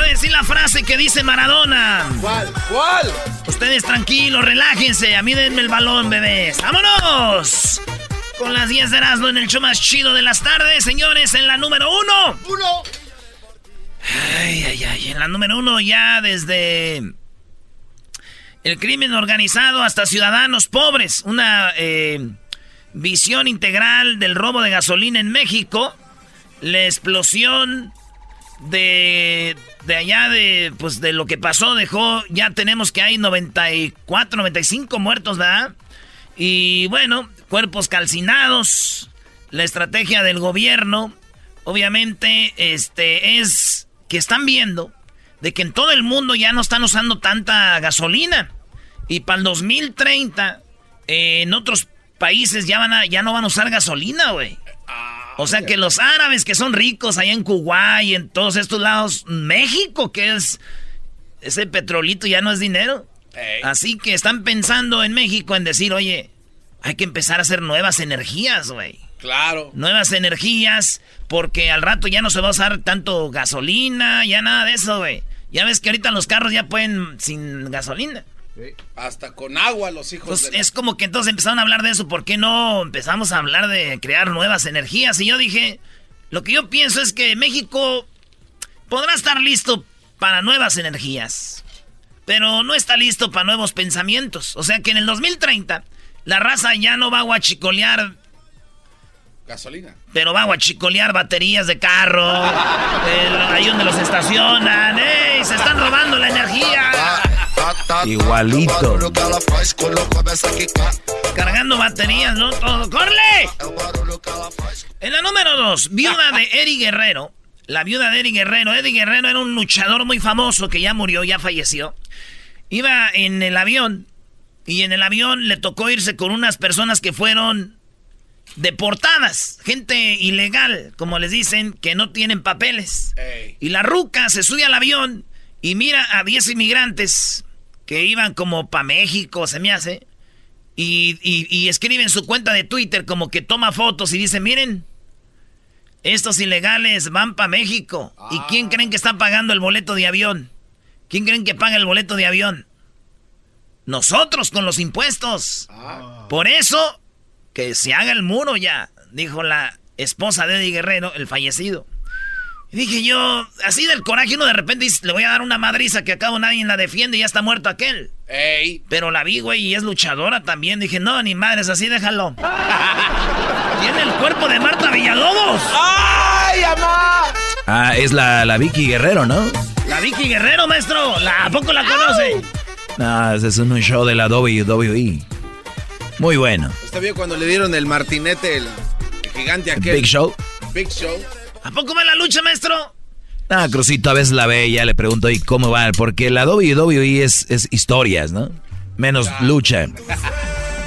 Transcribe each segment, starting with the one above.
A decir la frase que dice Maradona. ¿Cuál? ¿Cuál? Ustedes tranquilos, relájense. A mí denme el balón, bebés. ¡Vámonos! Con las 10 de Erasmo en el show más chido de las tardes, señores, en la número uno. Uno. Ay, ay, ay. En la número uno ya desde el crimen organizado hasta ciudadanos pobres. Una eh, visión integral del robo de gasolina en México. La explosión de, de allá de, pues, de lo que pasó dejó, ya tenemos que hay 94, 95 muertos, ¿verdad? Y bueno, cuerpos calcinados. La estrategia del gobierno, obviamente, este, es que están viendo de que en todo el mundo ya no están usando tanta gasolina. Y para el 2030, eh, en otros países ya, van a, ya no van a usar gasolina, güey. O sea que los árabes que son ricos allá en Kuwait y en todos estos lados, México, que es ese petrolito ya no es dinero. Así que están pensando en México en decir, oye, hay que empezar a hacer nuevas energías, güey. Claro. Nuevas energías, porque al rato ya no se va a usar tanto gasolina, ya nada de eso, güey. Ya ves que ahorita los carros ya pueden sin gasolina. Hasta con agua los hijos Pues de la- es como que entonces empezaron a hablar de eso. ¿Por qué no empezamos a hablar de crear nuevas energías? Y yo dije, lo que yo pienso es que México podrá estar listo para nuevas energías, pero no está listo para nuevos pensamientos. O sea que en el 2030 la raza ya no va a guachicolear, Gasolina. pero va a guachicolear baterías de carro, el- ahí donde los estacionan. ¡Ey! Se están robando la energía. Igualito. Cargando baterías, ¿no? Todo. ¡Corre! En la número dos, viuda de Eddie Guerrero. La viuda de Eddie Guerrero. Eddie Guerrero era un luchador muy famoso que ya murió, ya falleció. Iba en el avión y en el avión le tocó irse con unas personas que fueron deportadas. Gente ilegal, como les dicen, que no tienen papeles. Ey. Y la ruca se sube al avión y mira a 10 inmigrantes que iban como para México, se me hace. Y, y, y escribe en su cuenta de Twitter como que toma fotos y dice, miren, estos ilegales van para México. ¿Y quién creen que está pagando el boleto de avión? ¿Quién creen que paga el boleto de avión? Nosotros con los impuestos. Por eso, que se haga el muro ya, dijo la esposa de Eddie Guerrero, el fallecido. Y dije yo, así del coraje, uno de repente dice, le voy a dar una madriza que acabo nadie la defiende y ya está muerto aquel. Ey. Pero la vi, güey, y es luchadora también. Dije, no, ni madres, así déjalo. Tiene el cuerpo de Marta Villalobos. ¡Ay, amá! Ah, es la, la Vicky Guerrero, ¿no? La Vicky Guerrero, maestro. ¿La, ¿A poco la conoce? No, ese es un show de la WWE. Muy bueno. Está bien cuando le dieron el martinete, el, el gigante aquel. Big Show. Big Show. ¿A poco la lucha, maestro? Ah, Crucito a veces la ve y ya le pregunto, ¿y cómo va? Porque la WWE es, es historias, ¿no? Menos lucha.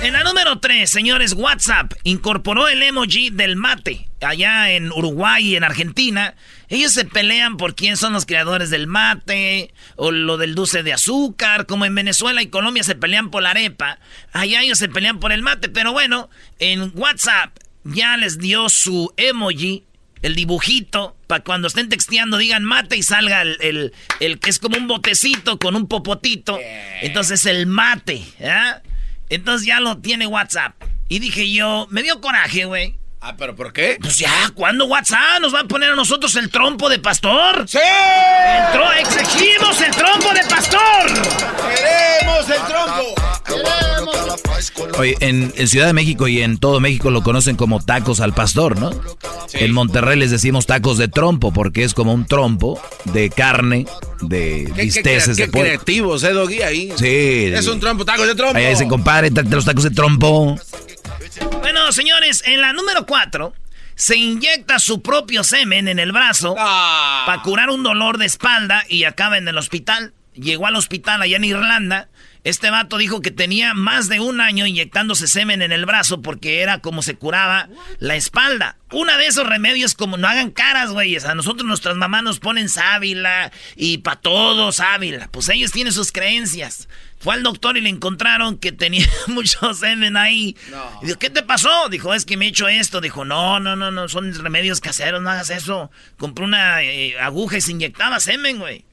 En la número 3, señores, WhatsApp incorporó el emoji del mate. allá en Uruguay y en Argentina, ellos se pelean por quién son los creadores del mate o lo del dulce de azúcar, como en Venezuela y Colombia se pelean por la arepa, allá ellos se pelean por el mate, pero bueno, en WhatsApp ya les dio su emoji, el dibujito, para cuando estén texteando digan mate y salga el, que es como un botecito con un popotito, entonces el mate, Entonces ya lo tiene WhatsApp. Y dije yo, me dio coraje, güey. Ah, pero ¿por qué? Pues ya, ¿cuándo WhatsApp nos va a poner a nosotros el trompo de pastor? ¡Sí! ¡Exigimos el trompo de pastor! ¡Queremos el trompo! Oye, en, Ciudad de México y en todo México lo conocen como tacos al pastor, ¿no? En Monterrey les decimos tacos de trompo porque es como un trompo de carne, de bisteces de pollo. creativos, ¿eh, Doggy? Ahí. Sí. Es un trompo, tacos de trompo. Ahí dicen, compadre, los tacos de trompo. Bueno, señores, en la número 4 se inyecta su propio semen en el brazo ah. para curar un dolor de espalda y acaba en el hospital. Llegó al hospital allá en Irlanda. Este vato dijo que tenía más de un año inyectándose semen en el brazo porque era como se curaba la espalda. Una de esos remedios como no hagan caras, güeyes. A nosotros nuestras mamás nos ponen sábila y para todos sábila. Pues ellos tienen sus creencias. Fue al doctor y le encontraron que tenía mucho semen ahí. Y dijo, ¿qué te pasó? Dijo, es que me he hecho esto. Dijo, no, no, no, no, son remedios caseros, no hagas eso. Compró una eh, aguja y se inyectaba semen, güey.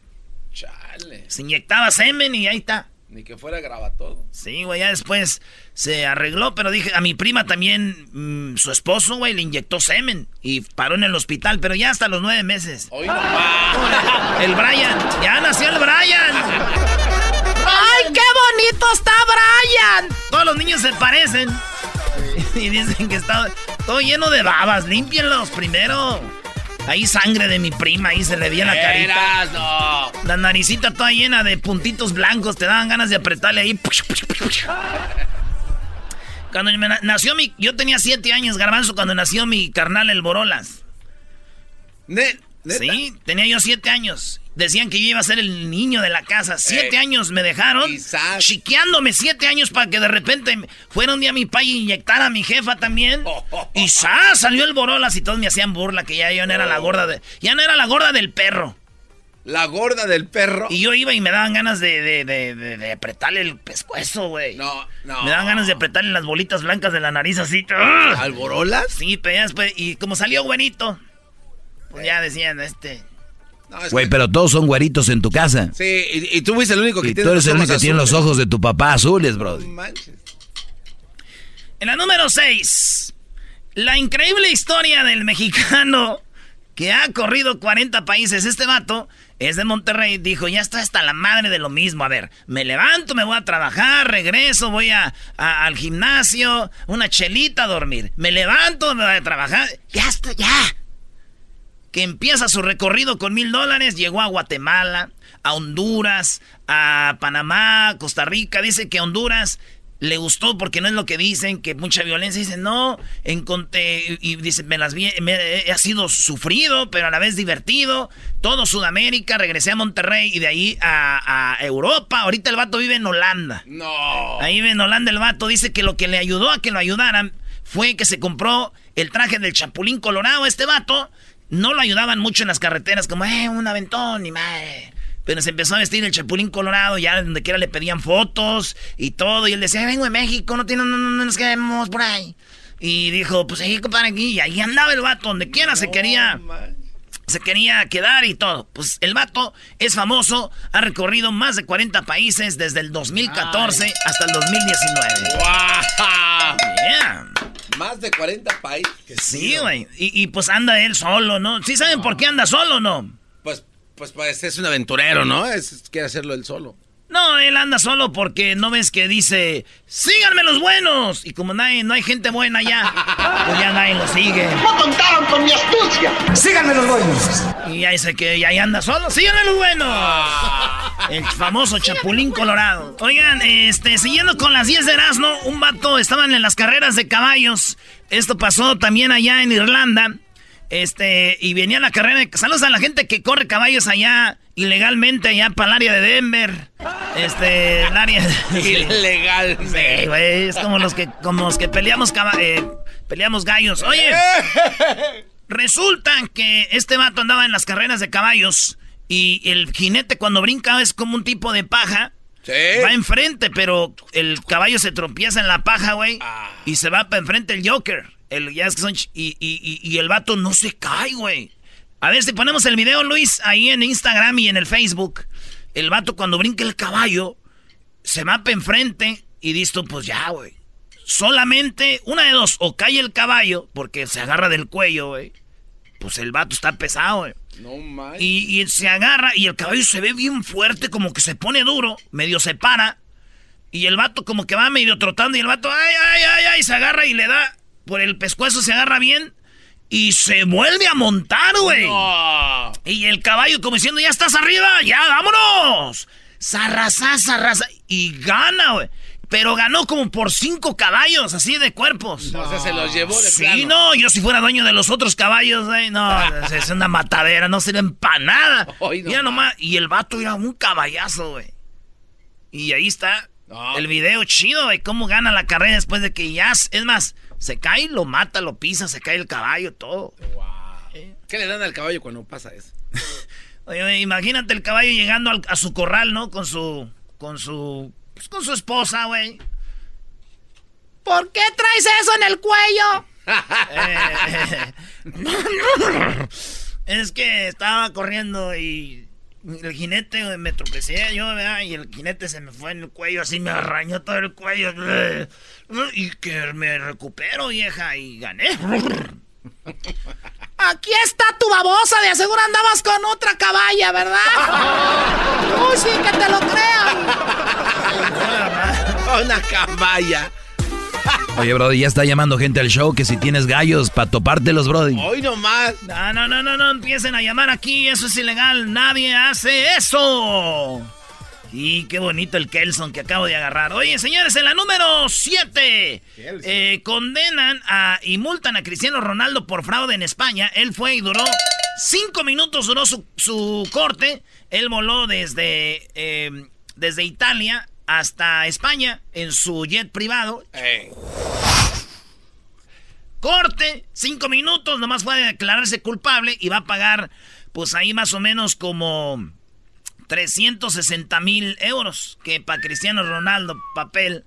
Chale. Se inyectaba semen y ahí está. Ni que fuera graba todo. Sí, güey, ya después se arregló, pero dije, a mi prima también, mm, su esposo, güey, le inyectó semen y paró en el hospital, pero ya hasta los nueve meses. Hoy no El Brian, ya nació el Brian. ¡Ay, qué bonito está Brian! Todos los niños se parecen. Y dicen que está todo lleno de babas. Límpienlos primero. Ahí sangre de mi prima, ahí se le veía la carita. No. La naricita toda llena de puntitos blancos, te daban ganas de apretarle ahí. Cuando nació mi... Yo tenía siete años, garbanzo, cuando nació mi carnal el Borolas. Sí, tenía yo siete años. Decían que yo iba a ser el niño de la casa. Siete eh, años me dejaron. Chiqueándome siete años para que de repente fuera un día mi pai y inyectara a mi jefa también. y salió el borolas y todos me hacían burla que ya yo no era la gorda de. Ya no era la gorda del perro. La gorda del perro. Y yo iba y me daban ganas de, de, de, de apretarle el pescuezo, güey. No, no. Me daban ganas de apretarle las bolitas blancas de la nariz así. ¿Al borolas? Sí, pero ya después. Y como salió buenito, pues ya decían, este. Güey, pero todos son güeritos en tu casa. Sí, y, tú fuiste el único que y tú eres el único que tiene los ojos de tu papá azules, bro. En la número 6, la increíble historia del mexicano que ha corrido 40 países. Este vato es de Monterrey. Dijo, ya está hasta la madre de lo mismo. A ver, me levanto, me voy a trabajar, regreso, voy a, al gimnasio, una chelita a dormir. Me levanto, me voy a trabajar. Ya está, ya que empieza su recorrido con mil dólares, llegó a Guatemala, a Honduras, a Panamá, Costa Rica. Dice que Honduras le gustó porque no es lo que dicen, que mucha violencia. Dice, no, encontré, y dice, me las vi, me, ha sido sufrido, pero a la vez divertido. Todo Sudamérica, regresé a Monterrey y de ahí a, a, Europa. Ahorita el vato vive en Holanda. No. Ahí vive en Holanda el vato. Dice que lo que le ayudó a que lo ayudaran fue que se compró el traje del Chapulín Colorado. Este vato no lo ayudaban mucho en las carreteras, como, eh, un aventón y madre. Pero se empezó a vestir el chapulín colorado, ya donde quiera le pedían fotos y todo. Y él decía, vengo de México, no, tiene, no, no, nos quedemos por ahí. Y dijo, pues ahí, compadre, aquí. Y ahí andaba el vato, donde quiera se quería. Se quería quedar y todo. Pues el vato es famoso, ha recorrido más de 40 países desde el 2014 hasta el 2019. ¡Wow! Yeah. Más de 40 países. Sí, güey. Y, pues anda él solo, ¿no? ¿Sí saben por qué anda solo, no? Pues, pues, pues es un aventurero, ¿no? Es, quiere hacerlo él solo. No, él anda solo porque no ves que dice, síganme los buenos. Y como nadie, no hay gente buena ya, pues ya nadie lo sigue. No contaron con mi astucia. Síganme los buenos. Y ahí se que ahí anda solo, síganme los buenos. El famoso Chapulín Colorado. Oigan, este, siguiendo con las 10 de Erasmo, un vato estaban en las carreras de caballos. Esto pasó también allá en Irlanda. Este, y venía la carrera. De, saludos a la gente que corre caballos allá ilegalmente, allá para el área de Denver. Este, el área. Ilegal. Sí, güey. Es como los que, como los que peleamos eh, Peleamos gallos. Oye, resulta que este vato andaba en las carreras de caballos y el jinete cuando brinca es como un tipo de paja. Sí. Va enfrente, pero el caballo se tropieza en la paja, güey. Ah. Y se va para enfrente el Joker. El, y, y, y, el vato no se cae, güey. A ver si ponemos el video, Luis, ahí en Instagram y en el Facebook. El vato cuando brinca el caballo, se va para enfrente y listo, pues ya, güey. Solamente una de dos, o cae el caballo, porque se agarra del cuello, güey. Pues el vato está pesado, güey. No mames. Y, y, se agarra y el caballo se ve bien fuerte, como que se pone duro, medio se para. Y el vato como que va medio trotando y el vato, ay, ay, ay, ay, se agarra y le da por el pescuezo, se agarra bien. Y se vuelve a montar, güey. Y el caballo como diciendo, ya estás arriba, ya, vámonos. Zarraza, zarraza. Y gana, güey. Pero ganó como por cinco caballos, así de cuerpos. O sea, se los llevó de Sí, no, yo si fuera dueño de los otros caballos, güey, no, es una matadera, no sirven para nada. Mira nomás, y el vato era un caballazo, güey. Y ahí está el video chido, güey, cómo gana la carrera después de que ya, es más, se cae, lo mata, lo pisa, se cae el caballo, todo. ¿Qué le dan al caballo cuando pasa eso? Oye, imagínate el caballo llegando a su corral, ¿no? Con su. Con su. Pues con su esposa, güey. ¿Por qué traes eso en el cuello? Eh, es que estaba corriendo y el jinete me tropecé yo, ¿verdad? Y el jinete se me fue en el cuello, así me arrañó todo el cuello. Y que me recupero, vieja, y gané. Aquí está tu babosa, de aseguro andabas con otra caballa, ¿verdad? Uy, sí, que te lo crean. Una caballa. Oye, Brody, ya está llamando gente al show que si tienes gallos para topártelos, Brody. Hoy nomás. No, no, no, no, no empiecen a llamar aquí, eso es ilegal. Nadie hace eso. Y qué bonito el Kelson que acabo de agarrar. Oye, señores, en la número 7 eh, condenan a, y multan a Cristiano Ronaldo por fraude en España. Él fue y duró 5 minutos, duró su, corte. Él voló desde, eh, desde Italia hasta España en su jet privado. Corte, 5 minutos, nomás fue a declararse culpable y va a pagar, pues ahí más o menos como 360 mil euros, que para Cristiano Ronaldo, papel,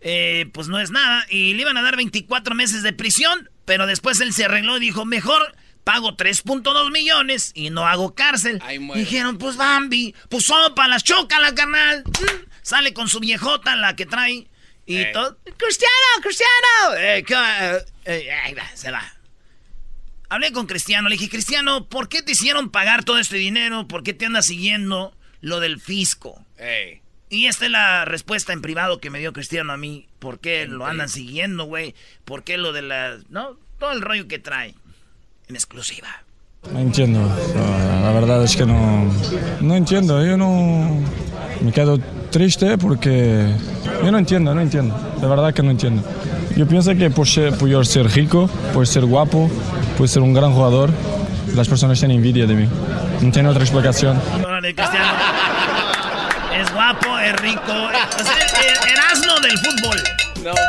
eh, pues no es nada. Y le iban a dar 24 meses de prisión, pero después él se arregló y dijo, mejor pago 3.2 millones y no hago cárcel. Dijeron, pues Bambi, pues sopa, las la carnal. Mm, sale con su viejota, la que trae. Y todo, Cristiano, Cristiano. Eh, eh, se va. Hablé con Cristiano, le dije, Cristiano, ¿por qué te hicieron pagar todo este dinero? ¿Por qué te andas siguiendo lo del fisco? Y esta es la respuesta en privado que me dio Cristiano a mí. ¿Por qué lo andan siguiendo, güey? ¿Por qué lo de la... No, todo el rollo que trae. En exclusiva. No entiendo. La verdad es que no... No entiendo. Yo no... Me quedo triste porque... Yo no entiendo, no entiendo. De verdad que no entiendo. Yo pienso que por, ser, por yo ser rico, por ser guapo, puede ser un gran jugador, las personas tienen envidia de mí. No tiene otra explicación. Es guapo, es rico, es el asno del fútbol.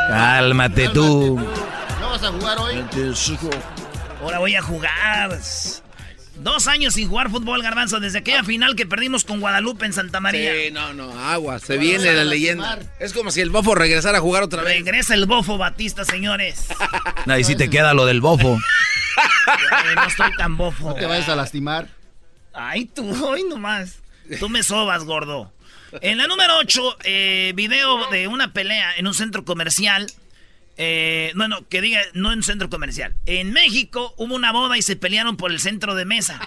Cálmate tú. ¿No vas a jugar hoy? Ahora voy a jugar. Dos años sin jugar fútbol, Garbanzo, desde aquella final que perdimos con Guadalupe en Santa María. Sí, no, no, agua, se viene la leyenda. Es como si el bofo regresara a jugar otra vez. Regresa el bofo, Batista, señores. no, y si te queda lo del bofo. no estoy tan bofo. No te vayas a lastimar. Ay, tú, hoy nomás. Tú me sobas, gordo. En la número 8, eh, video de una pelea en un centro comercial. Eh, no, no, que diga, no en centro comercial. En México hubo una boda y se pelearon por el centro de mesa.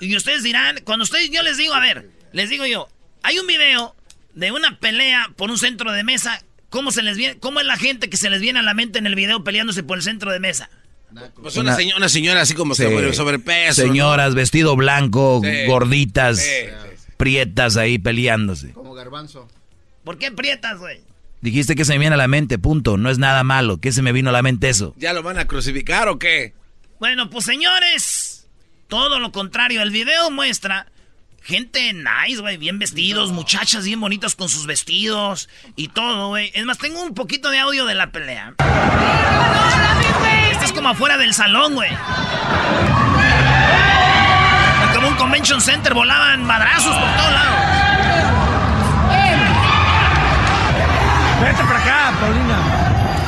Y ustedes dirán, cuando ustedes, yo les digo, a ver, les digo yo, hay un video de una pelea por un centro de mesa. ¿Cómo, se les viene, ¿Cómo es la gente que se les viene a la mente en el video peleándose por el centro de mesa? Pues una, una, señora así como sobre, sobrepeso. Señoras, vestido blanco, gorditas, prietas ahí peleándose. Como garbanzo. ¿Por qué prietas, güey? Dijiste que se me viene a la mente, punto. No es nada malo. ¿Qué se me vino a la mente eso? ¿Ya lo van a crucificar o qué? Bueno, pues señores, todo lo contrario. El video muestra gente nice, güey, bien vestidos, muchachas bien bonitas con sus vestidos y todo, güey. Es más, tengo un poquito de audio de la pelea. estás como afuera del salón, güey. Como un convention center, volaban madrazos por todos lados. Vete para acá, Paulina.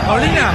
Paulina.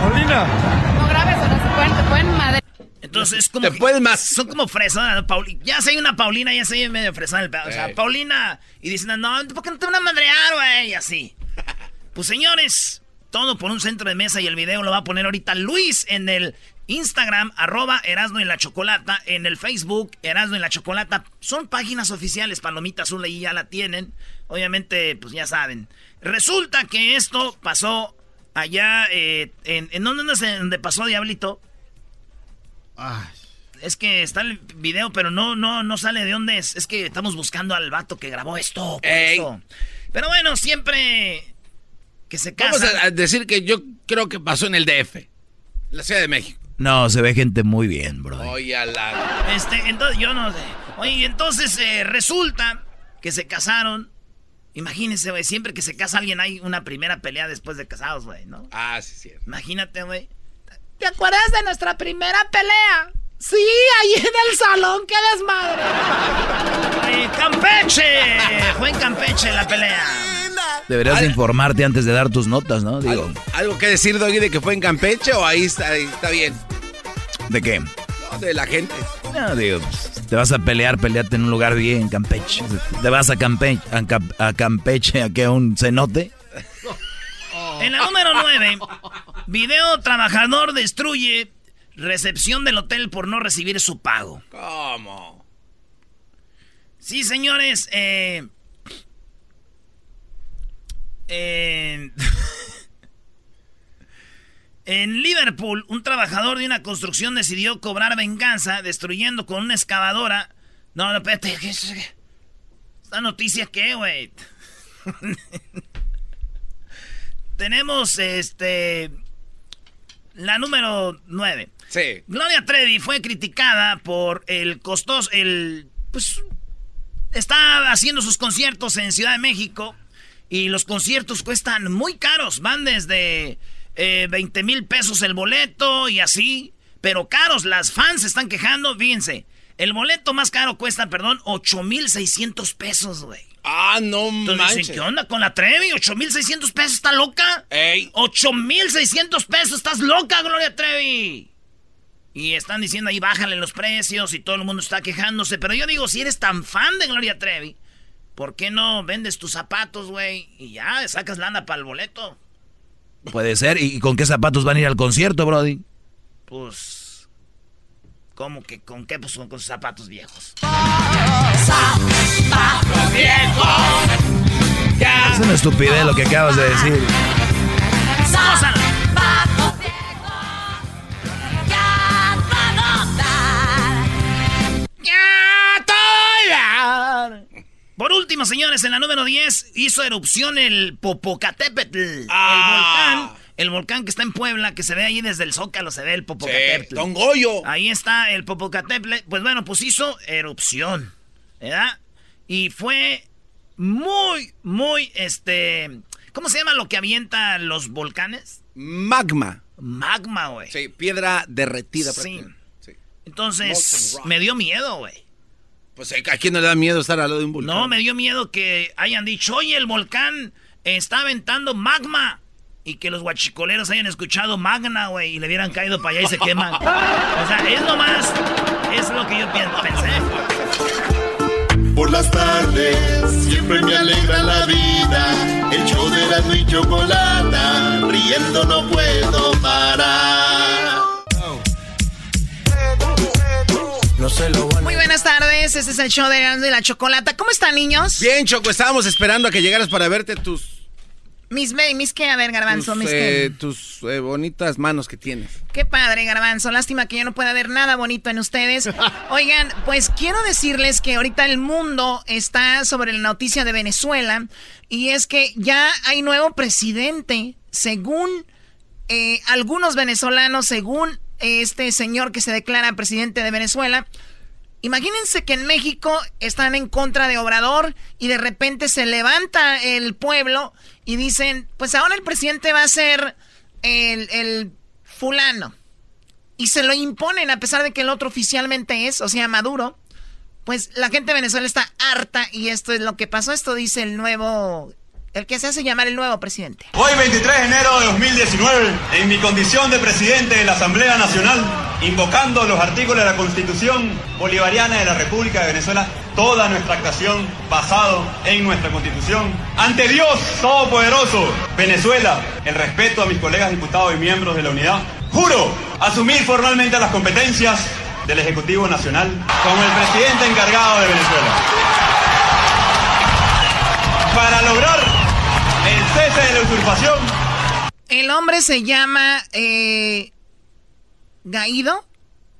Paulina. No grabes o no se pueden, te pueden madre. Entonces, como. Te más. Son como fresas. Ya sé una Paulina, ya sé medio fresa el pedo. O sea, Paulina. Y dicen, no, ¿por qué no te van a madrear, güey? Y así. Pues señores, todo por un centro de mesa y el video lo va a poner ahorita Luis en el Instagram, arroba Erasno y la Chocolata, en el Facebook, Erasno y la Chocolata. Son páginas oficiales, Palomita Azul ahí ya la tienen. Obviamente, pues ya saben. Resulta que esto pasó allá, eh, en, ¿en dónde, dónde pasó, Diablito? Es que está el video, pero no, no, no sale de dónde es. Es que estamos buscando al vato que grabó esto. Pero bueno, siempre que se casa. Vamos a decir que yo creo que pasó en el DF, la Ciudad de México. No, se ve gente muy bien, bro. Oye, la... Este, entonces, yo no sé. Oye, entonces eh, resulta que se casaron. Imagínense, güey, siempre que se casa alguien hay una primera pelea después de casados, güey, ¿no? Ah, sí, sí. Imagínate, güey. ¿Te acuerdas de nuestra primera pelea? Sí, ahí en el salón, qué desmadre. Ay, Campeche. Fue en Campeche la pelea. Deberías informarte antes de dar tus notas, ¿no? Digo. ¿Algo, que decir, Doggy, de que fue en Campeche o ahí está, está bien? ¿De qué? No, de la gente. No, digo, pues, te vas a pelear, peleate en un lugar bien, Campeche. Te vas a Campeche, a, Campeche, a que un cenote. En la número 9, video trabajador destruye recepción del hotel por no recibir su pago. ¿Cómo? Sí, señores, eh... En... en Liverpool, un trabajador de una construcción decidió cobrar venganza destruyendo con una excavadora. No, no, espérate. ¿Esta noticia qué, güey? Tenemos este. La número 9. Sí. Gloria Trevi fue criticada por el costoso. El. Pues. Está haciendo sus conciertos en Ciudad de México. Y los conciertos cuestan muy caros. Van desde eh, 20 mil pesos el boleto y así. Pero caros, las fans se están quejando. Fíjense, el boleto más caro cuesta, perdón, 8 mil 600 pesos, güey. Ah, no manches. ¿qué onda con la Trevi? ¿8,600 pesos? ¿Está loca? ¡Ey! ¡8,600 pesos! ¿Estás loca, Gloria Trevi? Y están diciendo ahí, bájale los precios y todo el mundo está quejándose. Pero yo digo, si eres tan fan de Gloria Trevi, ¿por qué no vendes tus zapatos, güey? Y ya, sacas lana para el boleto. Puede ser. ¿Y con qué zapatos van a ir al concierto, Brody? Pues... ¿Cómo que con qué? Pues con, zapatos viejos. ¡Zapatos viejos! Ya. Es una estupidez lo que acabas de decir. ¡Zapatos Por último, señores, en la número 10 hizo erupción el Popocatépetl. El Ah. volcán. El volcán que está en Puebla, que se ve ahí desde el Zócalo, se ve el Popocatépetl. Sí, Don Goyo. Ahí está el Popocatépetl. Pues bueno, pues hizo erupción. ¿Verdad? Y fue muy, muy, este... ¿Cómo se llama lo que avienta los volcanes? Magma. Magma, güey. Sí, piedra derretida. Sí. sí. Entonces, me dio miedo, güey. Pues a quién no le da miedo estar al lado de un volcán. No, me dio miedo que hayan dicho, oye, el volcán está aventando magma. Y que los guachicoleros hayan escuchado magna, güey, y le hubieran caído para allá y se queman. o sea, es lo más, es lo que yo pensé. Por las tardes siempre me alegra la vida. El show de la y chocolata, riendo no puedo parar. No lo. Muy buenas tardes, este es el show de de la Chocolata. ¿Cómo están, niños? Bien, Choco, estábamos esperando a que llegaras para verte tus... Mis, mis qué, a ver, Garbanzo, tus, mis eh, Tus eh, bonitas manos que tienes. Qué padre, Garbanzo. Lástima que yo no pueda ver nada bonito en ustedes. Oigan, pues quiero decirles que ahorita el mundo está sobre la noticia de Venezuela y es que ya hay nuevo presidente, según eh, algunos venezolanos, según este señor que se declara presidente de Venezuela. Imagínense que en México están en contra de Obrador y de repente se levanta el pueblo y dicen, pues ahora el presidente va a ser el, fulano. Y se lo imponen a pesar de que el otro oficialmente es, o sea, Maduro. Pues la gente de Venezuela está harta y esto es lo que pasó. Esto dice el nuevo el que se hace llamar el nuevo presidente. Hoy 23 de enero de 2019, en mi condición de presidente de la Asamblea Nacional, invocando los artículos de la Constitución Bolivariana de la República de Venezuela, toda nuestra actuación basado en nuestra Constitución. Ante Dios Todopoderoso, Venezuela, el respeto a mis colegas diputados y miembros de la unidad, juro asumir formalmente las competencias del Ejecutivo Nacional como el presidente encargado de Venezuela. Para lograr cese de la usurpación. El hombre se llama eh, Gaido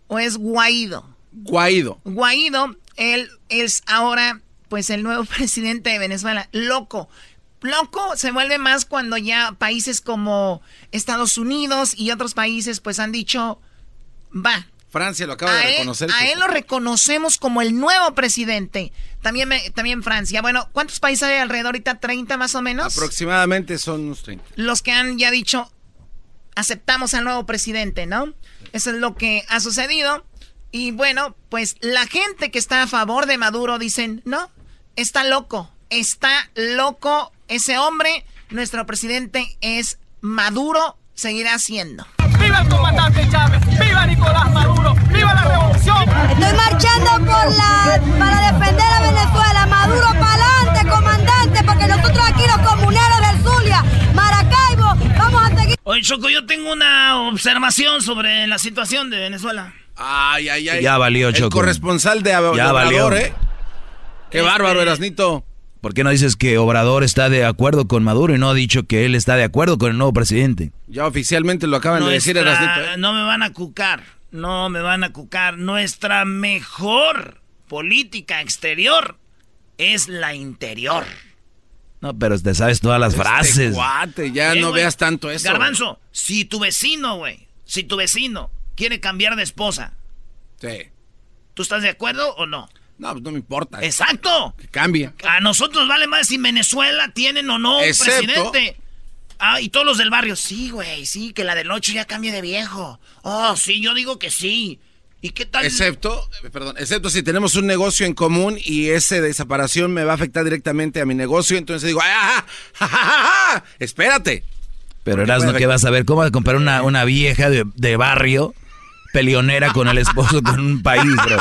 o es Guaido. Guaido. Guaido, él es ahora pues el nuevo presidente de Venezuela. Loco. Loco se vuelve más cuando ya países como Estados Unidos y otros países pues han dicho, va, Francia lo acaba de reconocer. a él lo reconocemos como el nuevo presidente. También, también Francia. Bueno, ¿cuántos países hay alrededor ahorita? ¿30 más o menos? Aproximadamente son unos 30. Los que han ya dicho, aceptamos al nuevo presidente, ¿no? Eso es lo que ha sucedido. Y bueno, pues la gente que está a favor de Maduro dicen, no, está loco, está loco ese hombre. Nuestro presidente es Maduro, seguirá siendo. ¡Viva el comandante Chávez! ¡Viva Nicolás Maduro! ¡Viva la revolución! Estoy marchando por la, para defender a Venezuela. Maduro para adelante, comandante, porque nosotros aquí los comuneros del Zulia, Maracaibo, vamos a seguir. Oye, Choco, yo tengo una observación sobre la situación de Venezuela. Ay, ay, ay. Ya valió, Choco. El corresponsal de, ya valió. ¿eh? Qué bárbaro, Erasnito. ¿Por qué no dices que Obrador está de acuerdo con Maduro y no ha dicho que él está de acuerdo con el nuevo presidente? Ya oficialmente lo acaban de decir, Erasnito. ¿eh? No me van a cucar, no me van a cucar. Nuestra mejor política exterior es la interior. No, pero te sabes todas las este frases. Cuate, ya no veas tanto eso. Garbanzo, si tu vecino, güey, si tu vecino quiere cambiar de esposa. Sí. ¿Tú estás de acuerdo o no? No, pues no me importa. Exacto. Que cambie. A nosotros vale más si Venezuela tienen o no un presidente. Ah, y todos los del barrio, sí, güey, sí, que la del 8 ya cambie de viejo. Oh, sí, yo digo que sí. ¿Y qué tal? Excepto, perdón, excepto si tenemos un negocio en común y ese de separación me va a afectar directamente a mi negocio, entonces digo, ¡ah! Ja, ja, ja, espérate Pero eras no que vas a ver cómo vas a comprar una, una vieja de, de barrio peleonera con el esposo con un país, bro.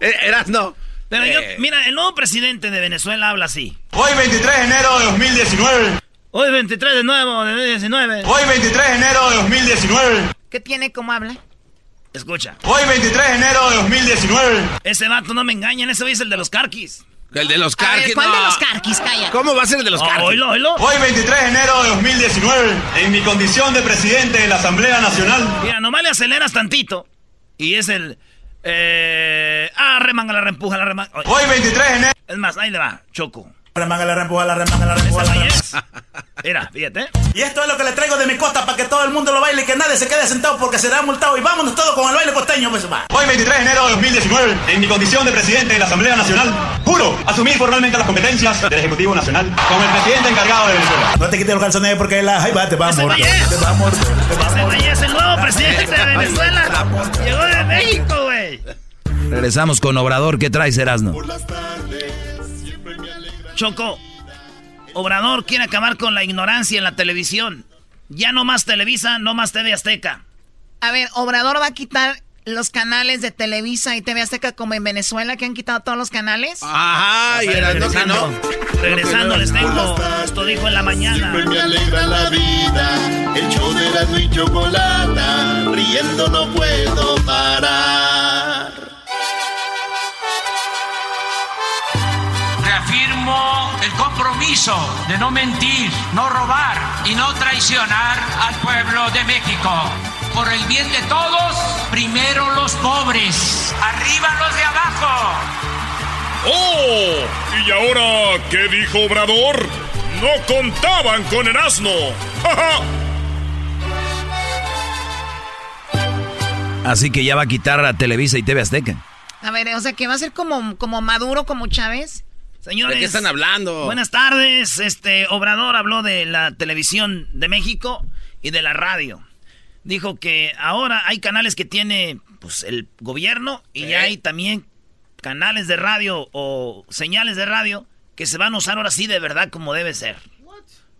Eh, eras no. Pero yo, mira, el nuevo presidente de Venezuela habla así. Hoy 23 de enero de 2019. Hoy 23 de nuevo de 2019. Hoy 23 de enero de 2019. ¿Qué tiene? ¿Cómo habla? Escucha. Hoy 23 de enero de 2019. Ese vato no me engañan, ese es el de los carquis. El de los carquis. ¿Cuál de los carquis? Calla. ¿Cómo va a ser el de los carquis? Oilo, oilo. Hoy 23 de enero de 2019, en mi condición de presidente de la Asamblea Nacional. Mira, nomás le aceleras tantito. Y es el... Eh, ah, remanga la reempuja, la remanga. Hoy 23 de enero. Es más, ahí le va, Choco. Remanga la reempuja, la remanga la reempuja. La Mira, fíjate. Y esto es lo que le traigo de mi costa para que todo el mundo lo baile y que nadie se quede sentado porque será multado. Y vámonos todos con el baile costeño, pues va. Hoy 23 de enero de 2019, en mi condición de presidente de la Asamblea Nacional, juro asumir formalmente las competencias del Ejecutivo Nacional como el presidente encargado de Venezuela. No te quites los calzones porque la jaiba te va a morder. Te va a morder. Te va a morder. es el nuevo presidente de Venezuela. Llegó de México, güey. Regresamos con Obrador. ¿Qué traes, Erasno? Choco, Obrador quiere acabar con la ignorancia en la televisión. Ya no más Televisa, no más TV Azteca. A ver, Obrador va a quitar los canales de Televisa y TV Azteca como en Venezuela que han quitado todos los canales. Ajá, y era regresando, no. regresando les tengo, esto dijo en la mañana. Siempre me alegra la vida, el show de la y chocolata, riendo no puedo parar. Reafirmo el compromiso de no mentir, no robar y no traicionar al pueblo de México. Por el bien de todos, primero los pobres, arriba los de abajo. ¡Oh! ¿Y ahora qué dijo Obrador? No contaban con el asno. Así que ya va a quitar a Televisa y TV Azteca. A ver, o sea, que va a ser como, como Maduro, como Chávez. Señores, ¿De qué están hablando? Buenas tardes. Este Obrador habló de la televisión de México y de la radio. dijo que ahora hay canales que tiene pues, el gobierno y hay también canales de radio o señales de radio que se van a usar ahora sí de verdad como debe ser.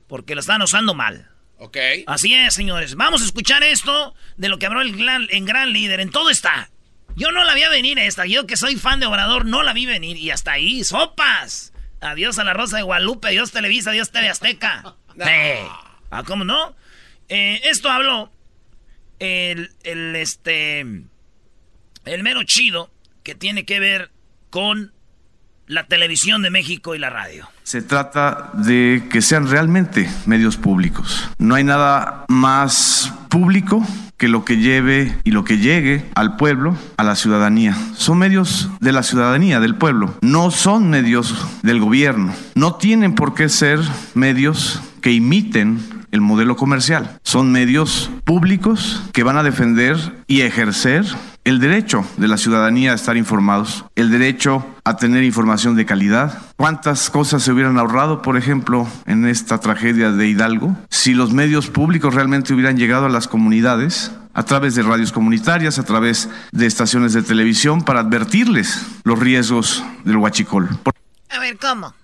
Porque lo están usando mal. Ok. Así es, señores. Vamos a escuchar esto de lo que habló el gran, en gran líder. En todo está. Yo no la vi venir esta. Yo que soy fan de Obrador no la vi venir. Y hasta ahí, sopas. Adiós a la Rosa de Guadalupe, adiós Televisa, adiós TV Azteca. Ah, ¿cómo no? Eh, esto habló el, el, este, el mero chido que tiene que ver con la televisión de México y la radio. Se trata de que sean realmente medios públicos. No hay nada más público que lo que lleve y lo que llegue al pueblo, a la ciudadanía. Son medios de la ciudadanía, del pueblo. No son medios del gobierno. No tienen por qué ser medios que imiten el modelo comercial. Son medios públicos que van a defender y ejercer el derecho de la ciudadanía a estar informados, el derecho a tener información de calidad. ¿Cuántas cosas se hubieran ahorrado, por ejemplo, en esta tragedia de Hidalgo, si los medios públicos realmente hubieran llegado a las comunidades a través de radios comunitarias, a través de estaciones de televisión, para advertirles los riesgos del huachicol? A ver, ¿cómo?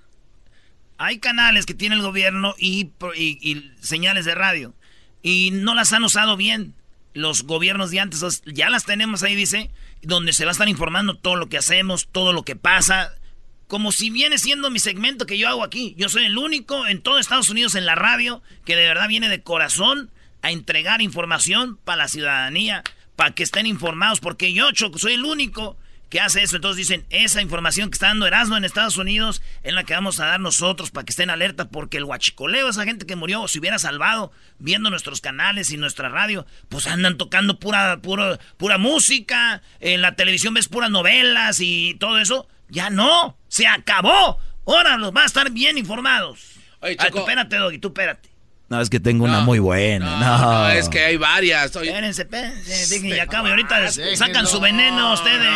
Hay canales que tiene el gobierno y, y señales de radio y no las han usado bien los gobiernos de antes, ya las tenemos ahí, dice, donde se va a estar informando todo lo que hacemos, todo lo que pasa, como si viene siendo mi segmento que yo hago aquí. Yo soy el único en todo Estados Unidos en la radio que de verdad viene de corazón a entregar información para la ciudadanía, para que estén informados, porque yo, Choco, soy el único que hace eso. Entonces dicen, esa información que está dando Erasmo en Estados Unidos es la que vamos a dar nosotros para que estén alerta, porque el huachicoleo, esa gente que murió, se hubiera salvado viendo nuestros canales y nuestra radio, pues andan tocando pura, pura, pura música, en la televisión ves puras novelas y todo eso. Ya no, se acabó. Ahora los va a estar bien informados. Oye, Ay, tú espérate, Doggy, tú espérate. No, es que tengo una muy buena. No, es que hay varias. Espérense, espérense, y acabo. Y ahorita sacan su veneno ustedes,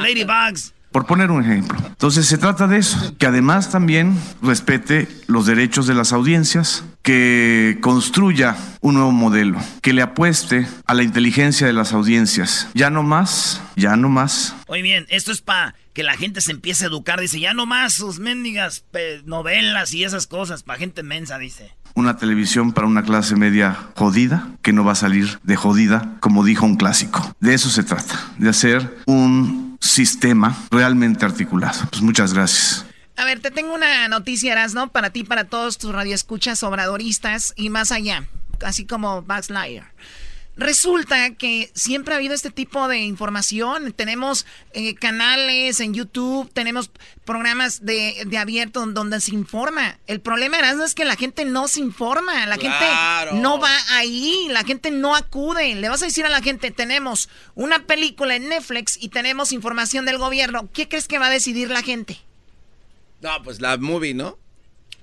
ladybugs. Por poner un ejemplo. Entonces se trata de eso, que además también respete los derechos de las audiencias, que construya un nuevo modelo, que le apueste a la inteligencia de las audiencias. Ya no más, ya no más. Muy bien, esto es para que la gente se empiece a educar. Dice, ya no más sus mendigas novelas y esas cosas, para gente mensa, dice una televisión para una clase media jodida, que no va a salir de jodida, como dijo un clásico. De eso se trata, de hacer un sistema realmente articulado. Pues muchas gracias. A ver, te tengo una noticia, ¿no? Para ti, para todos tus radioescuchas obradoristas y más allá, así como Bugs Liar. Resulta que siempre ha habido este tipo de información. Tenemos eh, canales en YouTube, tenemos programas de, de, abierto donde se informa. El problema es que la gente no se informa, la gente no va ahí, la gente no acude. Le vas a decir a la gente, tenemos una película en Netflix y tenemos información del gobierno. ¿Qué crees que va a decidir la gente? No, pues la movie, ¿no?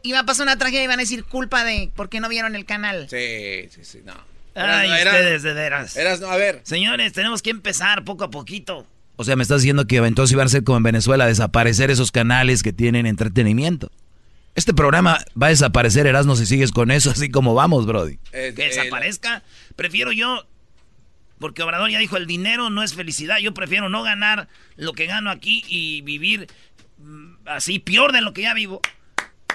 Y va a pasar una tragedia y van a decir culpa de por qué no vieron el canal. Sí, sí, sí, no. Ay, ustedes de veras. Eras, a ver. Señores, tenemos que empezar poco a poquito. O sea, me estás diciendo que entonces iban a ser como en Venezuela, desaparecer esos canales que tienen entretenimiento. Este programa va a desaparecer, Erasmo, si sigues con eso, así como vamos, Brody. que desaparezca. Prefiero yo, porque Obrador ya dijo, el dinero no es felicidad. Yo prefiero no ganar lo que gano aquí y vivir mm, así peor de lo que ya vivo.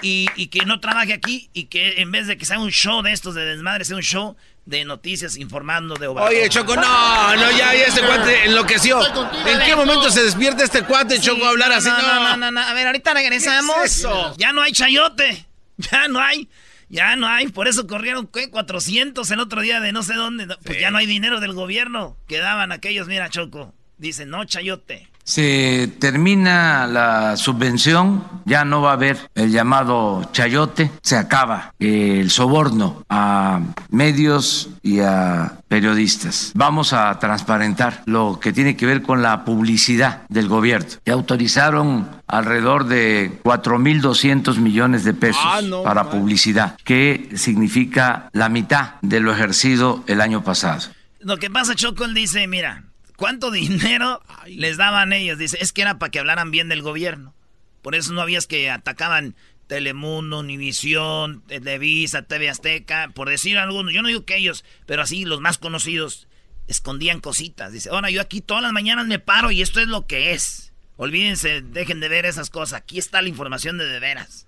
Y, y, que no trabaje aquí y que en vez de que sea un show de estos de desmadre, sea un show de noticias informando de Obrador. Oye, Choco, no, no, ya, ya este cuate enloqueció. ¿En qué momento se despierta este cuate, Choco, a hablar así? No no, no, no, A ver, ahorita regresamos. Ya no hay chayote. Ya no hay. Ya no hay. Por eso corrieron, ¿qué? 400 el otro día de no sé dónde. Pues ya no hay dinero del gobierno. Quedaban aquellos, mira, Choco. Dicen, no, chayote se termina la subvención, ya no va a haber el llamado chayote, se acaba el soborno a medios y a periodistas. Vamos a transparentar lo que tiene que ver con la publicidad del gobierno. Ya autorizaron alrededor de 4.200 millones de pesos ah, para publicidad, que significa la mitad de lo ejercido el año pasado. Lo que pasa, Choco, él dice, mira, ¿Cuánto dinero les daban ellos? Dice, es que era para que hablaran bien del gobierno. Por eso no habías que atacaban Telemundo, Univisión, Televisa, TV Azteca, por decir algunos, yo no digo que ellos, pero así los más conocidos escondían cositas. Dice, ahora yo aquí todas las mañanas me paro y esto es lo que es. Olvídense, dejen de ver esas cosas. Aquí está la información de de veras.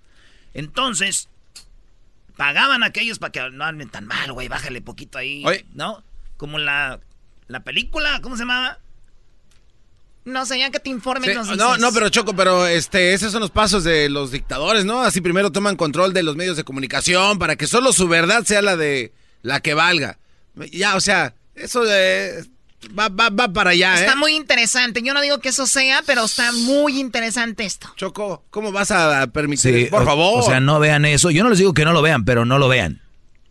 Entonces, pagaban a aquellos para que no hablen tan mal, güey, bájale poquito ahí. ¿No? Como la, la película, ¿cómo se llamaba? No sé, ya que te informen sí, No, no, pero Choco, pero este, esos son los pasos de los dictadores, ¿no? Así primero toman control de los medios de comunicación para que solo su verdad sea la de la que valga. Ya, o sea, eso de, va, va, va para allá, ¿eh? Está muy interesante. Yo no digo que eso sea, pero está muy interesante esto. Choco, ¿cómo vas a permitir? Por favor. O sea, no vean eso. Yo no les digo que no lo vean, pero no lo vean.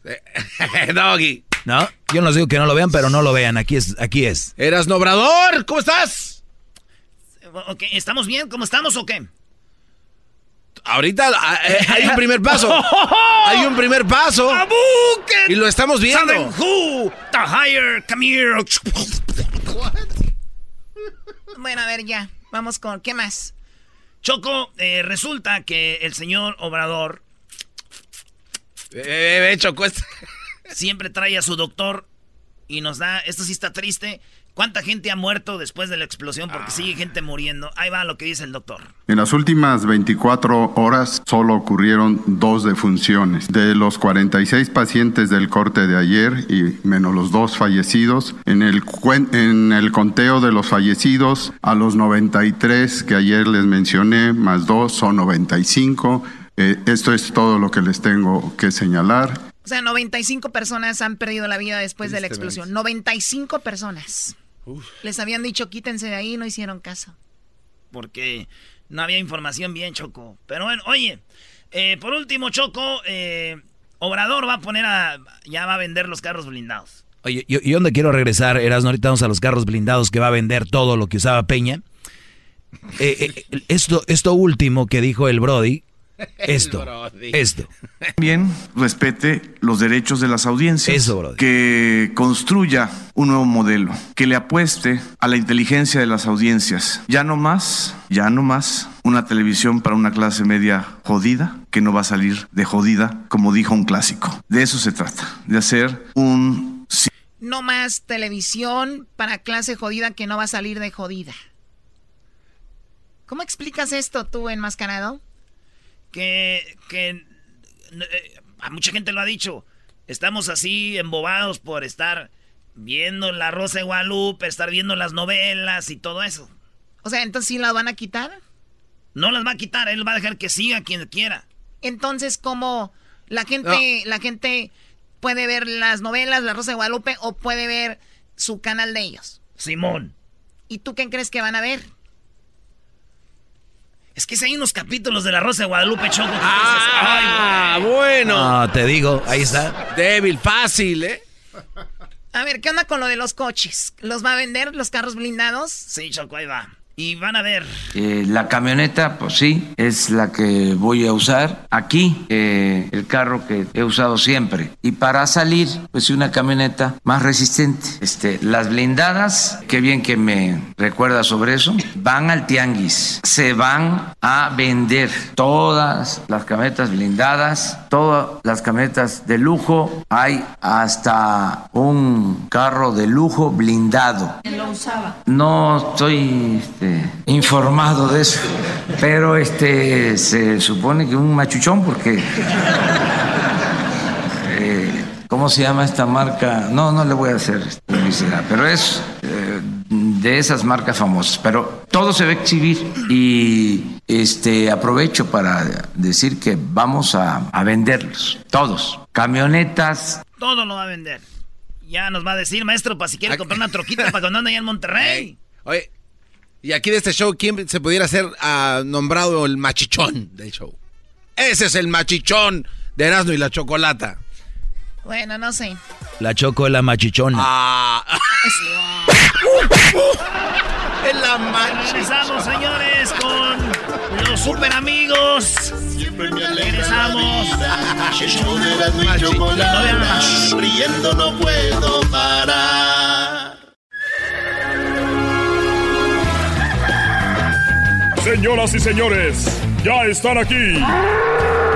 Doggy. No, yo no les digo que no lo vean, pero no lo vean. Aquí es, aquí es. Eras Nobrador, ¿cómo estás? ¿Estamos bien? ¿Cómo estamos o qué? Ahorita ah, eh, hay un primer paso. hay un primer paso. Y lo estamos viendo. Bueno, a ver, ya. Vamos con. ¿Qué más? Choco, eh, resulta que el señor Obrador. Eh, eh Choco, este- siempre trae a su doctor y nos da. Esto sí está triste. ¿Cuánta gente ha muerto después de la explosión? Porque sigue ah. gente muriendo. Ahí va lo que dice el doctor. En las últimas 24 horas solo ocurrieron dos defunciones. De los 46 pacientes del corte de ayer y menos los dos fallecidos, en el, en el conteo de los fallecidos, a los 93 que ayer les mencioné, más dos, son 95. Eh, esto es todo lo que les tengo que señalar. O sea, 95 personas han perdido la vida después de la explosión. 95 personas. Les habían dicho quítense de ahí no hicieron caso. Porque no había información bien, Choco. Pero bueno, oye, eh, por último, Choco, eh, Obrador va a poner a. Ya va a vender los carros blindados. Oye, yo, ¿y dónde quiero regresar? Eras, ahorita vamos a los carros blindados que va a vender todo lo que usaba Peña. Eh, esto, esto último que dijo el Brody, esto, esto. Bien, respete los derechos de las audiencias. Eso, Que construya un nuevo modelo, que le apueste a la inteligencia de las audiencias. Ya no más, ya no más una televisión para una clase media jodida, que no va a salir de jodida, como dijo un clásico. De eso se trata, de hacer un... No más televisión para clase jodida que no va a salir de jodida. ¿Cómo explicas esto tú, enmascarado? Que, que eh, a mucha gente lo ha dicho. Estamos así embobados por estar viendo la Rosa de Guadalupe, estar viendo las novelas y todo eso. O sea, entonces sí las van a quitar. No las va a quitar, él va a dejar que siga quien quiera. Entonces, ¿cómo la gente, la gente puede ver las novelas, la Rosa de Guadalupe, o puede ver su canal de ellos? Simón. ¿Y tú qué crees que van a ver? Es que si hay unos capítulos de La Rosa de Guadalupe Choco. ah, bueno. Ah, te digo, ahí está. Débil, fácil, ¿eh? A ver, ¿qué onda con lo de los coches? ¿Los va a vender los carros blindados? Sí, Choco, ahí va. Y van a ver. Eh, la camioneta, pues sí, es la que voy a usar aquí, eh, el carro que he usado siempre. Y para salir, pues una camioneta más resistente. Este, las blindadas, qué bien que me recuerda sobre eso, van al tianguis. Se van a vender todas las camionetas blindadas, todas las camionetas de lujo. Hay hasta un carro de lujo blindado. ¿Quién lo usaba? No estoy... Este, este, informado de eso, pero este se supone que un machuchón porque eh, ¿cómo se llama esta marca? No, no le voy a hacer publicidad, pero es eh, de esas marcas famosas, pero todo se va a exhibir y este aprovecho para decir que vamos a, venderlos, todos, camionetas. Todo lo va a vender. Ya nos va a decir, maestro, para si quiere comprar una troquita para cuando ande allá en Monterrey. Oye, y aquí de este show, ¿quién se pudiera ser ah, nombrado el machichón del show? Ese es el machichón de Erasmo y la Chocolata. Bueno, no sé. La Choco es la machichona. Ah. es la machichona. señores, con los super amigos. Siempre me Regresamos. Riendo no puedo parar. Señoras y señores, ya están aquí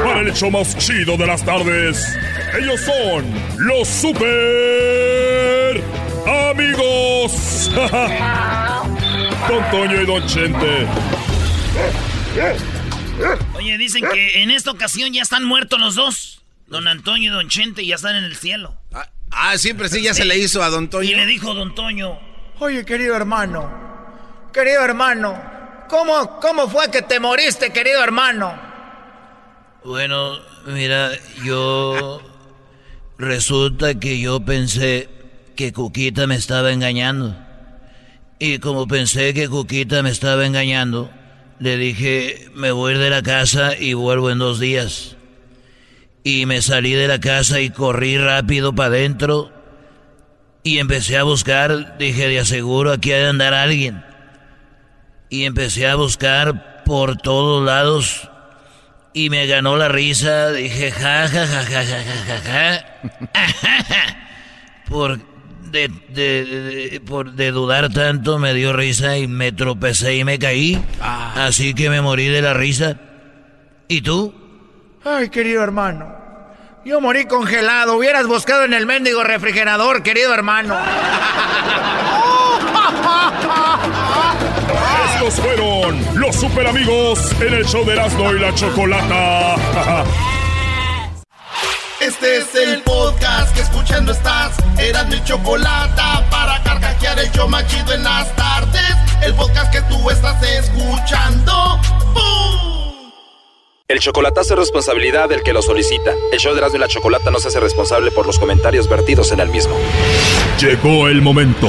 para el hecho más chido de las tardes. Ellos son los super amigos. Don Toño y Don Chente. Oye, dicen que en esta ocasión ya están muertos los dos. Don Antonio y Don Chente ya están en el cielo. Ah, ah siempre sí, ya se le hizo a Don Toño. Y le dijo Don Toño. Oye, querido hermano, querido hermano, ¿cómo, cómo fue que te moriste, querido hermano? Bueno, mira, yo... Resulta que yo pensé que Cuquita me estaba engañando. Y como pensé que Cuquita me estaba engañando, le dije, me voy de la casa y vuelvo en dos días. Y me salí de la casa y corrí rápido para adentro y empecé a buscar, dije, de aseguro aquí ha de andar alguien. Y empecé a buscar por todos lados y me ganó la risa, dije, ja, ja, ja, ja, ja, ja, ja, Por de, de, por de dudar tanto me dio risa y me tropecé y me caí. Ah. Así que me morí de la risa. ¿Y tú? Ay, querido hermano. Yo morí congelado. Hubieras buscado en el mendigo refrigerador, querido hermano. Estos fueron los super amigos en el show de Erasmo y la Chocolata. Este es el podcast que escuchando estás. Eran mi chocolate para carcajear el yo machido en las tardes. El podcast que tú estás escuchando. El chocolatazo es responsabilidad del que lo solicita. El show de Erasmo y la Chocolata no se hace responsable por los comentarios vertidos en el mismo. Llegó el momento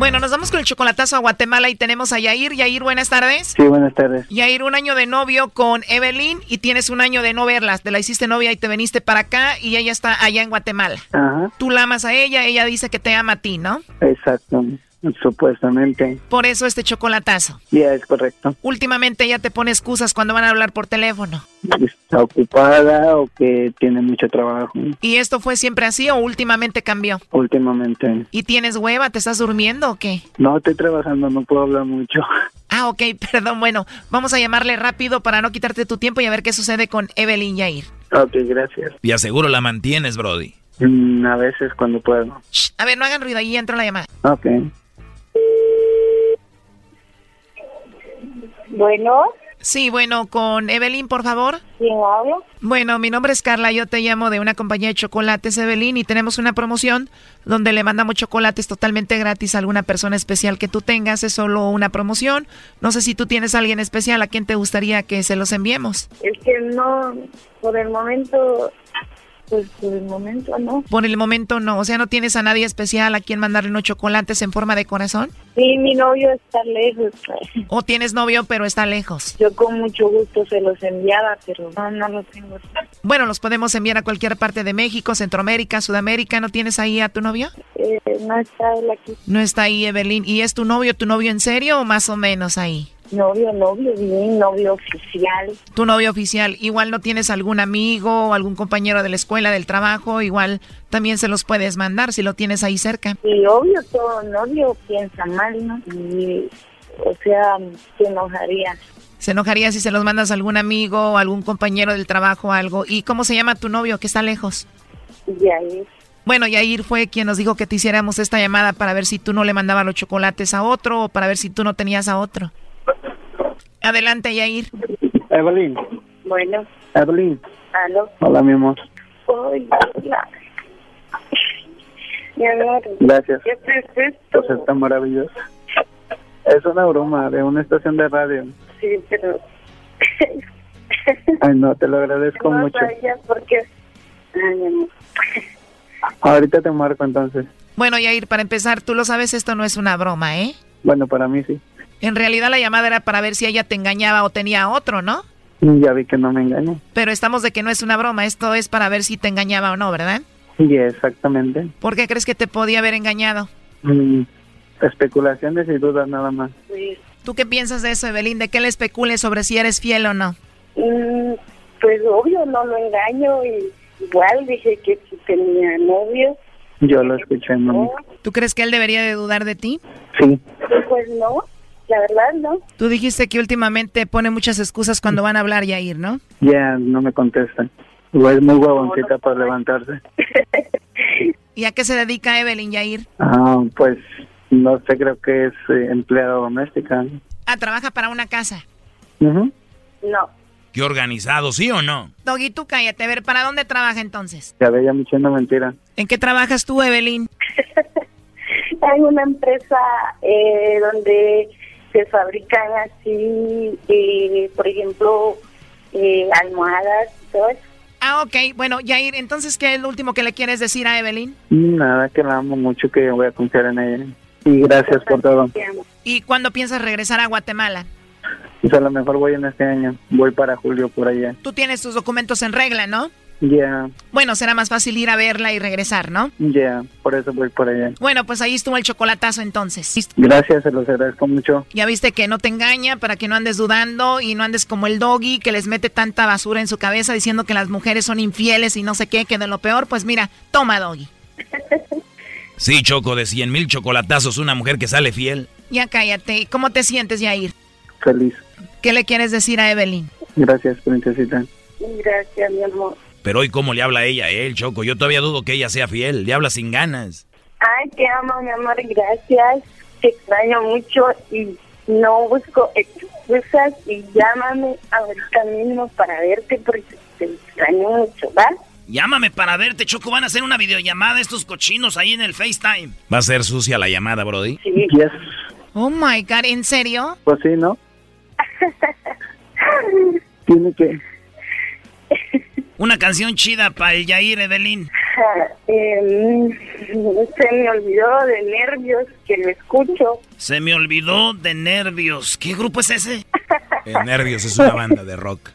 Bueno, nos vamos con el chocolatazo a Guatemala y tenemos a Yair. Yair, buenas tardes. Sí, buenas tardes. Yair, un año de novio con Evelyn y tienes un año de no verla. Te la hiciste novia y te viniste para acá y ella está allá en Guatemala. Ajá. Tú la amas a ella, ella dice que te ama a ti, ¿no? Exacto. Supuestamente. Por eso este chocolatazo. Ya, es correcto. Últimamente ella te pone excusas cuando van a hablar por teléfono. Está ocupada o que tiene mucho trabajo. ¿Y esto fue siempre así o últimamente cambió? Últimamente. ¿Y tienes hueva? ¿Te estás durmiendo o qué? No, estoy trabajando, no puedo hablar mucho. Ah, ok, perdón. Bueno, vamos a llamarle rápido para no quitarte tu tiempo y a ver qué sucede con Evelyn Yair. Ok, gracias. Y aseguro la mantienes, Brody. Mm, a veces cuando puedo. a ver, no hagan ruido, ahí entra la llamada. Ok. Bueno. Sí, bueno, con Evelyn, por favor. ¿Quién habla? Bueno, mi nombre es Carla, yo te llamo de una compañía de chocolates, Evelyn, y tenemos una promoción donde le mandamos chocolates totalmente gratis a alguna persona especial que tú tengas. Es solo una promoción. No sé si tú tienes a alguien especial a quien te gustaría que se los enviemos. Es que no, por el momento pues por el momento no. Por el momento no, o sea, ¿no tienes a nadie especial a quien mandarle unos chocolates en forma de corazón? Sí, mi novio está lejos. ¿O tienes novio pero está lejos? Yo con mucho gusto se los enviaba, pero no, no los tengo. Bueno, los podemos enviar a cualquier parte de México, Centroamérica, Sudamérica. ¿No tienes ahí a tu novio? Eh, no está él aquí. No está ahí, Evelyn. ¿Y es tu novio, tu novio en serio o más o menos ahí? Novio, novio, bien, novio oficial. Tu novio oficial. Igual no tienes algún amigo o algún compañero de la escuela, del trabajo, igual también se los puedes mandar si lo tienes ahí cerca. Y obvio, todo novio piensa mal, ¿no? Y, o sea, se enojaría. Se enojaría si se los mandas a algún amigo o algún compañero del trabajo o algo. ¿Y cómo se llama tu novio que está lejos? Yair. Bueno, Yair fue quien nos dijo que te hiciéramos esta llamada para ver si tú no le mandabas los chocolates a otro o para ver si tú no tenías a otro. Adelante, Yair. Evelyn. Bueno. Evelyn. ¿Aló? Hola, mi amor. Hola. Mi amor. Gracias. ¿Qué es esto? Pues está maravilloso. Es una broma de una estación de radio. Sí, pero... Ay, no, te lo agradezco mucho. porque... Ay, mi amor. Ahorita te marco entonces. Bueno, Yair, para empezar, tú lo sabes, esto no es una broma, ¿eh? Bueno, para mí sí. En realidad la llamada era para ver si ella te engañaba o tenía otro, ¿no? Ya vi que no me engañó. Pero estamos de que no es una broma, esto es para ver si te engañaba o no, ¿verdad? Sí, exactamente. ¿Por qué crees que te podía haber engañado? Mm, especulaciones y dudas nada más. ¿Tú qué piensas de eso, Evelyn? ¿De qué le especules sobre si eres fiel o no? Mm, pues obvio, no lo engaño y igual dije que si tenía novio. Yo lo escuché, mami. ¿Tú crees que él debería de dudar de ti? Sí. Pues no, la verdad no. Tú dijiste que últimamente pone muchas excusas cuando van a hablar, Yair, ¿no? Ya, no me contestan. Es muy huevoncita para levantarse. ¿Y a qué se dedica Evelyn, Yair? Ah, pues no sé, creo que es eh, empleada doméstica. Ah, trabaja para una casa. Ujú. No. Qué organizado, ¿sí o no? Doggy, tú cállate. A ver, ¿para dónde trabaja entonces? Ya veía mucho una mentira. ¿En qué trabajas tú, Evelyn? Hay una empresa eh, donde se fabrican así, eh, por ejemplo, eh, almohadas y todo eso. Ah, ok. Bueno, Yair, entonces, ¿qué es lo último que le quieres decir a Evelyn? Nada, que la amo mucho, que voy a confiar en ella. Y gracias por todo. ¿Y cuándo piensas regresar a Guatemala? Pues a lo mejor voy en este año. Voy para julio por allá. Tú tienes tus documentos en regla, ¿no? Ya, Bueno, será más fácil ir a verla y regresar, ¿no? ya, por eso voy por allá. Bueno, pues ahí estuvo el chocolatazo entonces. Gracias, se los agradezco mucho. Ya viste que no te engaña para que no andes dudando y no andes como el doggy que les mete tanta basura en su cabeza diciendo que las mujeres son infieles y no sé qué, que de lo peor, pues mira, toma doggy. Sí, Choco, de 100 mil chocolatazos, una mujer que sale fiel. Ya cállate. ¿Cómo te sientes, Yair? Feliz. ¿Qué le quieres decir a Evelyn? Gracias, princesita. Gracias, mi amor. Pero hoy, ¿cómo le habla a ella a él, Choco? Yo todavía dudo que ella sea fiel. Le habla sin ganas. Ay, te amo, mi amor, gracias. Te extraño mucho y no busco excusas y llámame ahorita mismo para verte porque te extraño mucho, ¿va? Llámame para verte, Choco. Van a hacer una videollamada estos cochinos ahí en el FaceTime. Va a ser sucia la llamada, Brody. Yes. Oh my God, ¿en serio? Pues sí, ¿no? Tiene que... Una canción chida para el Yair, Evelyn. Eh, se me olvidó de nervios que lo escucho. Se me olvidó de nervios. ¿Qué grupo es ese? Eh, Nervios es una banda de rock.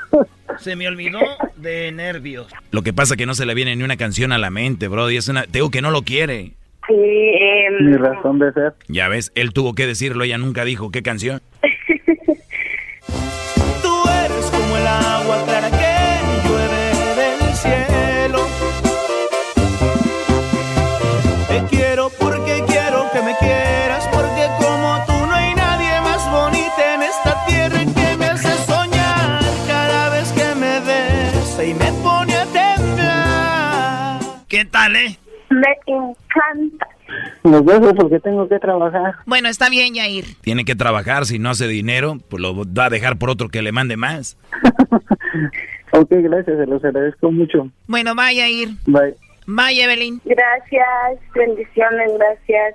Se me olvidó de nervios. Lo que pasa que no se le viene ni una canción a la mente, Brody. Es una... Te digo que no lo quiere. Sí, eh, Mi razón de ser. Ya ves, él tuvo que decirlo, ella nunca dijo qué canción. ¿Qué tal, eh? me encanta. Los dejo porque tengo que trabajar. Bueno, está bien, Yair. Tiene que trabajar, si no hace dinero, pues lo va a dejar por otro que le mande más. Ok, gracias, se los agradezco mucho. Bueno, vaya Yair. Bye. Bye, Evelyn. Gracias, bendiciones, gracias.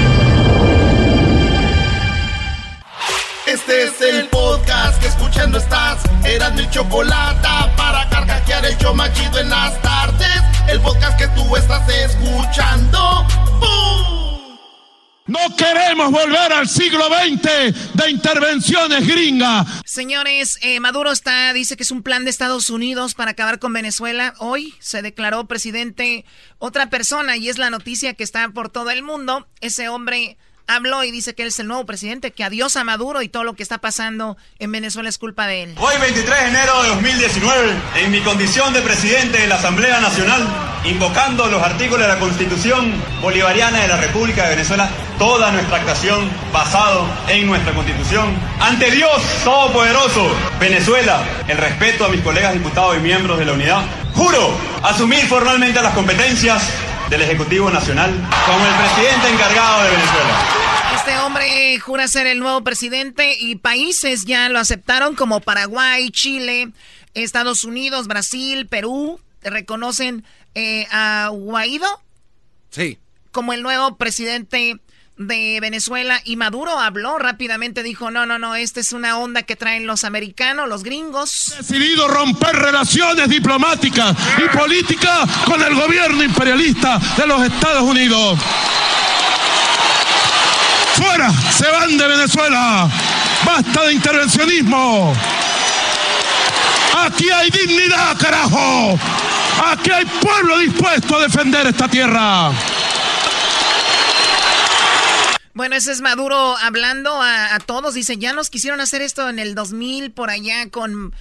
Este es el podcast que escuchando estás. Eran mi chocolate para carcajear el show machido en las tardes. El podcast que tú estás escuchando. ¡Bum! No queremos volver al siglo XX de intervenciones gringas. Señores, eh, Maduro está, dice que es un plan de Estados Unidos para acabar con Venezuela. Hoy se declaró presidente otra persona y es la noticia que está por todo el mundo. Ese hombre habló y dice que él es el nuevo presidente, que adiós a Maduro y todo lo que está pasando en Venezuela es culpa de él. Hoy 23 de enero de 2019, en mi condición de presidente de la Asamblea Nacional, invocando los artículos de la Constitución Bolivariana de la República de Venezuela, toda nuestra actuación basado en nuestra Constitución. Ante Dios Todopoderoso, Venezuela, el respeto a mis colegas diputados y miembros de la unidad, juro asumir formalmente las competencias del Ejecutivo Nacional como el presidente encargado de Venezuela. Hombre jura ser el nuevo presidente y países ya lo aceptaron como Paraguay, Chile, Estados Unidos, Brasil, Perú. Reconocen eh, a Guaido Sí. como el nuevo presidente de Venezuela y Maduro habló rápidamente, dijo, no, no, no, esta es una onda que traen los americanos, los gringos. Decidido romper relaciones diplomáticas y políticas con el gobierno imperialista de los Estados Unidos. Fuera, se van de Venezuela. Basta de intervencionismo. Aquí hay dignidad, carajo. Aquí hay pueblo dispuesto a defender esta tierra. Bueno, ese es Maduro hablando a, todos. Dice, ya nos quisieron hacer esto en el 2000 por allá con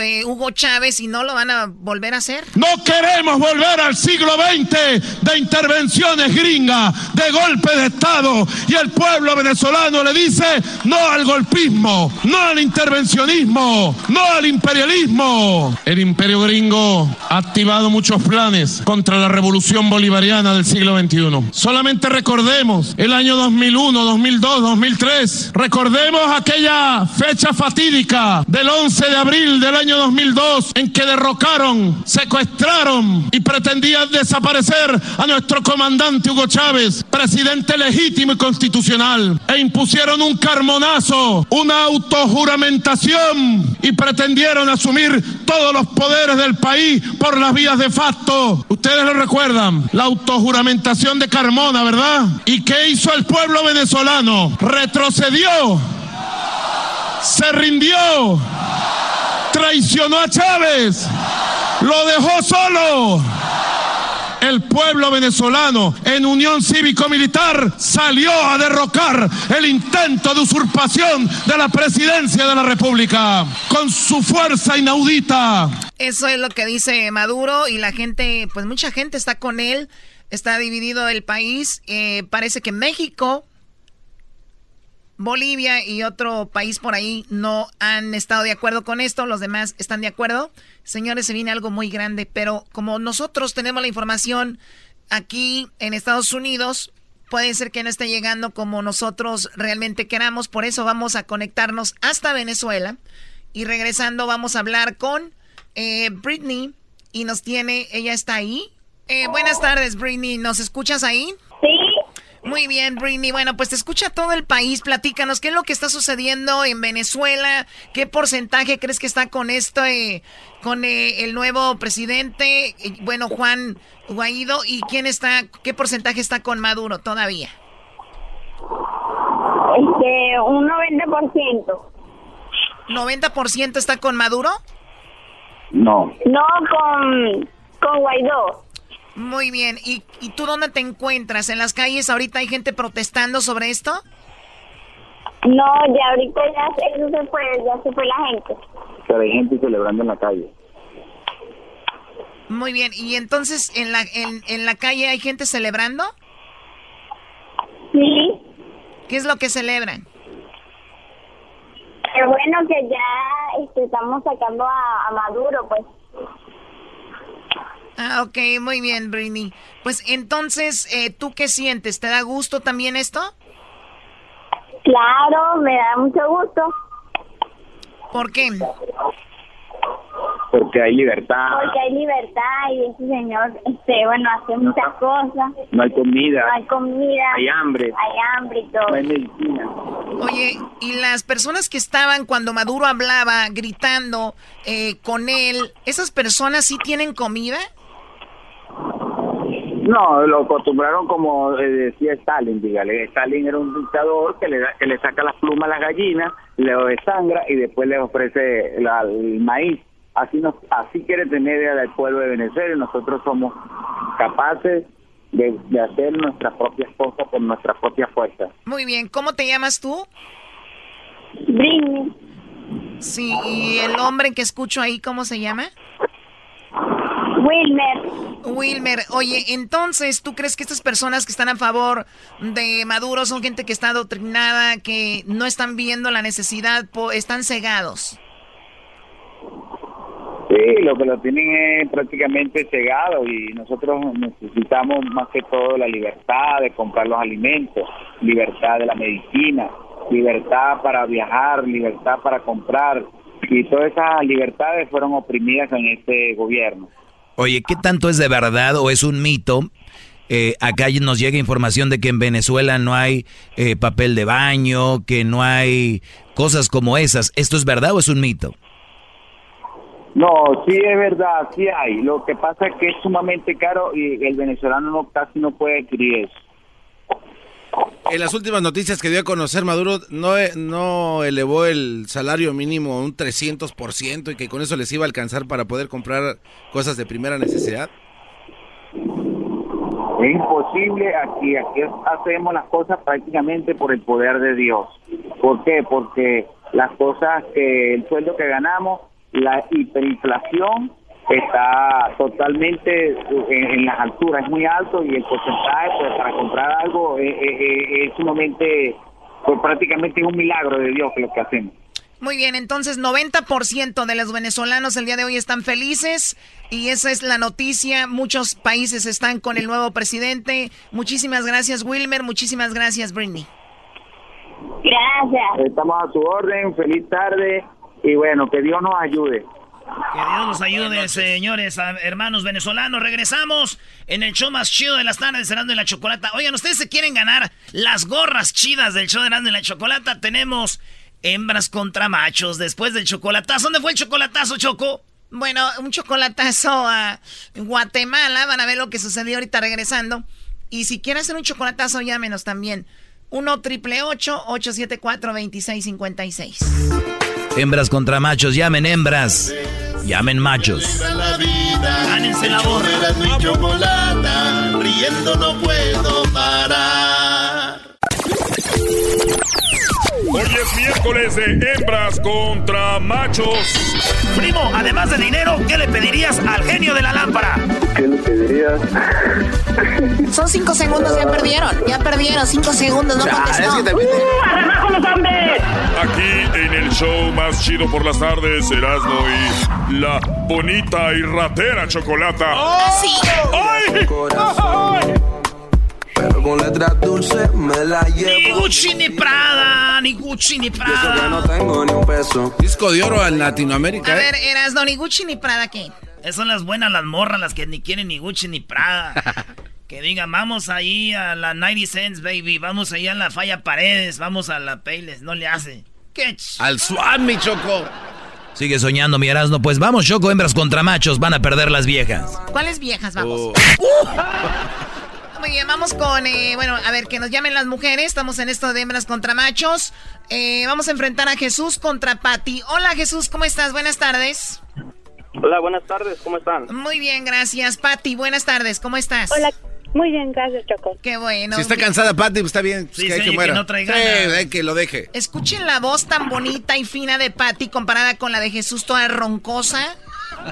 eh, Hugo Chávez y no lo van a volver a hacer. No queremos volver al siglo XX de intervenciones gringas, de golpe de Estado. Y el pueblo venezolano le dice no al golpismo, no al intervencionismo, no al imperialismo. El imperio gringo ha activado muchos planes contra la revolución bolivariana del siglo XXI. Solamente recordemos el año 2001, 2002, 2003. Recordemos aquella fecha fatídica del 11 de abril de año 2002 en que derrocaron, secuestraron y pretendían desaparecer a nuestro comandante Hugo Chávez, presidente legítimo y constitucional, e impusieron un carmonazo, una autojuramentación y pretendieron asumir todos los poderes del país por las vías de facto. Ustedes lo recuerdan, la autojuramentación de Carmona, ¿verdad? ¿Y qué hizo el pueblo venezolano? Retrocedió, se rindió traicionó a Chávez, lo dejó solo. El pueblo venezolano en unión cívico-militar salió a derrocar el intento de usurpación de la presidencia de la República con su fuerza inaudita. Eso es lo que dice Maduro y la gente, pues mucha gente está con él, está dividido el país. Eh, parece que México Bolivia y otro país por ahí no han estado de acuerdo con esto, los demás están de acuerdo. Señores, se viene algo muy grande, pero como nosotros tenemos la información aquí en Estados Unidos, puede ser que no esté llegando como nosotros realmente queramos, por eso vamos a conectarnos hasta Venezuela y regresando vamos a hablar con eh, Britney y nos tiene, ella está ahí. Eh, buenas tardes, Britney, ¿nos escuchas ahí? Muy bien, Britney. Bueno, pues te escucha todo el país. Platícanos, ¿qué es lo que está sucediendo en Venezuela? ¿Qué porcentaje crees que está con esto, eh, con eh, el nuevo presidente, eh, bueno, Juan Guaidó? ¿Y quién está, qué porcentaje está con Maduro todavía? Este, un 90%. ¿90% está con Maduro? No. No, con, con Guaidó. Muy bien. ¿Y, ¿Y tú dónde te encuentras? ¿En las calles ahorita hay gente protestando sobre esto? No, ya ahorita ya eso se fue, ya se fue la gente. Pero hay gente celebrando en la calle. Muy bien. ¿Y entonces en la, en, en la calle hay gente celebrando? Sí. ¿Qué es lo que celebran? Qué bueno que ya este, estamos sacando a, a Maduro, pues. Ah, ok, muy bien, Britney. Pues entonces, eh, ¿tú qué sientes? ¿Te da gusto también esto? Claro, me da mucho gusto. ¿Por qué? Porque hay libertad. Porque hay libertad y ese señor, este, bueno, hace muchas cosas. No hay comida. No hay comida. Hay hambre. Hay hambre y todo. No hay medicina. Oye, ¿y las personas que estaban cuando Maduro hablaba, gritando eh, con él, esas personas sí tienen comida? No, lo acostumbraron como eh, decía Stalin, dígale. Stalin era un dictador que le, da, que le saca las plumas a las gallinas, le desangra y después le ofrece la, el maíz. Así nos, así quiere tener al pueblo de Venezuela y nosotros somos capaces de, de hacer nuestras propias cosas por nuestra propia fuerza. Muy bien, ¿cómo te llamas tú? Britney. Sí, ¿y el hombre que escucho ahí, cómo se llama? Wilmer. Wilmer, oye, entonces, ¿tú crees que estas personas que están a favor de Maduro son gente que está adoctrinada, que no están viendo la necesidad, están cegados? Sí, lo que lo tienen es prácticamente cegado y nosotros necesitamos más que todo la libertad de comprar los alimentos, libertad de la medicina, libertad para viajar, libertad para comprar y todas esas libertades fueron oprimidas en este gobierno. Oye, ¿qué tanto es de verdad o es un mito eh, acá nos llega información de que en Venezuela no hay eh, papel de baño, que no hay cosas como esas. ¿Esto es verdad o es un mito? No, sí es verdad, sí hay. Lo que pasa es que es sumamente caro y el venezolano no, casi no puede adquirir eso. En las últimas noticias que dio a conocer Maduro, no, no elevó el salario mínimo un 300% y que con eso les iba a alcanzar para poder comprar cosas de primera necesidad. Es imposible, aquí, aquí hacemos las cosas prácticamente por el poder de Dios. ¿Por qué? Porque las cosas que el sueldo que ganamos, la hiperinflación está totalmente en, las alturas, es muy alto y el porcentaje pues, para comprar algo es, es, sumamente, pues prácticamente un milagro de Dios lo que hacemos. Muy bien, entonces 90% de los venezolanos el día de hoy están felices y esa es la noticia. Muchos países están con el nuevo presidente. Muchísimas gracias Wilmer, muchísimas gracias Britney. Gracias. Estamos a su orden, feliz tarde y bueno, que Dios nos ayude. Que Dios nos ayude, señores, hermanos venezolanos. Regresamos en el show más chido de las tardes, Cerrando en la Chocolata. Oigan, ¿ustedes se quieren ganar las gorras chidas del show de Erasmo en la Chocolata? Tenemos hembras contra machos después del chocolatazo. ¿Dónde fue el chocolatazo, Choco? Bueno, un chocolatazo a Guatemala. Van a ver lo que sucedió ahorita regresando. Y si quieren hacer un chocolatazo, llámenos también. 1 triple 874 2656 Hembras contra machos, llamen hembras. Llamen machos. Gánense la riendo no puedo parar. Hoy es miércoles de hembras contra machos. Primo, además de dinero, ¿qué le pedirías al genio ya perdieron. Ya perdieron, cinco segundos, no contestó. ¡Uh, los hombres! Aquí en el show más chido por las tardes, Erasmo y la bonita y ratera Chocolata. ¡Oh! ¡Sí! ¡Ay! ¡Ay! Pero con letras dulces me la llevo. Ni Gucci ni Prada, ni Gucci ni Prada. no tengo ni un peso. Disco de oro en Latinoamérica. A ¿eh? ver, eras no ni Gucci ni Prada, ¿qué? Esas son las buenas, las morras, las que ni quieren ni Gucci ni Prada. que digan, vamos ahí a la 90 Cents, baby. Vamos ahí a la Falla Paredes. Vamos a la Payless. No le hace. ¿Qué? Al Swan, mi Choco. Sigue soñando, mi Erasmo. Pues vamos, Choco, hembras contra machos. Van a perder las viejas. ¿Cuáles viejas vamos? Oh. Muy bien, vamos con, eh, bueno, a ver, que nos llamen las mujeres. Estamos en esto de hembras contra machos. Eh, vamos a enfrentar a Jesús contra Patti. Hola Jesús, ¿cómo estás? Buenas tardes. Hola, buenas tardes, ¿cómo están? Muy bien, gracias. Patti, buenas tardes, ¿cómo estás? Hola, muy bien, gracias, Choco. Qué bueno. Si está cansada, Patti, pues está bien. Sí, que, sí, que, muera. que no traiga sí, que lo deje. Escuchen la voz tan bonita y fina de Patti comparada con la de Jesús, toda roncosa.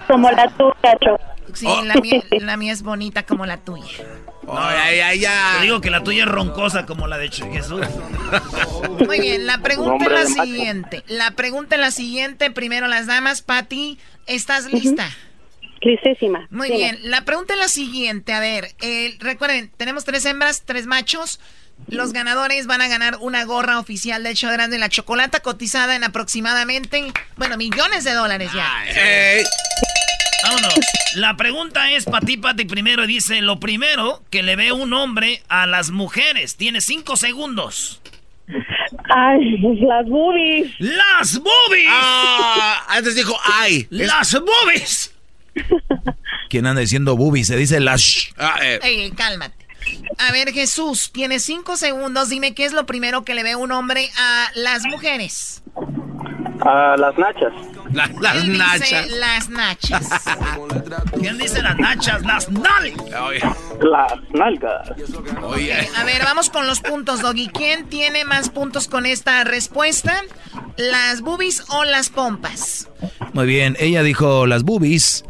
Como la tuya, Choco. Sí, Oh. la, mía, la mía es bonita como la tuya. No, ya, ya, ya. Te digo que la tuya es roncosa como la de Jesús. Muy bien, la pregunta es la siguiente. La pregunta es la siguiente. Primero las damas. Patti, ¿estás lista? Listísima. Muy bien, la pregunta es la siguiente. A ver, eh, recuerden, tenemos tres hembras, tres machos. Los ganadores van a ganar una gorra oficial del show de Erasmo y la chocolata cotizada en aproximadamente, bueno, millones de dólares ya. Ey. Vámonos. La pregunta es para ti, Pati, primero. Dice, lo primero que le ve un hombre a las mujeres. Tiene cinco segundos. Ay, las boobies. ¡Las boobies! Ah, antes dijo ay. Es- ¡Las boobies! ¿Quién anda diciendo boobies? Se dice las... Ah, eh. Ey, cálmate. A ver, Jesús, tienes cinco segundos. Dime qué es lo primero que le ve un hombre a las mujeres. A las nachas. La- las Él dice nachas. las nachas. ¿Quién dice las nachas? ¡Las nalgas! Las nalgas. oye. A ver, vamos con los puntos, Doggy. ¿Quién tiene más puntos con esta respuesta? ¿Las boobies o las pompas? Muy bien, ella dijo las boobies.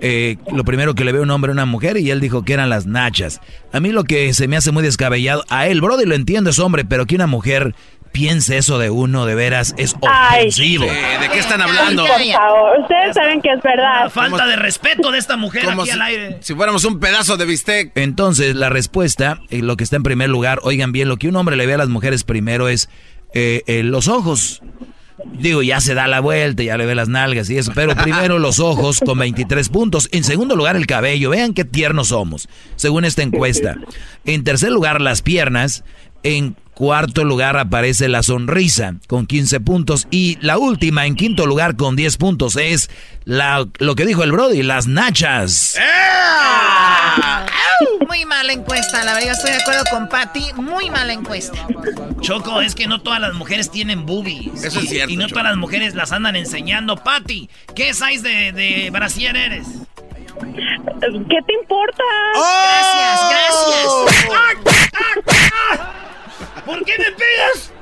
Eh, lo primero que le ve un hombre a una mujer y él dijo que eran las nachas. A mí lo que se me hace muy descabellado, a él, Brody lo entiendo, es hombre, pero que una mujer piense eso de uno, de veras, es ofensivo. Eh, ¿De qué están hablando? Por favor, ustedes saben que es verdad. falta de respeto de esta mujer Como aquí si, al aire. si fuéramos un pedazo de bistec. Entonces, la respuesta, eh, lo que está en primer lugar, oigan bien, lo que un hombre le ve a las mujeres primero es eh, eh, los ojos. Digo, ya se da la vuelta, ya le ve las nalgas y eso. Pero primero los ojos con 23 puntos. En segundo lugar, el cabello. Vean qué tiernos somos, según esta encuesta. En tercer lugar, las piernas. En cuarto lugar aparece la sonrisa con 15 puntos. Y la última, en quinto lugar, con 10 puntos, es la, lo que dijo el Brody, las nachas. Muy mala encuesta, la verdad, yo estoy de acuerdo con Patty. Muy mala encuesta. Choco, es que no todas las mujeres tienen boobies. Eso es cierto, Y no Choco. todas las mujeres las andan enseñando. Patty, ¿qué size de, de brasier eres? ¿Qué te importa? Gracias, gracias. ¿Por qué me pegas?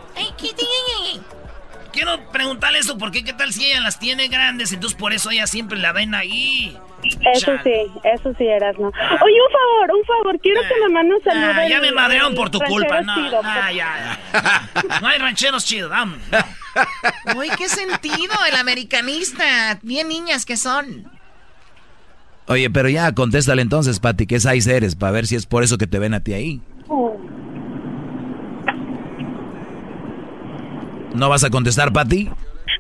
Quiero preguntarle eso, porque qué tal si ella las tiene grandes, entonces por eso ella siempre la ven ahí. Eso Chale. sí, eso sí eras, ¿no? Oye, un favor, un favor, quiero que me mande un saludo. Ah, ya me madrearon por tu culpa. No, chido, no, por- ya, ya. No hay rancheros chidos, vamos. Uy, qué sentido, el americanista. Bien niñas que son. Oye, pero ya contéstale entonces, Pati, ¿qué size eres? Para ver si es por eso que te ven a ti ahí. ¿No vas a contestar, Pati?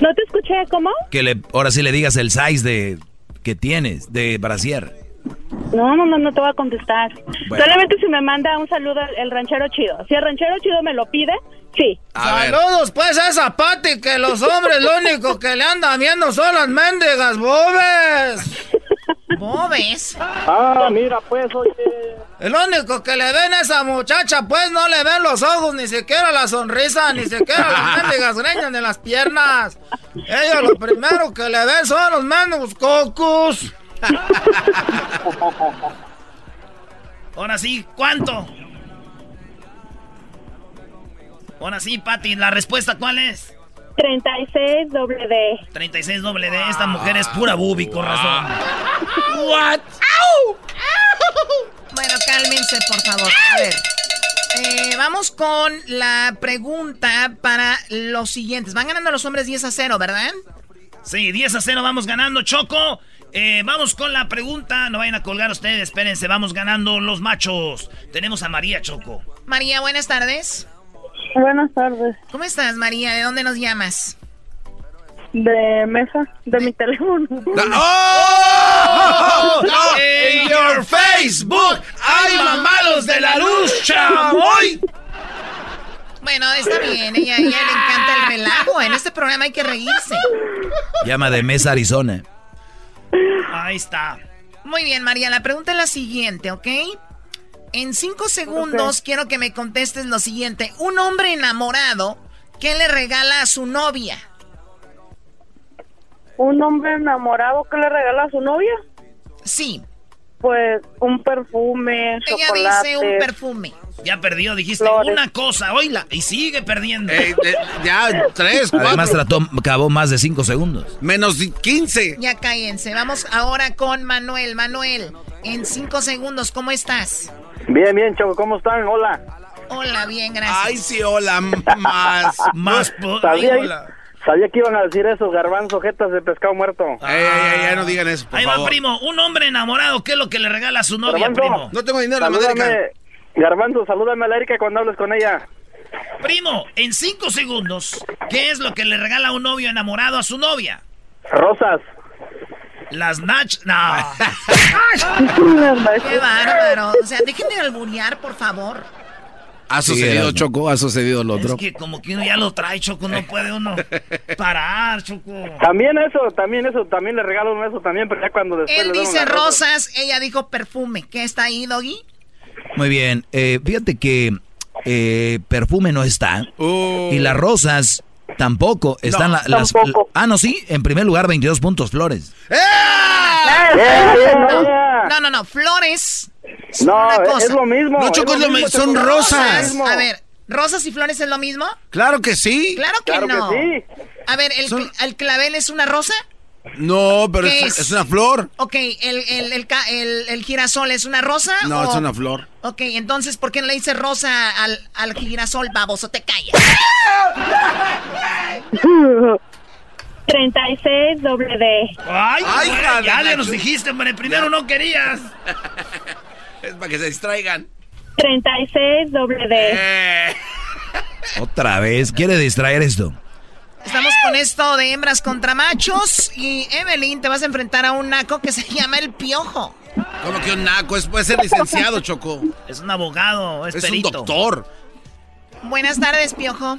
¿No te escuché? ¿Cómo? Que le, ahora sí le digas el size de que tienes de brasier. No, no, no, no te voy a contestar. Bueno. Solamente si me manda un saludo el, ranchero chido. Si el ranchero chido me lo pide, sí. Saludos pues a esa Pati que los hombres lo único que le andan viendo son las mendigas bobes. ¿Bobes? Ah, mira pues, oye. El único que le ven a esa muchacha pues no le ven los ojos, ni siquiera la sonrisa, ni siquiera las mendigas greñas de las piernas. Ellos lo primero que le ven son los mendigos cocos. Ahora sí, ¿cuánto? Ahora sí, Patty, ¿la respuesta cuál es? 36 doble D. 36 doble D. Esta mujer es pura bubi, con razón. What? Bueno, cálmense, por favor. A ver. Eh, vamos con la pregunta para los siguientes. Van ganando los hombres 10 a 0, ¿verdad? Sí, 10 a 0 vamos ganando, Choco. Eh, vamos con la pregunta. No vayan a colgar ustedes, espérense. Vamos ganando los machos. Tenemos a María Choco. María, buenas tardes. Buenas tardes. ¿Cómo estás, María? ¿De dónde nos llamas? De mesa, de mi teléfono. ¡Oh! ¡In your Facebook! ¡Ay, mamalos de la luz, chamoy! Bueno, está bien. Ella, a ella le encanta el relajo. En este programa hay que reírse. Llama de Mesa, Arizona. Ahí está. Muy bien, María. La pregunta es la siguiente, ¿ok? En cinco segundos quiero que me contestes lo siguiente. Un hombre enamorado, ¿qué le regala a su novia? ¿Un hombre enamorado que le regala a su novia? Sí. Pues un perfume, Ella chocolate. dice un perfume. Ya perdió, dijiste Flores. una cosa, oíla, y sigue perdiendo. Eh, eh, ya, tres, cuatro. Además trató, acabó más de 5 segundos. Menos 15. Ya cállense. Vamos ahora con Manuel. Manuel, en cinco segundos, ¿cómo estás? Bien, bien, Choco, ¿cómo están? Hola. Hola, bien, gracias. Ay, sí, hola, más. Más. Sabía, ay, hola. Sabía que iban a decir esos garbanzos, jetas de pescado muerto. Ey, ey, ya no digan eso, por Ahí va, primo. Un hombre enamorado, ¿qué es lo que le regala a su novia, Garbanzo, primo? No tengo dinero, América. Salúdame, Garbanzo, salúdame a la Erika cuando hables con ella. Primo, en cinco segundos, ¿qué es lo que le regala un novio enamorado a su novia? Rosas. Las nach... No. Qué bárbaro. O sea, dejen de alburear, por favor. Ha sucedido. Choco, ha sucedido lo Es otro. que como que uno ya lo trae, Choco, no puede uno parar, Choco. También eso, también eso, también le regalo uno eso también, pero ya cuando después Él le dice rosas, ella dijo perfume. ¿Qué está ahí, Doggy? Muy bien. eh, fíjate que eh, perfume no está. Oh. Y las rosas tampoco. Están la- las. tampoco. Ah, no, sí. En primer lugar, 22 puntos, flores. Ya. No, no, no. Flores. Son No, es- lo mismo. No, Choco, es lo mismo, mi- son rosas. A ver, ¿rosas y flores es lo mismo? Claro que sí. Claro que Claro no. que sí. A ver, ¿el, Son- cl- ¿el clavel es una rosa? No, pero ¿Qué es, una flor. Ok, ¿el, el, el, ca- el- el girasol es una rosa? No, o- es una flor. Ok, entonces, ¿por qué no le dice rosa al, al girasol, baboso? Te callas. 36 doble D. Ay, Ay, ya le nos dijiste, hombre. Primero no querías. Es para que se distraigan. 36 doble D. Eh. Otra vez. ¿Quiere distraer esto? Estamos con esto de hembras contra machos y Evelyn te vas a enfrentar a un naco que se llama el piojo. ¿Cómo que un naco? Es, puede ser licenciado, Choco. Es un abogado, es, es un doctor. Buenas tardes, piojo.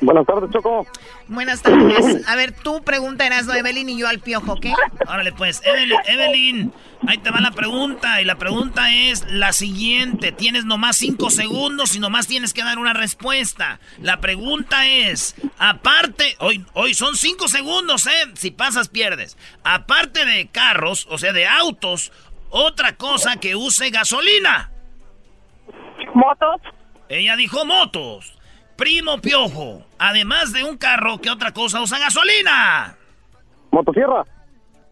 Buenas tardes, Choco. Buenas tardes. A ver, tú pregunta eras no Evelyn y yo al piojo, ¿qué? Órale, pues, Evelyn, Evelyn, ahí te va la pregunta. Y la pregunta es la siguiente. Tienes nomás cinco segundos y nomás tienes que dar una respuesta. La pregunta es, aparte, hoy, hoy son cinco segundos, ¿eh? Si pasas, pierdes. Aparte de carros, o sea, de autos, otra cosa que use gasolina. Motos. Ella dijo motos. Primo Piojo, además de un carro, ¿qué otra cosa usa gasolina? Motosierra.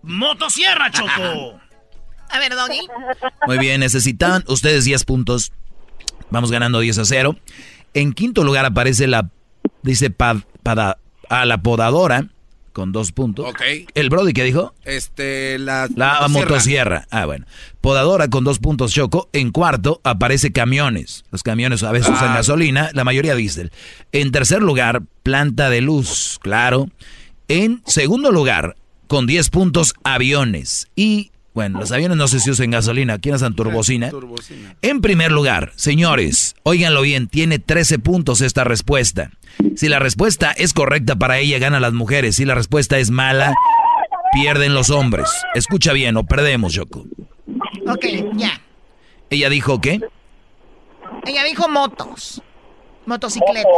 Motosierra, Choco. A ver, Doggy. Muy bien, necesitan ustedes 10 puntos. Vamos ganando 10 a 0. En quinto lugar aparece la, dice, para a la podadora con dos puntos. Ok. ¿El Brody qué dijo? Este, la... La motosierra. Ah, bueno. Podadora con dos puntos, Choco. En cuarto aparece camiones. Los camiones a veces usan Ah. gasolina, la mayoría diésel. En tercer lugar, planta de luz, claro. En segundo lugar, con 10 puntos, aviones. Y, bueno, los aviones no sé si usan gasolina. ¿Quién usan turbocina? En primer lugar, señores, óiganlo bien, tiene 13 puntos esta respuesta. Si la respuesta es correcta para ella, ganan las mujeres. Si la respuesta es mala, pierden los hombres. Escucha bien, o perdemos, Yoko. Ok, ya. Ella dijo qué? Ella dijo motos. Motocicleta.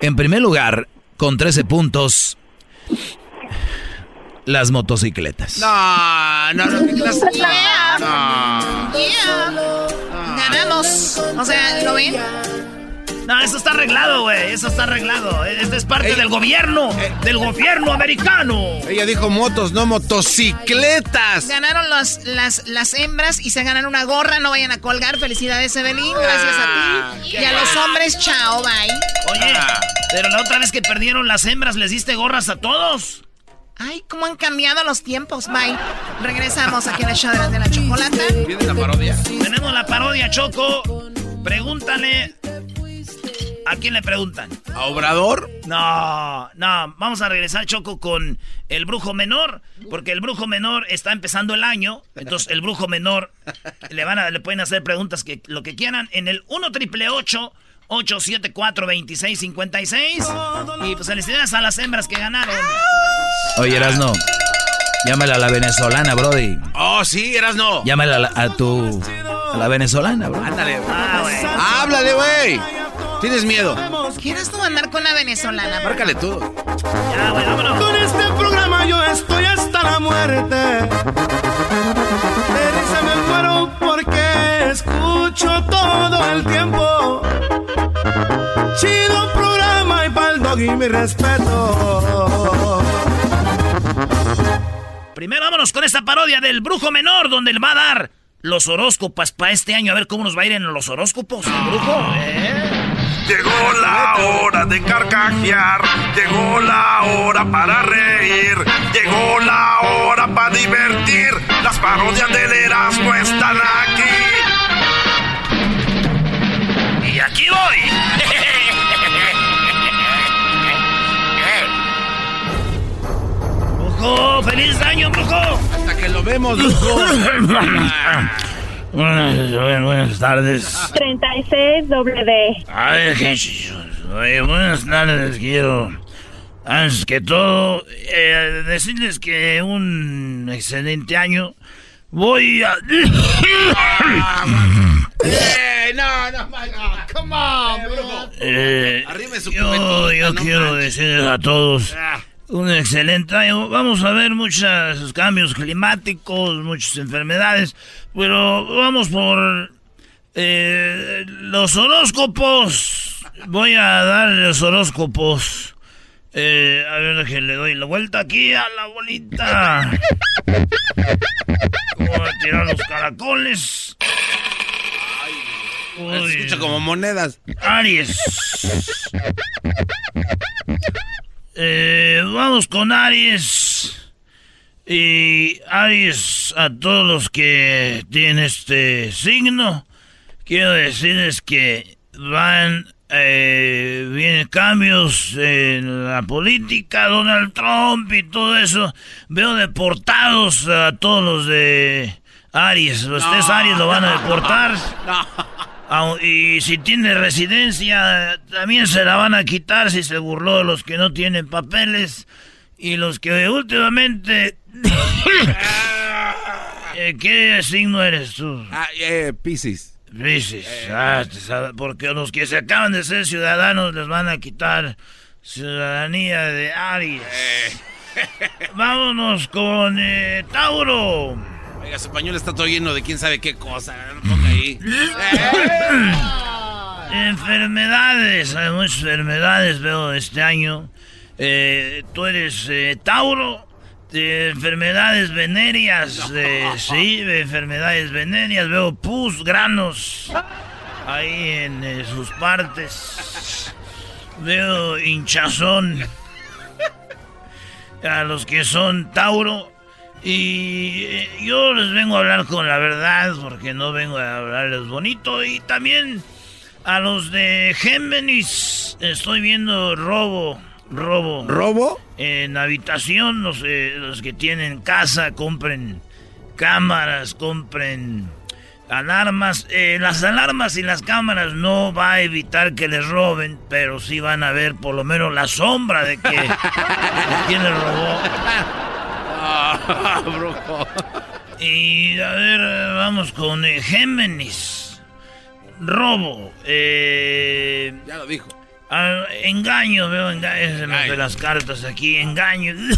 En primer lugar, con 13 puntos, las motocicletas. No, no, no. las- Yeah. No. Yeah. Ganamos. O sea, ¿lo ven? No, eso está arreglado, güey. Eso está arreglado. Esto es parte del gobierno. del gobierno americano. Ella dijo motos, no motocicletas. Ganaron los, las, las hembras y se ganan una gorra. No vayan a colgar. Felicidades, Evelyn. Gracias a ti. Y a los hombres, chao, bye. Oye, pero la otra vez que perdieron las hembras, ¿les diste gorras a todos? Ay, cómo han cambiado los tiempos, bye. Regresamos aquí en el show de la, la chocolata. ¿Viene la parodia? Tenemos la parodia, Choco. Pregúntale. ¿A quién le preguntan? ¿A Obrador? No, no. Vamos a regresar, Choco, con el brujo menor. Porque el brujo menor está empezando el año. Entonces, el brujo menor le, van a, le pueden hacer preguntas que lo que quieran en el 1 triple 874 2656 Y pues felicidades a las hembras que ganaron. Oye, Erasno, llámala a la venezolana, Brody. Oh, sí, eras no. Llámala a, la- a tu... a la venezolana, bro. Ándale. Ah, güey. Háblale, güey. ¿Tienes miedo? ¿Quieres tú andar con la venezolana? Márcale tú. Ya, güey, vámonos. Con este programa yo estoy hasta la muerte. De risa me muero porque escucho todo el tiempo. Doggy mi respeto. Primero vámonos con esta parodia del brujo menor, donde le va a dar los horóscopos para este año. A ver cómo nos va a ir en los horóscopos, el brujo. ¿eh? Llegó la hora de carcajear, llegó la hora para reír, llegó la hora para divertir. Las parodias del Erasmo están aquí. Y aquí voy. Brujo, feliz año, brujo. Hasta que lo vemos, brujo. Buenas, buenas tardes. 36 WD. A ver, oye, buenas tardes, quiero, antes que todo, eh, decirles que un excelente año. Voy a... Eh, no, no, no, come on, brujo. Eh, Arrime su yo yo no quiero manches. decirles a todos Ah. Un excelente año. Vamos a ver muchos cambios climáticos, muchas enfermedades, pero vamos por eh, los horóscopos. Voy a dar los horóscopos. Eh, a ver que le doy la vuelta aquí a la bolita. Voy a tirar los caracoles. Se Uy. escucha como monedas. Aries. Eh, vamos con Aries. Y Aries, a todos los que tienen este signo, quiero decirles que van eh, vienen cambios en la política, Donald Trump y todo eso. Veo deportados a todos los de Aries. Los tres Aries lo van a deportar. Y si tiene residencia, también se la van a quitar si se burló de los que no tienen papeles. Y los que últimamente... Eh, ¿Qué signo eres tú? Ah, eh, Pisces. Pisces. Ah, porque los que se acaban de ser ciudadanos les van a quitar ciudadanía de Aries. Eh. Vámonos con eh, Tauro. Oiga, su pañuelo está todo lleno de quién sabe qué cosa. ponga ahí. enfermedades, hay muchas enfermedades veo este año. Eh, tú eres eh, Tauro, de enfermedades venéreas, eh, sí, enfermedades venéreas, veo pus, granos ahí en sus partes. Veo hinchazón. A los que son Tauro, y eh, yo les vengo a hablar con la verdad, porque no vengo a hablarles bonito. Y también a los de Géminis, estoy viendo robo, robo. ¿Robo? En habitación, los, los que tienen casa, compren cámaras, compren alarmas. Eh, las alarmas y las cámaras no va a evitar que les roben, pero sí van a ver por lo menos la sombra de que quién les robó. Y a ver, vamos con eh, Géminis. Robo. Eh, ya lo dijo. engaño, veo engaño de las cartas aquí. Engaño.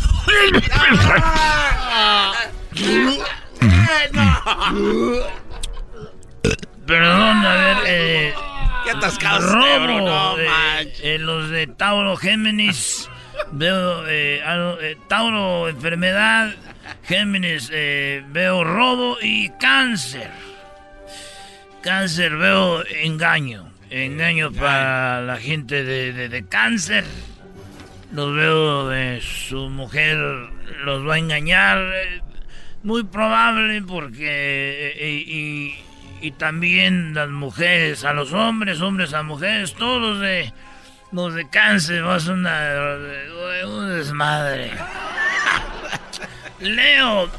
Perdón, a ver. Eh, ¿Qué atascado robo, no, eh, los de Tauro Géminis. Veo eh, eh, Tauro, enfermedad. Géminis, eh, veo robo y cáncer. Cáncer, veo engaño. Engaño para la gente de, cáncer. Los veo de su mujer, los va a engañar. Muy probable porque... y, y también las mujeres a los hombres, hombres a mujeres, todos de los de cáncer, vas una. un desmadre. Leo.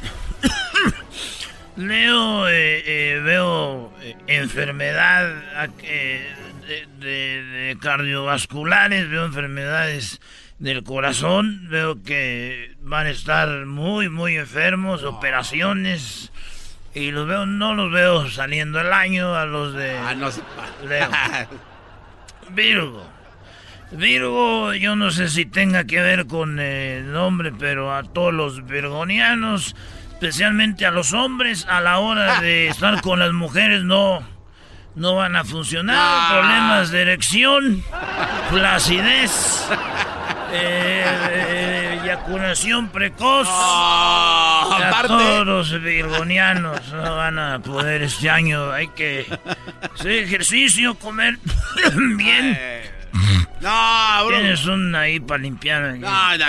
Leo, eh, eh, veo eh, enfermedad de, cardiovasculares, veo enfermedades del corazón, veo que van a estar muy, muy enfermos, operaciones. Y los veo, no los veo saliendo el año a los de ah, no Leo. Virgo. Virgo, yo no sé si tenga que ver con el nombre, pero a todos los virgonianos, especialmente a los hombres, a la hora de estar con las mujeres no, no van a funcionar. Ah. Problemas de erección, flacidez, eh, eyaculación precoz. Ah, a todos los virgonianos no van a poder este año. Hay que hacer ejercicio, comer bien. No, bro. Tienes un ahí para limpiar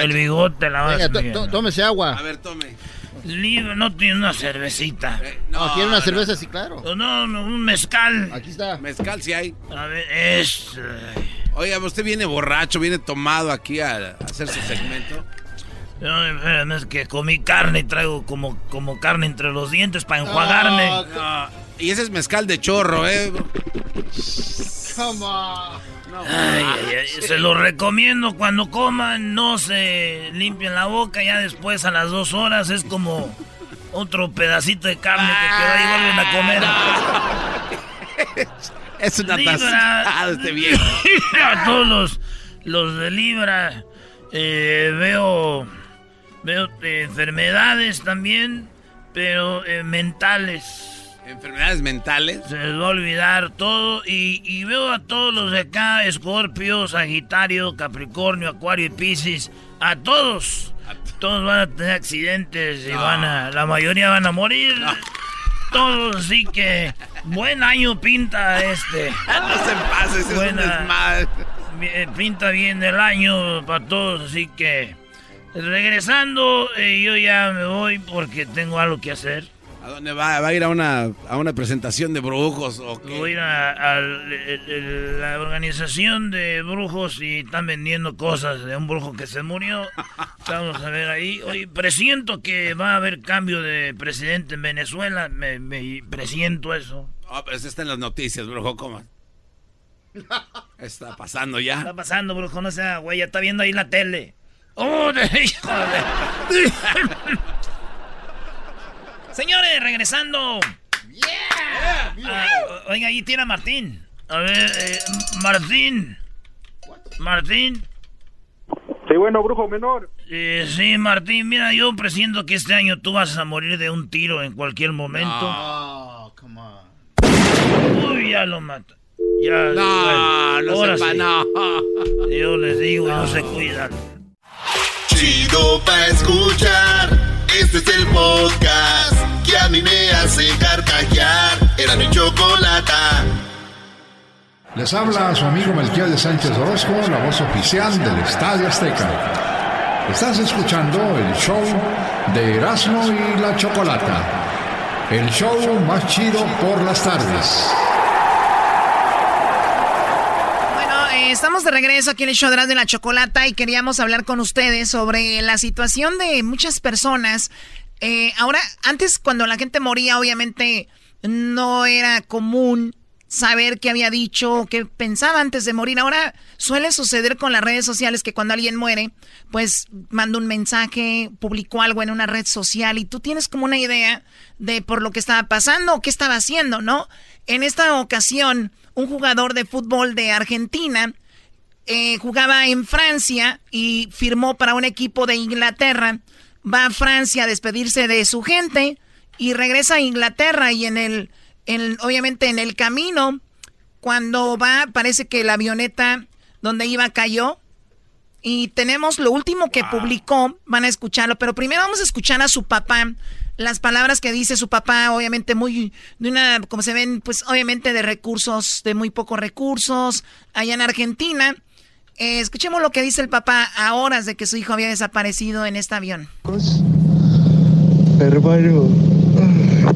el, bigote, la vas Venga, tómese agua. A ver, tome. Libre, no tiene una cervecita. Eh, no, tiene una cerveza, sí, claro. No, no, un mezcal. Aquí está. Mezcal sí hay. A ver, es... Oiga, usted viene borracho, viene tomado aquí a, hacer su segmento. No, es que comí carne y traigo como, como carne entre los dientes para enjuagarme. Y ese es mezcal de chorro, ¿eh? On. Se lo recomiendo cuando coman, no se limpien la boca, ya después a las dos horas es como otro pedacito de carne que queda y vuelven a comer. es una taza este viejo. a todos los, de Libra eh, veo, veo enfermedades también, pero eh, mentales enfermedades mentales. Se les va a olvidar todo. Y, veo a todos los de acá: Escorpio, Sagitario, Capricornio, Acuario y Piscis. A todos. Todos van a tener accidentes y van a. La mayoría van a morir. Todos, así que. Buen año pinta este. no se pase, es Buena, Pinta bien el año para todos, así que. Regresando, eh, yo ya me voy porque tengo algo que hacer. ¿A dónde va? ¿Va a ir a una, a una presentación de brujos o qué? Voy a ir a, la organización de brujos y están vendiendo cosas de un brujo que se murió. Vamos a ver ahí. Hoy presiento que va a haber cambio de presidente en Venezuela. Me, presiento eso. Ah, pues está en las noticias, brujo, ¿cómo? Está pasando ya. Está pasando, brujo, no sea, güey, ya está viendo ahí la tele. ¡Oh, Señores, regresando. Yeah. Ah, oiga, ahí tiene a Martín. A ver, eh, Martín. Martín. Sí, bueno, brujo menor. Eh, sí, Martín, mira, yo presiento que este año tú vas a morir de un tiro en cualquier momento. Oh, come on. Uy, ya lo mata. Ya, no, no sepa, no. Yo les digo, no se cuidan. Chido pa' escuchar. Este es el podcast que a mí me hace carcajear. Era mi chocolata. Les habla su amigo Melquiel de Sánchez Orozco, la voz oficial del Estadio Azteca. Estás escuchando el show de Erasmo y la Chocolata. El show más chido por las tardes. estamos de regreso aquí en el show de la chocolata y queríamos hablar con ustedes sobre la situación de muchas personas. Eh, ahora, antes cuando la gente moría, obviamente no era común saber qué había dicho, qué pensaba antes de morir. Ahora suele suceder con las redes sociales que cuando alguien muere, pues manda un mensaje, publicó algo en una red social y tú tienes como una idea de por lo que estaba pasando o qué estaba haciendo, ¿no? En esta ocasión, un jugador de fútbol de Argentina eh, jugaba en Francia y firmó para un equipo de Inglaterra. Va a Francia a despedirse de su gente y regresa a Inglaterra y en el, obviamente en el camino, cuando va, parece que la avioneta donde iba cayó. Y tenemos lo último que publicó, van a escucharlo, pero primero vamos a escuchar a su papá las palabras que dice su papá, obviamente muy, de una, como se ven, pues obviamente de recursos, de muy pocos recursos, allá en Argentina. Eh, escuchemos lo que dice el papá a horas de que su hijo había desaparecido en este avión. Hermano.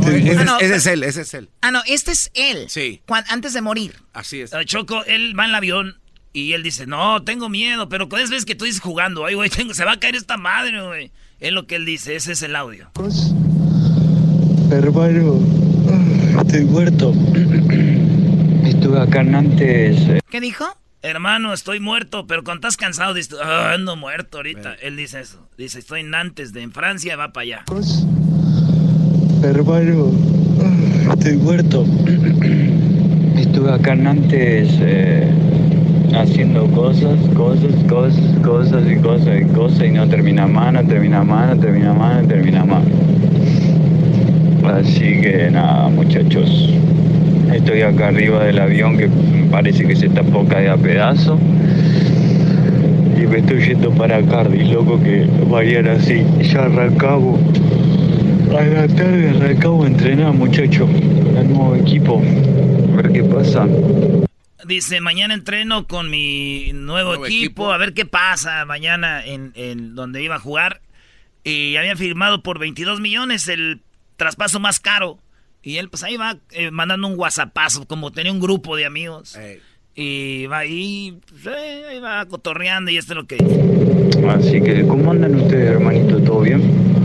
ese, ah, es él, ese es él. Ah, no, este es él. Sí. antes de morir. Así es. Choco, él va en el avión y él dice, no, tengo miedo, pero cada vez que tú dices jugando, ay, güey, se va a caer esta madre, güey. Es lo que él dice, ese es el audio. Hermano, estoy muerto. Estuve acá antes. Eh. ¿Qué dijo? Hermano, estoy muerto, pero cuando estás cansado, dices, ah, ando muerto ahorita. Él dice eso. Dice, estoy en Nantes, de en Francia, va para allá. Hermano, estoy muerto. Estuve acá en Nantes eh, haciendo cosas, cosas, cosas, cosas y cosas y cosas y no termina más, no termina más, no termina más, no termina más. Así que nada, muchachos. Estoy acá arriba del avión que parece que se está poca de a pedazo. Y me estoy yendo para Cardi, loco, que vayan así. Ya arrancamos. A la tarde arrancamos a entrenar, muchachos. El nuevo equipo. A ver qué pasa. Dice, mañana entreno con mi nuevo, equipo, a ver qué pasa mañana en, en donde iba a jugar. Y habían firmado por 22 millones el traspaso más caro. Y él pues ahí va eh, mandando un whatsappazo, como tenía un grupo de amigos. Y va ahí, pues, eh, ahí va cotorreando y esto es lo que Así que, ¿cómo andan ustedes, hermanito? ¿Todo bien?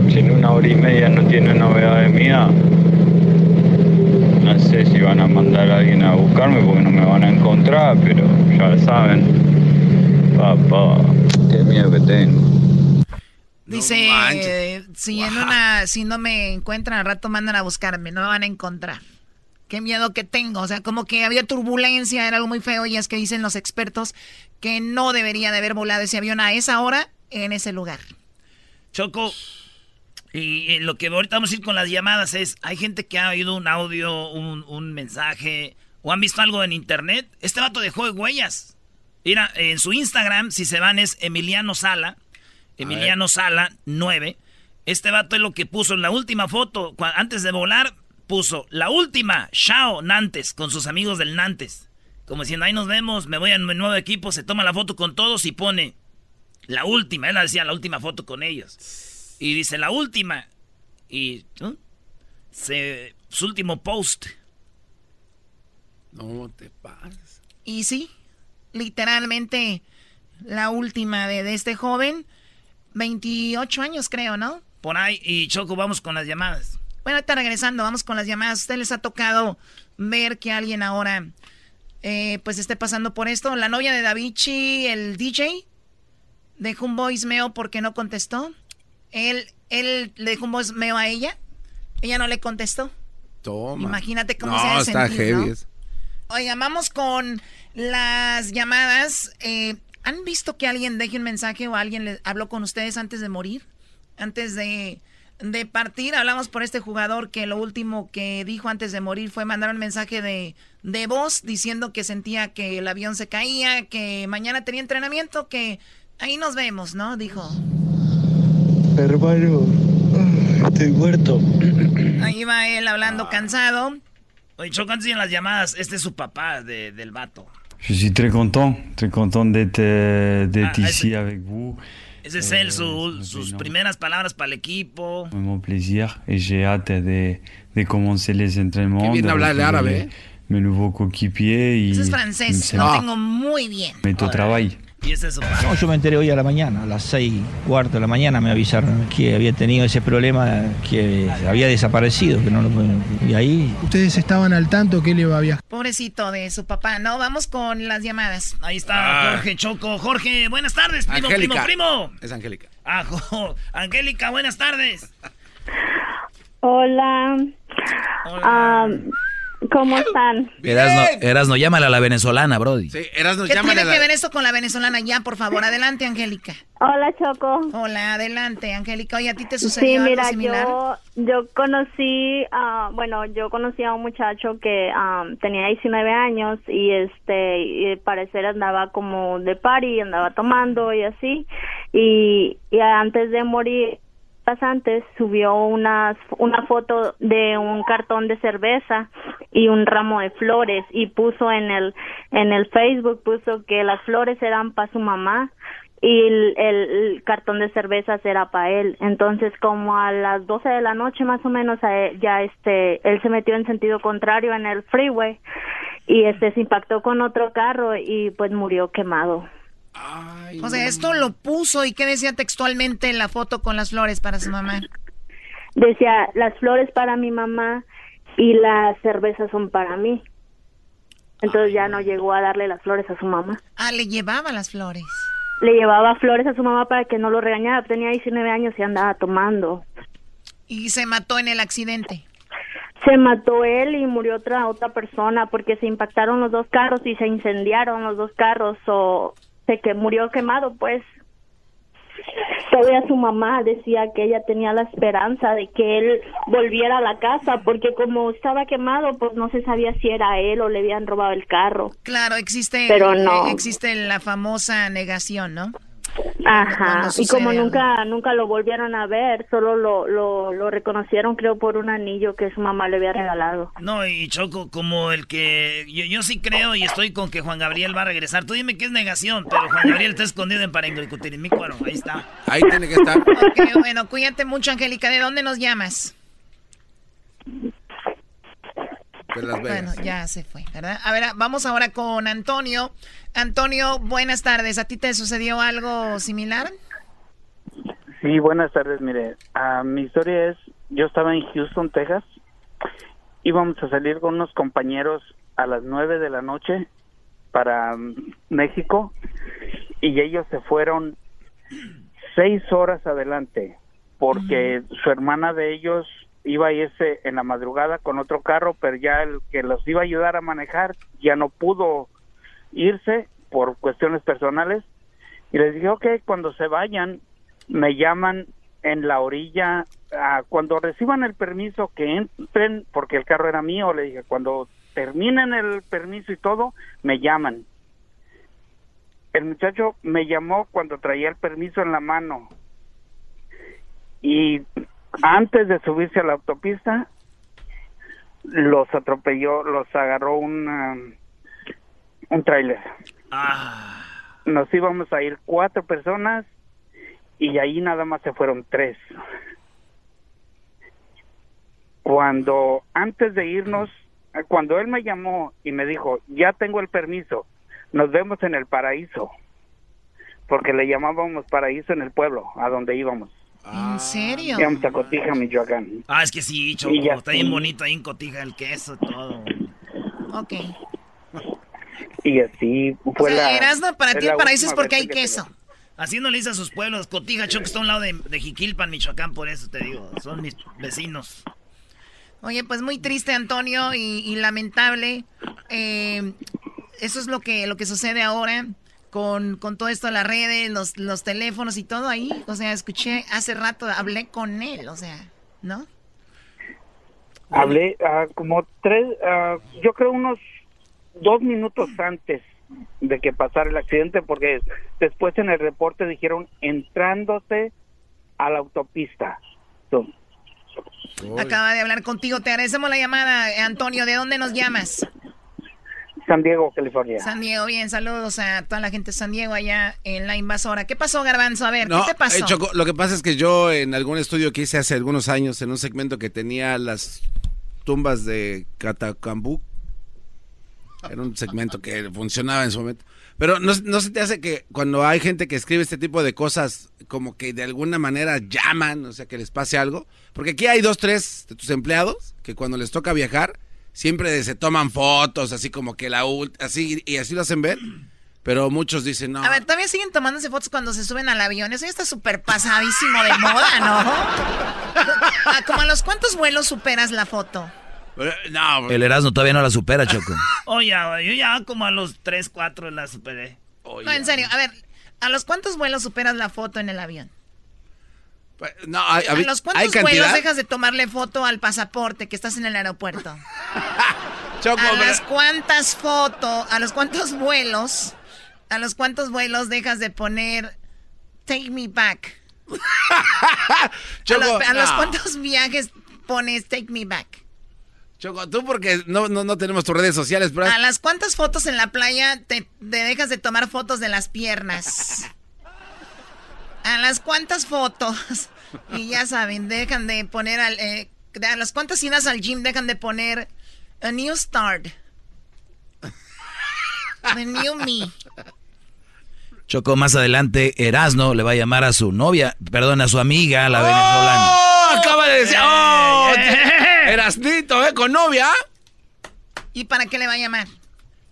Si en una hora y media no tiene novedades mía, no sé si van a mandar a alguien a buscarme porque no me van a encontrar, pero ya saben. Papá, qué miedo que tengo. Dice, si en una, si no me encuentran al rato mandan a buscarme, no me van a encontrar. Qué miedo que tengo, o sea, como que había turbulencia, era algo muy feo y es que dicen los expertos que no debería de haber volado ese avión a esa hora en ese lugar. Choco, y lo que ahorita vamos a ir con las llamadas es, hay gente que ha oído un audio, un, un mensaje o han visto algo en internet. Este vato dejó de huellas. Mira, en su Instagram, si se van, es Emiliano Sala. Emiliano Sala, 9. Este vato es lo que puso en la última foto, antes de volar, puso la última, Shao Nantes, con sus amigos del Nantes. Como diciendo, ahí nos vemos, me voy a mi nuevo equipo, se toma la foto con todos y pone la última, él decía la última foto con ellos. Y dice, la última. Y su último post. No te pases. Y sí, literalmente la última de, de este joven, 28 años creo, ¿no? Por ahí, y Choco, vamos con las llamadas. Bueno, está regresando, vamos con las llamadas. ¿A ustedes les ha tocado ver que alguien ahora eh, pues esté pasando por esto? La novia de Davichi, el DJ, dejó un voicemail porque no contestó. Él, él le dejó un voicemail a ella. Ella no le contestó. Toma. Imagínate cómo se ha está heavy. Oigan, vamos con las llamadas. Eh, ¿Han visto que alguien deje un mensaje o alguien le habló con ustedes antes de morir? Antes de, de partir, hablamos por este jugador que lo último que dijo antes de morir fue mandar un mensaje de, de voz diciendo que sentía que el avión se caía, que mañana tenía entrenamiento, que ahí nos vemos, ¿no? Dijo. Hermano, estoy muerto. Ahí va él hablando cansado. Oye, Chocan en las llamadas. Este es su papá de, del vato. Je suis très content, très content d'être euh, d'être ah, ici avec vous. Ese es él, su, sus primeras palabras para el equipo. Mon plaisir et j'ai hâte de, de commencer les entraînements. Qué bien hablar el árabe. Mes nouveaux coéquipiers. Eso es francés, lo tengo muy bien. Meto trabajo. No, yo me enteré hoy a la mañana, a las seis cuarto de la mañana me avisaron que había tenido ese problema, que había desaparecido, que no lo y ahí. ¿Ustedes estaban al tanto que le iba a viajar? Pobrecito de su papá, no, vamos con las llamadas. Ahí está ah. Jorge Choco. Jorge, buenas tardes, primo, primo, primo. Es Angélica. Ah, Angélica, buenas tardes. Hola. Hola. ¿Cómo están? Erasno, Erasno, llámale a la venezolana, Brody. Sí, Erasno, ¿Qué tiene que ver esto con la venezolana? Ya, por favor, adelante, Angélica. Hola, Choco. Hola, adelante, Angélica. Oye, ¿a ti te sucedió sí, mira, algo similar? Yo, yo conocí, uh, bueno, yo conocí a un muchacho que um, tenía 19 años y este, y parecer andaba como de party, andaba tomando y así. Y, y antes de morir, antes subió una, una foto de un cartón de cerveza y un ramo de flores y puso en el en el Facebook puso que las flores eran para su mamá y el, cartón de cervezas era para él. Entonces, como a las 12 de la noche más o menos, ya este, él se metió en sentido contrario en el freeway y este se impactó con otro carro y pues murió quemado o sea, esto lo puso y qué decía textualmente en la foto con las flores para su mamá. Decía, las flores para mi mamá y las cervezas son para mí. Entonces ya no llegó a darle las flores a su mamá. Ah, le llevaba las flores. Le llevaba flores a su mamá para que no lo regañara. Tenía 19 años y andaba tomando. ¿Y se mató en el accidente? Se mató él y murió otra otra persona porque se impactaron los dos carros y se incendiaron los dos carros o de que murió quemado, pues todavía su mamá decía que ella tenía la esperanza de que él volviera a la casa porque como estaba quemado pues no se sabía si era él o le habían robado el carro. Claro, existe Pero no. existe la famosa negación, ¿no? Ajá, y como nunca nunca lo volvieron a ver, solo lo, lo, lo, reconocieron creo por un anillo que su mamá le había regalado. No, y Choco, como el que yo, yo sí creo y estoy con que Juan Gabriel va a regresar. Tú dime que es negación, pero Juan Gabriel está escondido en mi cuero, ahí está. Ahí tiene que estar. Ok, bueno, cuídate mucho, Angélica. ¿De dónde nos llamas? Bueno, ya se fue, ¿verdad? A ver, vamos ahora con Antonio. Antonio, buenas tardes. ¿A ti te sucedió algo similar? Sí, buenas tardes. Mire, uh, mi historia es, yo estaba en Houston, Texas. Íbamos a salir con unos compañeros a las nueve de la noche para um, México y ellos se fueron seis horas adelante porque su hermana de ellos iba a irse en la madrugada con otro carro, pero ya el que los iba a ayudar a manejar ya no pudo irse por cuestiones personales. Y les dije, ok, cuando se vayan, me llaman en la orilla, cuando reciban el permiso que entren, porque el carro era mío, le dije, cuando terminen el permiso y todo, me llaman. El muchacho me llamó cuando traía el permiso en la mano. Y antes de subirse a la autopista, los atropelló, los agarró un un tráiler. Ah. Nos íbamos a ir cuatro personas y ahí nada más se fueron tres. cuando antes de irnos, cuando él me llamó y me dijo, ya tengo el permiso, nos vemos en el paraíso, porque le llamábamos paraíso en el pueblo, a donde íbamos. ¿En serio? Íbamos a Cotija, Michoacán. Ah, es que sí, Choco, está bien bonito ahí en Cotija el queso y todo. Ok. Y así fue o sea, la... Erasmo, para ti el paraíso es porque hay que queso. Así no le dice a sus pueblos. Cotija, Choco, está a un lado de, de Jiquilpan, Michoacán, por eso te digo. Son mis vecinos. Oye, pues muy triste, Antonio, y, y lamentable. Eh, eso es lo que, lo que sucede ahora con, con todo esto de las redes, los, los teléfonos y todo ahí. O sea, escuché hace rato, hablé con él, o sea, ¿no? Hablé ah, como tres, ah, yo creo unos dos minutos antes de que pasara el accidente, porque después en el reporte dijeron entrándose a la autopista. Acaba de hablar contigo. Te agradecemos la llamada, Antonio. ¿De dónde nos llamas? San Diego, California. San Diego, bien, saludos a toda la gente de San Diego allá en la invasora. ¿Qué pasó, Garbanzo? A ver, No, ¿qué te pasó? eh, Choco, lo que pasa es que yo en algún estudio que hice hace algunos años, en un segmento que tenía las tumbas de Catacambú, era un segmento que funcionaba en su momento. Pero no, no se te hace que cuando hay gente que escribe este tipo de cosas, como que de alguna manera llaman, o sea, que les pase algo. Porque aquí hay dos, tres de tus empleados que cuando les toca viajar, siempre se toman fotos, así como que la ult- así, y así lo hacen ver. Pero muchos dicen, no. A ver, todavía siguen tomándose fotos cuando se suben al avión. Eso ya está súper pasadísimo de moda, ¿no? Ah, ¿Como a los cuántos vuelos superas la foto? No, El Erasmo todavía no la supera, Choco. Oye, yo ya como a los 3, 4 la superé. No, en serio. A ver, ¿a los cuántos vuelos superas la foto en el avión? No, hay, ¿A hay- los cantidad. vuelos dejas de tomarle foto al pasaporte que estás en el aeropuerto? Choco, ¿A las cuántas fotos, a los cuántos vuelos, a los cuántos vuelos dejas de poner Take Me Back? Choco, a, los- a los no. cuántos viajes pones Take Me Back? Choco, tú porque no, no, no tenemos tus redes sociales, pero... ¿A las cuántas fotos en la playa te, te dejas de tomar fotos de las piernas? ¿A las cuántas fotos? Y ya saben, dejan de poner al... eh, a las cuántas idas al gym dejan de poner a new start. The new me. Choco, más adelante, Erasno le va a llamar a su novia, perdón, a su amiga, la venezolana. ¡Oh! Acaba de decir... ¡Oh! Erasnito, ¿eh? Con novia. ¿Y para qué le va a llamar?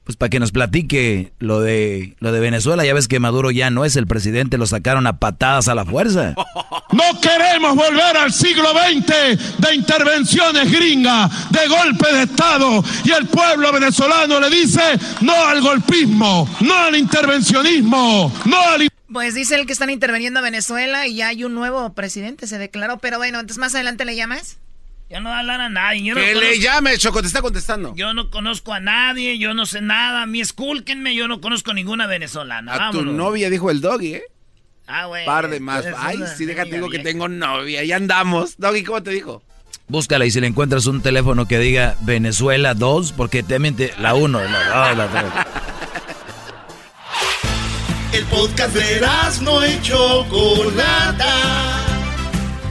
Pues para que nos platique lo de lo de Venezuela. Ya ves que Maduro ya no es el presidente, lo sacaron a patadas a la fuerza. No queremos volver al siglo XX de intervenciones gringas, de golpe de Estado. Y el pueblo venezolano le dice no al golpismo, no al intervencionismo, no al... Pues dice el que están interviniendo a Venezuela y ya hay un nuevo presidente, se declaró. Pero bueno, entonces más adelante le llamas. Ya no va a hablar a nadie. Yo no Que le llame, Choco, te está contestando. Yo no conozco a nadie, yo no sé nada. A mí escúlquenme, yo no conozco ninguna venezolana. A tu novia dijo el doggy, ¿eh? Ah, güey. Par de más. Ay, sí, déjate, digo que tengo novia. Ya andamos. Doggy, ¿cómo te dijo? Búscala y si le encuentras un teléfono que diga Venezuela 2, porque te miente la 1, la 2, la 3. El podcast de no y Chocolata.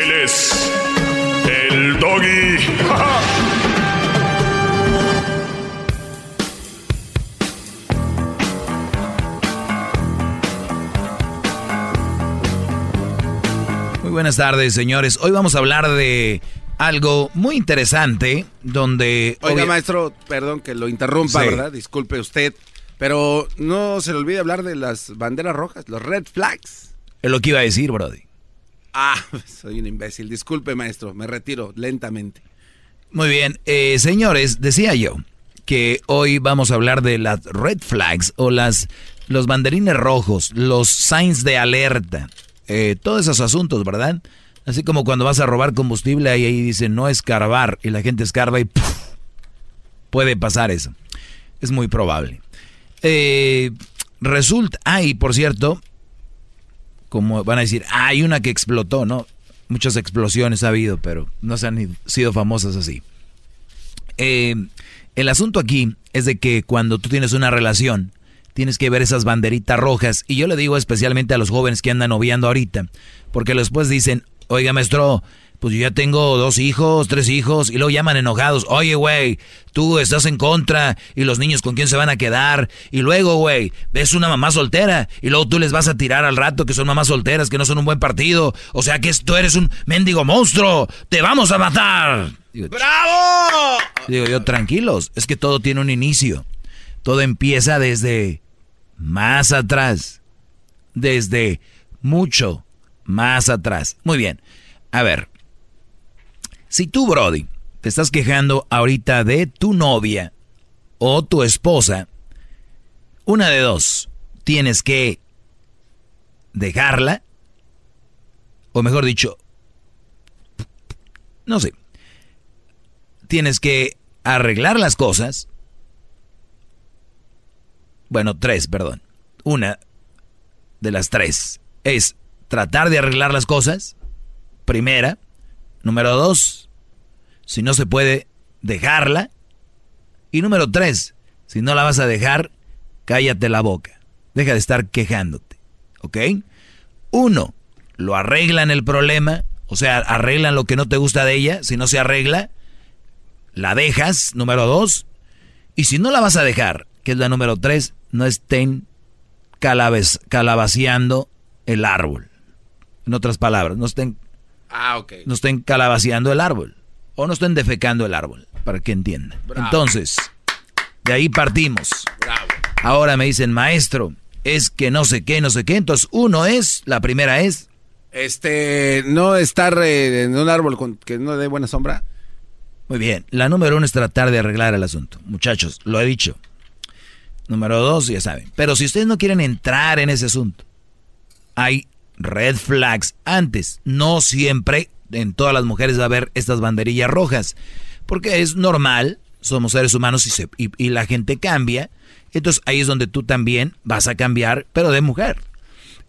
Él es el doggy. Muy buenas tardes, señores. Hoy vamos a hablar de algo muy interesante donde... Oiga, maestro, perdón que lo interrumpa, Sí. ¿verdad? Disculpe usted. Pero no se le olvide hablar de las banderas rojas, los red flags. Es lo que iba a decir, Brody. Ah, soy un imbécil. Disculpe, maestro. Me retiro lentamente. Muy bien, eh, señores, decía yo que hoy vamos a hablar de las red flags o las los banderines rojos, los signs de alerta, eh, todos esos asuntos, ¿verdad? Así como cuando vas a robar combustible, ahí, ahí dice no escarbar y la gente escarba y puede pasar eso. Es muy probable. Eh, resulta, ay, por cierto, como van a decir, hay una que explotó, ¿no? Muchas explosiones ha habido, pero no se han sido famosas así. Eh, el asunto aquí es de que cuando tú tienes una relación, tienes que ver esas banderitas rojas. Y yo le digo especialmente a los jóvenes que andan noviando ahorita, porque después dicen, oiga maestro, pues yo ya tengo dos hijos, tres hijos, y luego llaman enojados, oye, güey, tú estás en contra, y los niños con quién se van a quedar, y luego, güey, ves una mamá soltera, y luego tú les vas a tirar al rato que son mamás solteras, que no son un buen partido, o sea que tú eres un mendigo monstruo, te vamos a matar. ¡Bravo! Digo yo, tranquilos, es que todo tiene un inicio, todo empieza desde más atrás, desde mucho más atrás. Muy bien, a ver, si tú, Brody, te estás quejando ahorita de tu novia o tu esposa, una de dos, tienes que dejarla, o mejor dicho, no sé, tienes que arreglar las cosas. Bueno, tres, perdón. Una de las tres es tratar de arreglar las cosas. Primera. Número dos, si no se puede, dejarla. Y número tres, si no la vas a dejar, cállate la boca. Deja de estar quejándote. ¿Ok? Uno, lo arreglan el problema, o sea, arreglan lo que no te gusta de ella. Si no se arregla, la dejas. Número dos. Y si no la vas a dejar, que es la número tres, no estén calabaceando el árbol. En otras palabras, no estén Ah, ok. No estén calabaceando el árbol. O no estén defecando el árbol, para que entiendan. Entonces, de ahí partimos. Bravo. Ahora me dicen, maestro, es que no sé qué, no sé qué. Entonces, uno es, la primera es. Este, no estar eh, en un árbol con, que no dé buena sombra. Muy bien. La número uno es tratar de arreglar el asunto. Muchachos, lo he dicho. Número dos, ya saben. Pero si ustedes no quieren entrar en ese asunto, hay red flags antes. No siempre en todas las mujeres va a haber estas banderillas rojas. Porque es normal, somos seres humanos y, se, y, la gente cambia. Entonces ahí es donde tú también vas a cambiar, pero de mujer.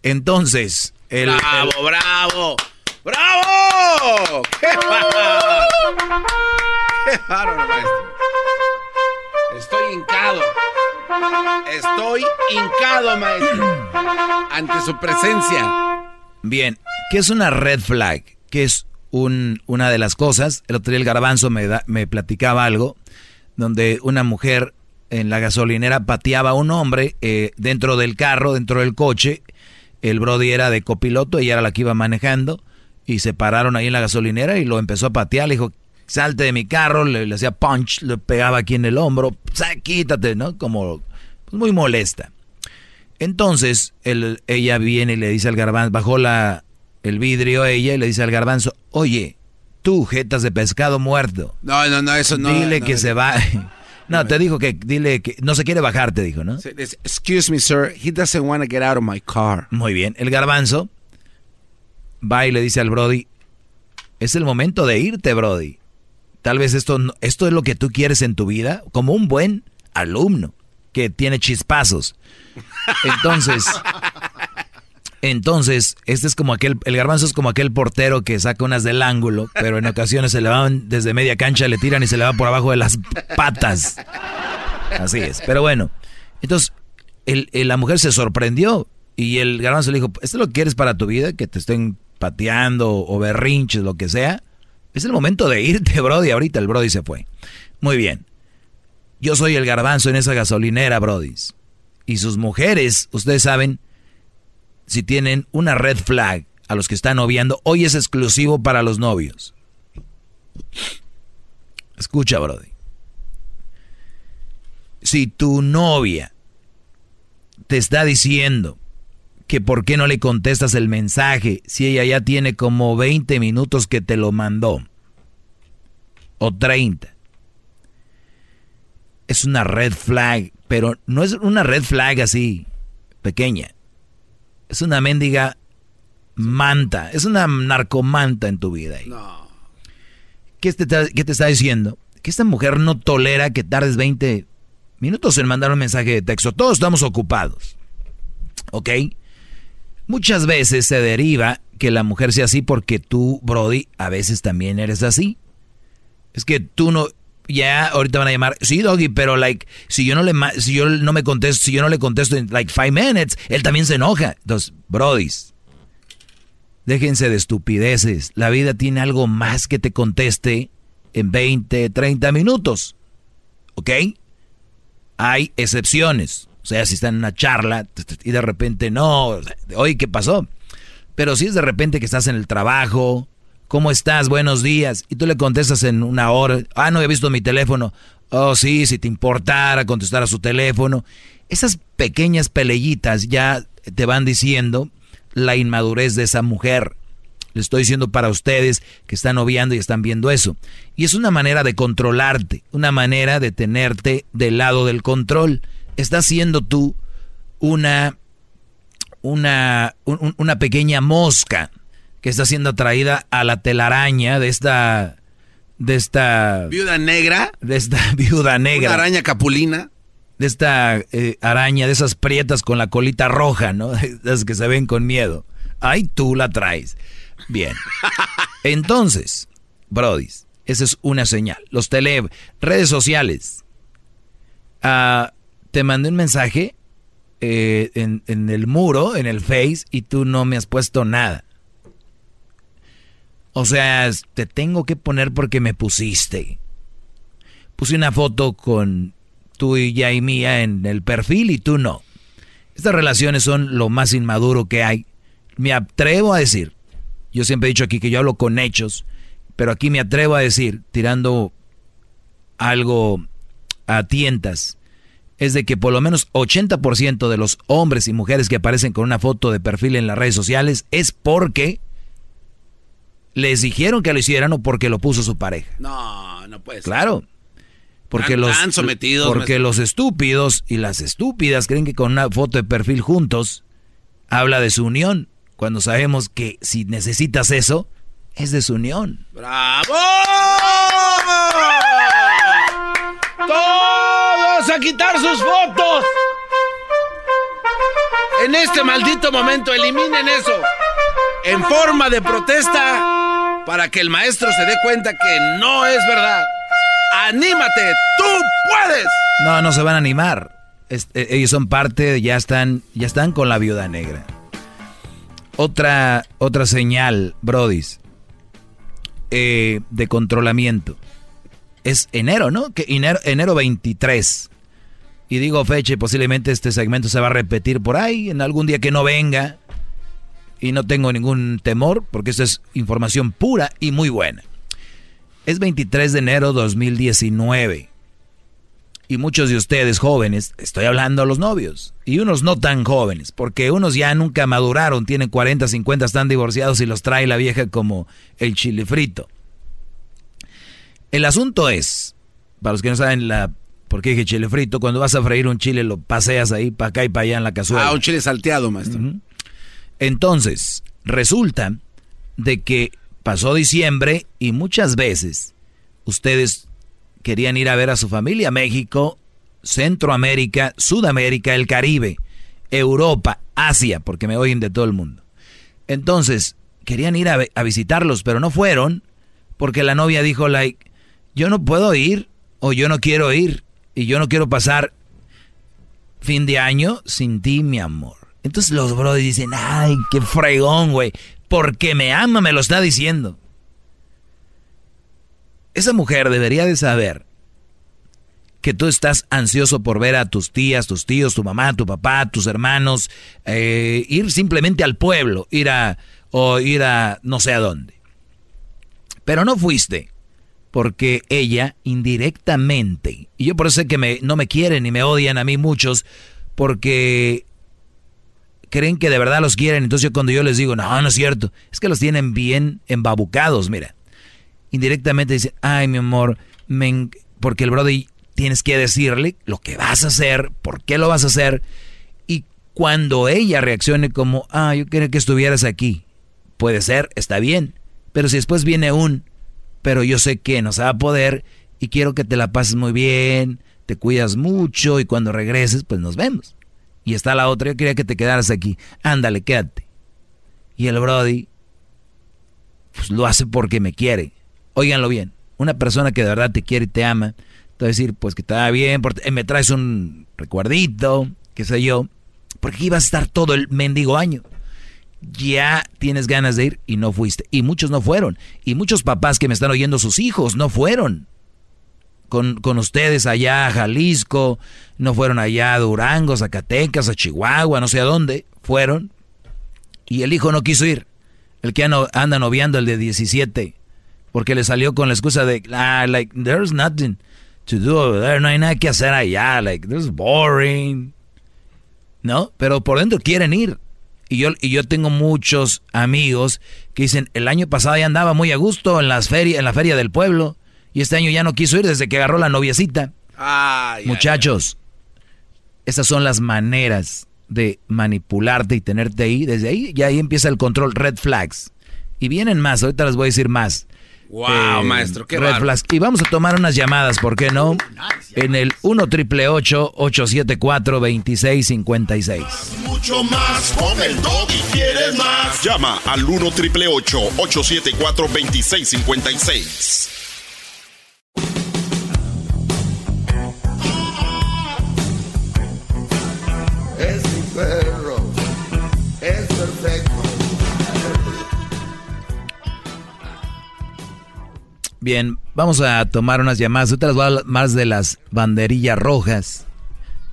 Entonces, el... ¡Bravo, bravo! ¡Bravo! ¡Qué bárbaro! ¡Qué bárbaro, maestro! Estoy hincado. Estoy hincado, maestro. Ante su presencia. Bien, ¿qué es una red flag? ¿Qué es un, una de las cosas? El otro día el garbanzo me, me platicaba algo donde una mujer en la gasolinera pateaba a un hombre eh, dentro del carro, dentro del coche. El Brody era de copiloto, ella era la que iba manejando. Y se pararon ahí en la gasolinera y lo empezó a patear. Le dijo, salte de mi carro, le, hacía punch, le pegaba aquí en el hombro, quítate, ¿no? Como pues, muy molesta. Entonces, ella viene y le dice al garbanzo, bajó la, el vidrio ella y le dice al garbanzo, oye, tú, jetas de pescado muerto. No, no, no, eso no. Dile que se va. No, te dijo que, dile que no se quiere bajar, te dijo, ¿no? Excuse me, sir, he doesn't want to get out of my car. Muy bien, el garbanzo va y le dice al Brody, es el momento de irte, Brody. Tal vez esto, esto es lo que tú quieres en tu vida, como un buen alumno que tiene chispazos. Entonces, entonces, este es como aquel, el garbanzo es como aquel portero que saca unas del ángulo, pero en ocasiones se le van desde media cancha, le tiran y se le va por abajo de las patas. Así es. Pero bueno, entonces la mujer se sorprendió y el garbanzo le dijo, ¿esto es lo que quieres para tu vida? Que te estén pateando o berrinches, lo que sea. Es el momento de irte, Brody. Ahorita el Brody se fue. Muy bien. Yo soy el garbanzo en esa gasolinera, Brody. Y sus mujeres, ustedes saben, si tienen una red flag a los que están noviando, hoy es exclusivo para los novios. Escucha, Brody. Si tu novia te está diciendo que por qué no le contestas el mensaje si ella ya tiene como 20 minutos que te lo mandó. O 30. Es una red flag, pero no es una red flag así, pequeña. Es una mendiga manta, es una narcomanta en tu vida. No. ¿Qué te, ¿Qué te está diciendo? Que esta mujer no tolera que tardes 20 minutos en mandar un mensaje de texto. Todos estamos ocupados. ¿Ok? Muchas veces se deriva que la mujer sea así porque tú, Brody, a veces también eres así. Es que tú no, ya ahorita van a llamar, sí, Doggy, pero like, si yo no le, si yo no me contesto, si yo no le contesto en like five minutes, él también se enoja. Entonces, Brodis, déjense de estupideces. La vida tiene algo más que te conteste en 20, 30 minutos. ¿Ok? Hay excepciones. O sea, si están en una charla y de repente no, oye, ¿qué pasó? Pero si es de repente que estás en el trabajo, ¿cómo estás? Buenos días. Y tú le contestas en una hora, ah, no he visto mi teléfono. Oh, sí, si te importara contestar a su teléfono. Esas pequeñas peleyitas ya te van diciendo la inmadurez de esa mujer. Le estoy diciendo para ustedes que están obviando y están viendo eso. Y es una manera de controlarte, una manera de tenerte del lado del control estás siendo tú una, una, una pequeña mosca que está siendo atraída a la telaraña de esta, de esta... Viuda negra. De esta viuda negra. Una araña capulina. De esta eh, araña, de esas prietas con la colita roja, ¿no? Las que se ven con miedo. Ay, tú la traes. Bien. Entonces, Brody, esa es una señal. Los tele, redes sociales. Ah te mandé un mensaje eh, en, el muro, en el Face, y tú no me has puesto nada. O sea, te tengo que poner porque me pusiste. Puse una foto con tú y ya y mía en el perfil y tú no. Estas relaciones son lo más inmaduro que hay. Me atrevo a decir, yo siempre he dicho aquí que yo hablo con hechos, pero aquí me atrevo a decir, tirando algo a tientas, es de que por lo menos 80% de los hombres y mujeres que aparecen con una foto de perfil en las redes sociales es porque les dijeron que lo hicieran o porque lo puso su pareja. No, no puede ser. Claro. Porque los sometidos, porque los estúpidos y las estúpidas creen que con una foto de perfil juntos habla de su unión, cuando sabemos que si necesitas eso es de su unión. ¡Bravo! A quitar sus fotos. En este maldito momento eliminen eso. En forma de protesta para que el maestro se dé cuenta que no es verdad. ¡Anímate! ¡Tú puedes! No, no se van a animar. Eh, ellos son parte, ya están, ya están con la viuda negra. Otra, otra señal, Brodis, eh, de controlamiento. Es enero, ¿no? Que enero, enero 23 y digo fecha y posiblemente este segmento se va a repetir por ahí en algún día que no venga. Y no tengo ningún temor porque esta es información pura y muy buena. Es 23 de enero 2019. Y muchos de ustedes jóvenes, estoy hablando a los novios, y unos no tan jóvenes, porque unos ya nunca maduraron, tienen 40, 50, están divorciados y los trae la vieja como el chile frito. El asunto es, para los que no saben la porque dije chile frito, cuando vas a freír un chile lo paseas ahí para acá y para allá en la cazuela. Ah, un chile salteado, maestro. Entonces, resulta de que pasó diciembre y muchas veces ustedes querían ir a ver a su familia México, Centroamérica, Sudamérica, el Caribe, Europa, Asia, porque me oyen de todo el mundo. Entonces, querían ir a, a visitarlos, pero no fueron porque la novia dijo, like, yo no puedo ir o yo no quiero ir y yo no quiero pasar fin de año sin ti, mi amor. Entonces los brothers dicen, ay, qué fregón, güey. Porque me ama, me lo está diciendo. Esa mujer debería de saber que tú estás ansioso por ver a tus tías, tus tíos, tu mamá, tu papá, tus hermanos, eh, ir simplemente al pueblo, ir a, o ir a no sé a dónde. Pero no fuiste porque ella indirectamente, y yo por eso sé que me, no me quieren y me odian a mí muchos, porque creen que de verdad los quieren, entonces cuando yo les digo, no, no es cierto, es que los tienen bien embabucados, mira. Indirectamente dicen, ay mi amor, porque el brother tienes que decirle lo que vas a hacer, por qué lo vas a hacer, y cuando ella reaccione como, ah, yo quería que estuvieras aquí, puede ser, está bien. Pero si después viene un, pero yo sé que no se va a poder y quiero que te la pases muy bien, te cuidas mucho y cuando regreses, pues nos vemos. Y está la otra, yo quería que te quedaras aquí. Ándale, quédate. Y el Brody, pues lo hace porque me quiere. Óiganlo bien, una persona que de verdad te quiere y te ama, te va a decir, pues que te va bien, porque me traes un recuerdito, qué sé yo, porque ibas a estar todo el mendigo año. Ya tienes ganas de ir y no fuiste. Y muchos no fueron. Y muchos papás que me están oyendo, sus hijos no fueron. Con, con, ustedes allá a Jalisco, no fueron allá a Durango, Zacatecas, a Chihuahua, no sé a dónde, fueron. Y el hijo no quiso ir. El que anda noviando, el de 17, porque le salió con la excusa de, ah, like, there's nothing to do over there, no hay nada que hacer allá, like, this boring. ¿No? Pero por dentro quieren ir. Y yo, y yo tengo muchos amigos que dicen, el año pasado ya andaba muy a gusto en, las ferias, en la feria del pueblo, y este año ya no quiso ir desde que agarró la noviecita. Muchachos, esas son las maneras de manipularte y tenerte ahí. Desde ahí, ya ahí empieza el control red flags. Y vienen más, ahorita les voy a decir más. Wow, eh, maestro, qué red flags. Y vamos a tomar unas llamadas, ¿por qué no? En el 1 triple 874 2656. Mucho más con el y quieres más. Llama al 1 triple 874 2656. Bien, vamos a tomar unas llamadas, otras más de las banderillas rojas,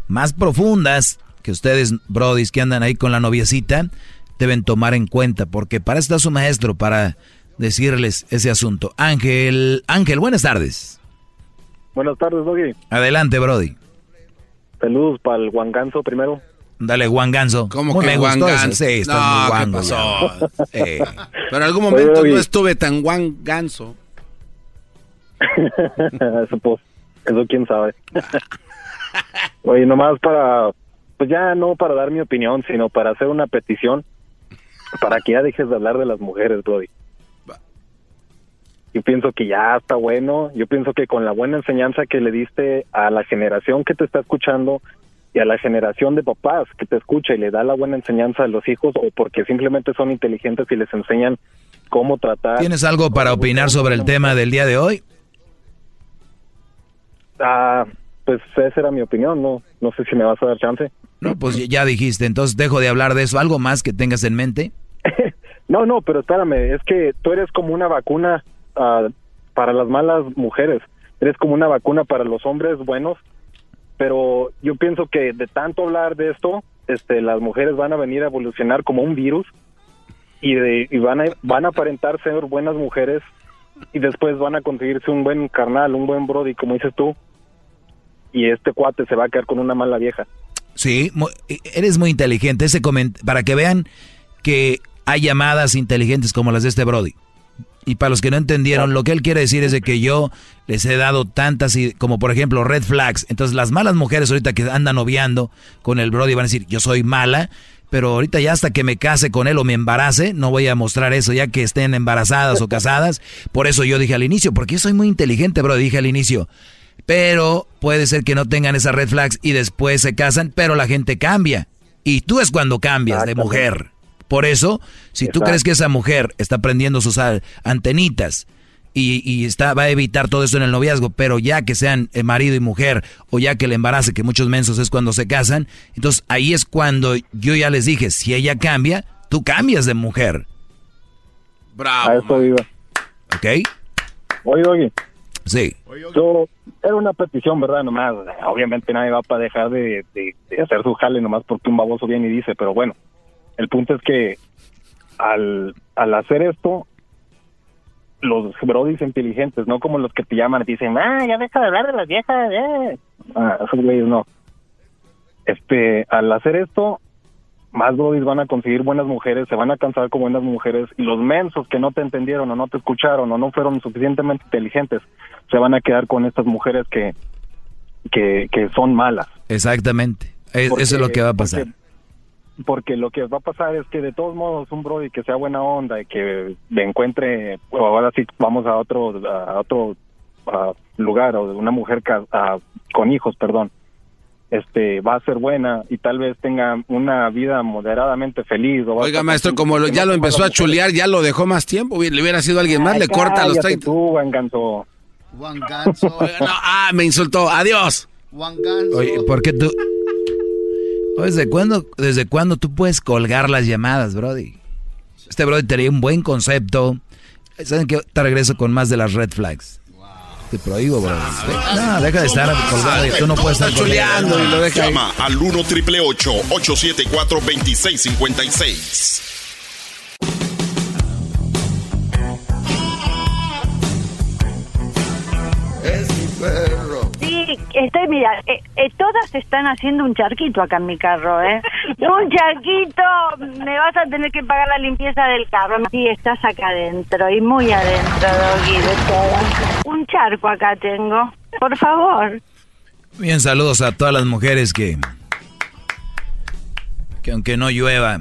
más profundas, que ustedes, brodis, que andan ahí con la noviecita, deben tomar en cuenta, porque para eso está su maestro, para decirles ese asunto. Ángel, Ángel, buenas tardes. Buenas tardes, Doggy. Adelante, Brody. Saludos para el guanganzo primero. Dale, Juan Ganso. ¿Cómo que Juan Ganso? Sí, está muy guango. Pero en algún momento no estuve tan Juan Ganso. eso pues, eso quién sabe. Oye, nomás para, pues ya no para dar mi opinión, sino para hacer una petición para que ya dejes de hablar de las mujeres, Brody. Yo pienso que ya está bueno, yo pienso que con la buena enseñanza que le diste a la generación que te está escuchando y a la generación de papás que te escucha y le da la buena enseñanza a los hijos o porque simplemente son inteligentes y les enseñan cómo tratar. ¿Tienes algo para opinar sobre el tema del día de hoy? Ah, pues esa era mi opinión, no, no sé si me vas a dar chance. No, pues ya dijiste, entonces dejo de hablar de eso. ¿Algo más que tengas en mente? no, no, pero espérame, es que tú eres como una vacuna uh, para las malas mujeres, eres como una vacuna para los hombres buenos, pero yo pienso que de tanto hablar de esto, este, las mujeres van a venir a evolucionar como un virus y, de, y van, a, van a aparentar ser buenas mujeres y después van a conseguirse un buen carnal, un buen brody, como dices tú, y este cuate se va a quedar con una mala vieja. Sí, eres muy inteligente. Ese para que vean que hay llamadas inteligentes como las de este Brody. Y para los que no entendieron, lo que él quiere decir es de que yo les he dado tantas, como por ejemplo red flags. Entonces las malas mujeres ahorita que andan noviando con el Brody van a decir, yo soy mala, pero ahorita ya hasta que me case con él o me embarace, no voy a mostrar eso, ya que estén embarazadas o casadas. Por eso yo dije al inicio, porque soy muy inteligente, Brody, dije al inicio, pero puede ser que no tengan esas red flags y después se casan, pero la gente cambia. Y tú es cuando cambias de mujer. Por eso, si tú crees que esa mujer está prendiendo sus antenitas y, está, va a evitar todo eso en el noviazgo, pero ya que sean eh, marido y mujer o ya que le embarace, que muchos mensos es cuando se casan, entonces ahí es cuando yo ya les dije, si ella cambia, tú cambias de mujer. Bravo. A eso iba. ¿Ok? Oye, oye. Sí. Yo, era una petición, ¿verdad? Nomás, obviamente nadie va para dejar de, hacer su jale nomás porque un baboso viene y dice, pero bueno, el punto es que al, al hacer esto, los brodis inteligentes, no como los que te llaman y dicen, ah, ya deja de hablar de las viejas, eh. Ah, esos güeyes no. Este, al hacer esto, más brodis van a conseguir buenas mujeres, se van a cansar con buenas mujeres y los mensos que no te entendieron o no te escucharon o no fueron suficientemente inteligentes se van a quedar con estas mujeres que que, que son malas. Exactamente. eso es lo que va a pasar. porque lo que va a pasar es que de todos modos un Brody que sea buena onda y que le encuentre, o ahora sí vamos a otro, a otro a lugar, o una mujer ca- a- con hijos, perdón, este va a ser buena y tal vez tenga una vida moderadamente feliz. o Oiga, maestro, como lo- ya lo empezó a chulear, ya lo dejó más tiempo. Le hubiera sido alguien más, Ay, le corta a los cállate 30. tú, Oiga, no, ah, me insultó. Adiós. Juan Ganso. Oye, ¿por qué tú? ¿Desde cuándo, ¿Desde cuándo tú puedes colgar las llamadas, Brody? Este Brody tenía un buen concepto. ¿Saben qué? Te regreso con más de las red flags. Te prohíbo, Brody. No, deja de estar colgando. Tú no puedes estar chuleando y lo deja ahí. Llama al 1 triple 874 2656. Estoy, mira, eh, eh, todas están haciendo un charquito acá en mi carro, ¿eh? Un charquito, me vas a tener que pagar la limpieza del carro. Sí, estás acá adentro y muy adentro, Doggy, de. Un charco acá tengo, por favor. Bien, saludos a todas las mujeres que. que aunque no llueva.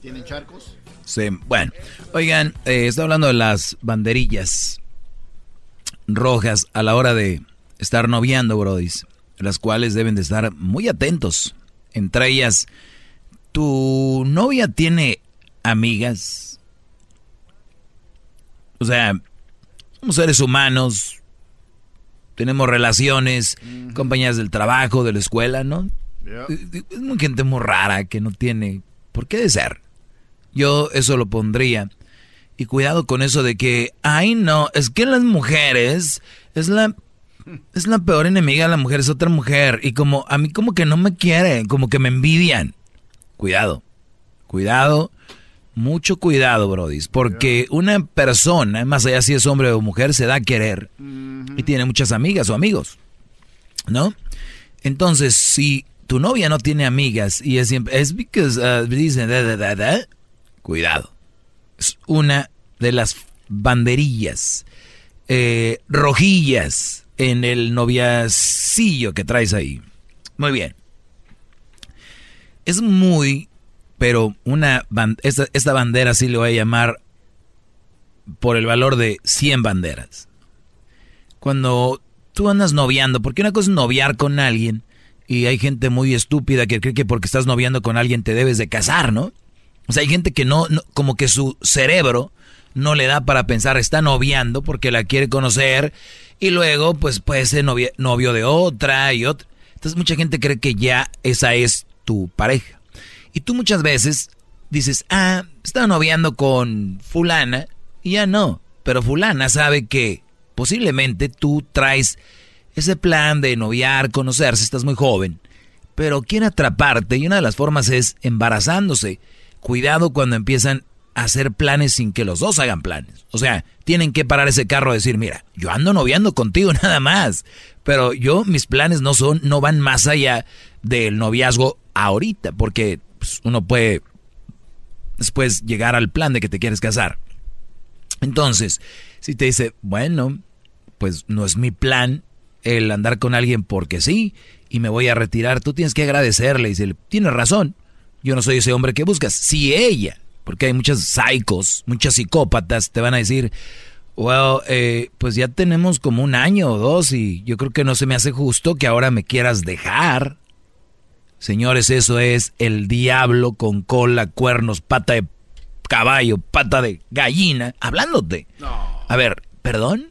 ¿Tienen charcos? Sí, bueno. Oigan, eh, está hablando de las banderillas rojas a la hora de estar noviando, brodis. Las cuales deben de estar muy atentos. Entre ellas, ¿tu novia tiene amigas? O sea, somos seres humanos. Tenemos relaciones, compañías del trabajo, de la escuela, ¿no? Es muy gente muy rara que no tiene por qué de ser. Yo eso lo pondría. Y cuidado con eso de que, ay no, es que las mujeres es la es la peor enemiga de la mujer, es otra mujer. Y como a mí como que no me quieren, como que me envidian. Cuidado, cuidado, mucho cuidado, brodis. Porque una persona, más allá si es hombre o mujer, se da a querer. Y tiene muchas amigas o amigos. ¿No? Entonces, si tu novia no tiene amigas y es siempre, es because, uh, dicen, da, da, da, da, cuidado. Es una de las banderillas eh, rojillas en el noviacillo que traes ahí. Muy bien. Es muy, pero una esta, esta bandera sí le voy a llamar por el valor de 100 banderas. Cuando tú andas noviando, porque una cosa es noviar con alguien y hay gente muy estúpida que cree que porque estás noviando con alguien te debes de casar, ¿no? O sea, hay gente que no, no- como que su cerebro no le da para pensar, está noviando porque la quiere conocer y luego pues puede ser novio de otra y otra. Entonces mucha gente cree que ya esa es tu pareja. Y tú muchas veces dices, ah, estaba noviando con fulana y ya no. Pero fulana sabe que posiblemente tú traes ese plan de noviar, conocerse, estás muy joven, pero quiere atraparte y una de las formas es embarazándose. Cuidado cuando empiezan hacer planes sin que los dos hagan planes. O sea, tienen que parar ese carro y decir, mira, yo ando noviando contigo nada más, pero yo mis planes no son, no van más allá del noviazgo ahorita, porque pues, uno puede después llegar al plan de que te quieres casar. Entonces, si te dice, bueno, pues no es mi plan el andar con alguien porque sí, y me voy a retirar, tú tienes que agradecerle y decirle, tienes razón, yo no soy ese hombre que buscas. Si ella, porque hay muchos psicos, muchas psicópatas, te van a decir, well, eh, pues ya tenemos como un año o dos y yo creo que no se me hace justo que ahora me quieras dejar. Señores, eso es el diablo con cola, cuernos, pata de caballo, pata de gallina, hablándote. A ver, ¿perdón?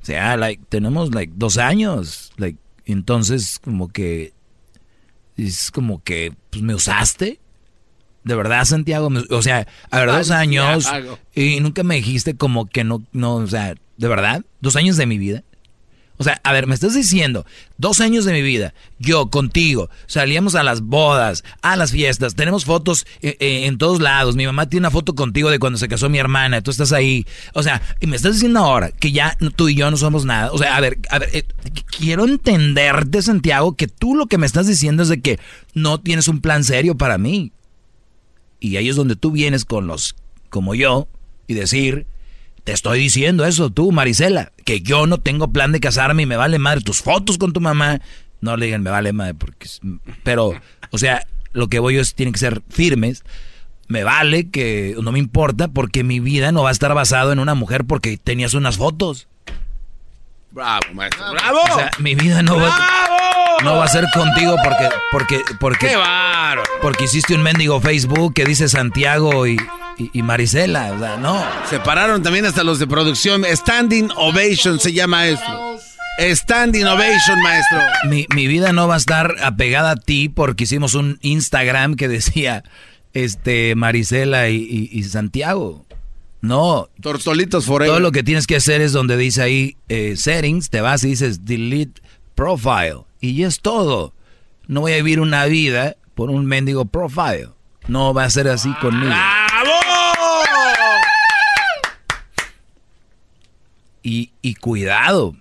O sea, like, tenemos like dos años. Like, entonces, como que. Es como que, pues, me usaste. De verdad, Santiago. O sea, a ver, dos años. Santiago. Y nunca me dijiste como que no, no, o sea, de verdad, dos años de mi vida. O sea, a ver, me estás diciendo, dos años de mi vida, yo contigo, salíamos a las bodas, a las fiestas, tenemos fotos eh, eh, en todos lados, mi mamá tiene una foto contigo de cuando se casó mi hermana, tú estás ahí, o sea, y me estás diciendo ahora que ya tú y yo no somos nada, o sea, a ver, a ver, eh, quiero entenderte, Santiago, que tú lo que me estás diciendo es de que no tienes un plan serio para mí. Y ahí es donde tú vienes con los, como yo, y decir, te estoy diciendo eso tú, Marisela, que yo no tengo plan de casarme y me vale madre tus fotos con tu mamá. No le digan me vale madre porque... Pero, o sea, lo que voy yo es, tienen que ser firmes. Me vale que no me importa porque mi vida no va a estar basado en una mujer porque tenías unas fotos. Bravo, maestro. ¡Bravo! O sea, mi vida no va, no va a ser contigo porque, porque, porque, ¡Qué porque hiciste un mendigo Facebook que dice Santiago y, y, y Marisela. O sea, no. Se pararon también hasta los de producción. Standing Ovation se llama eso. Standing Ovation, maestro. Mi, mi vida no va a estar apegada a ti porque hicimos un Instagram que decía este Marisela y, y- y Santiago. No. Tortolitos forever. Todo lo que tienes que hacer es donde dice ahí eh, settings, te vas y dices delete profile. Y es todo. No voy a vivir una vida por un mendigo profile. No va a ser así conmigo. Y, y cuidado,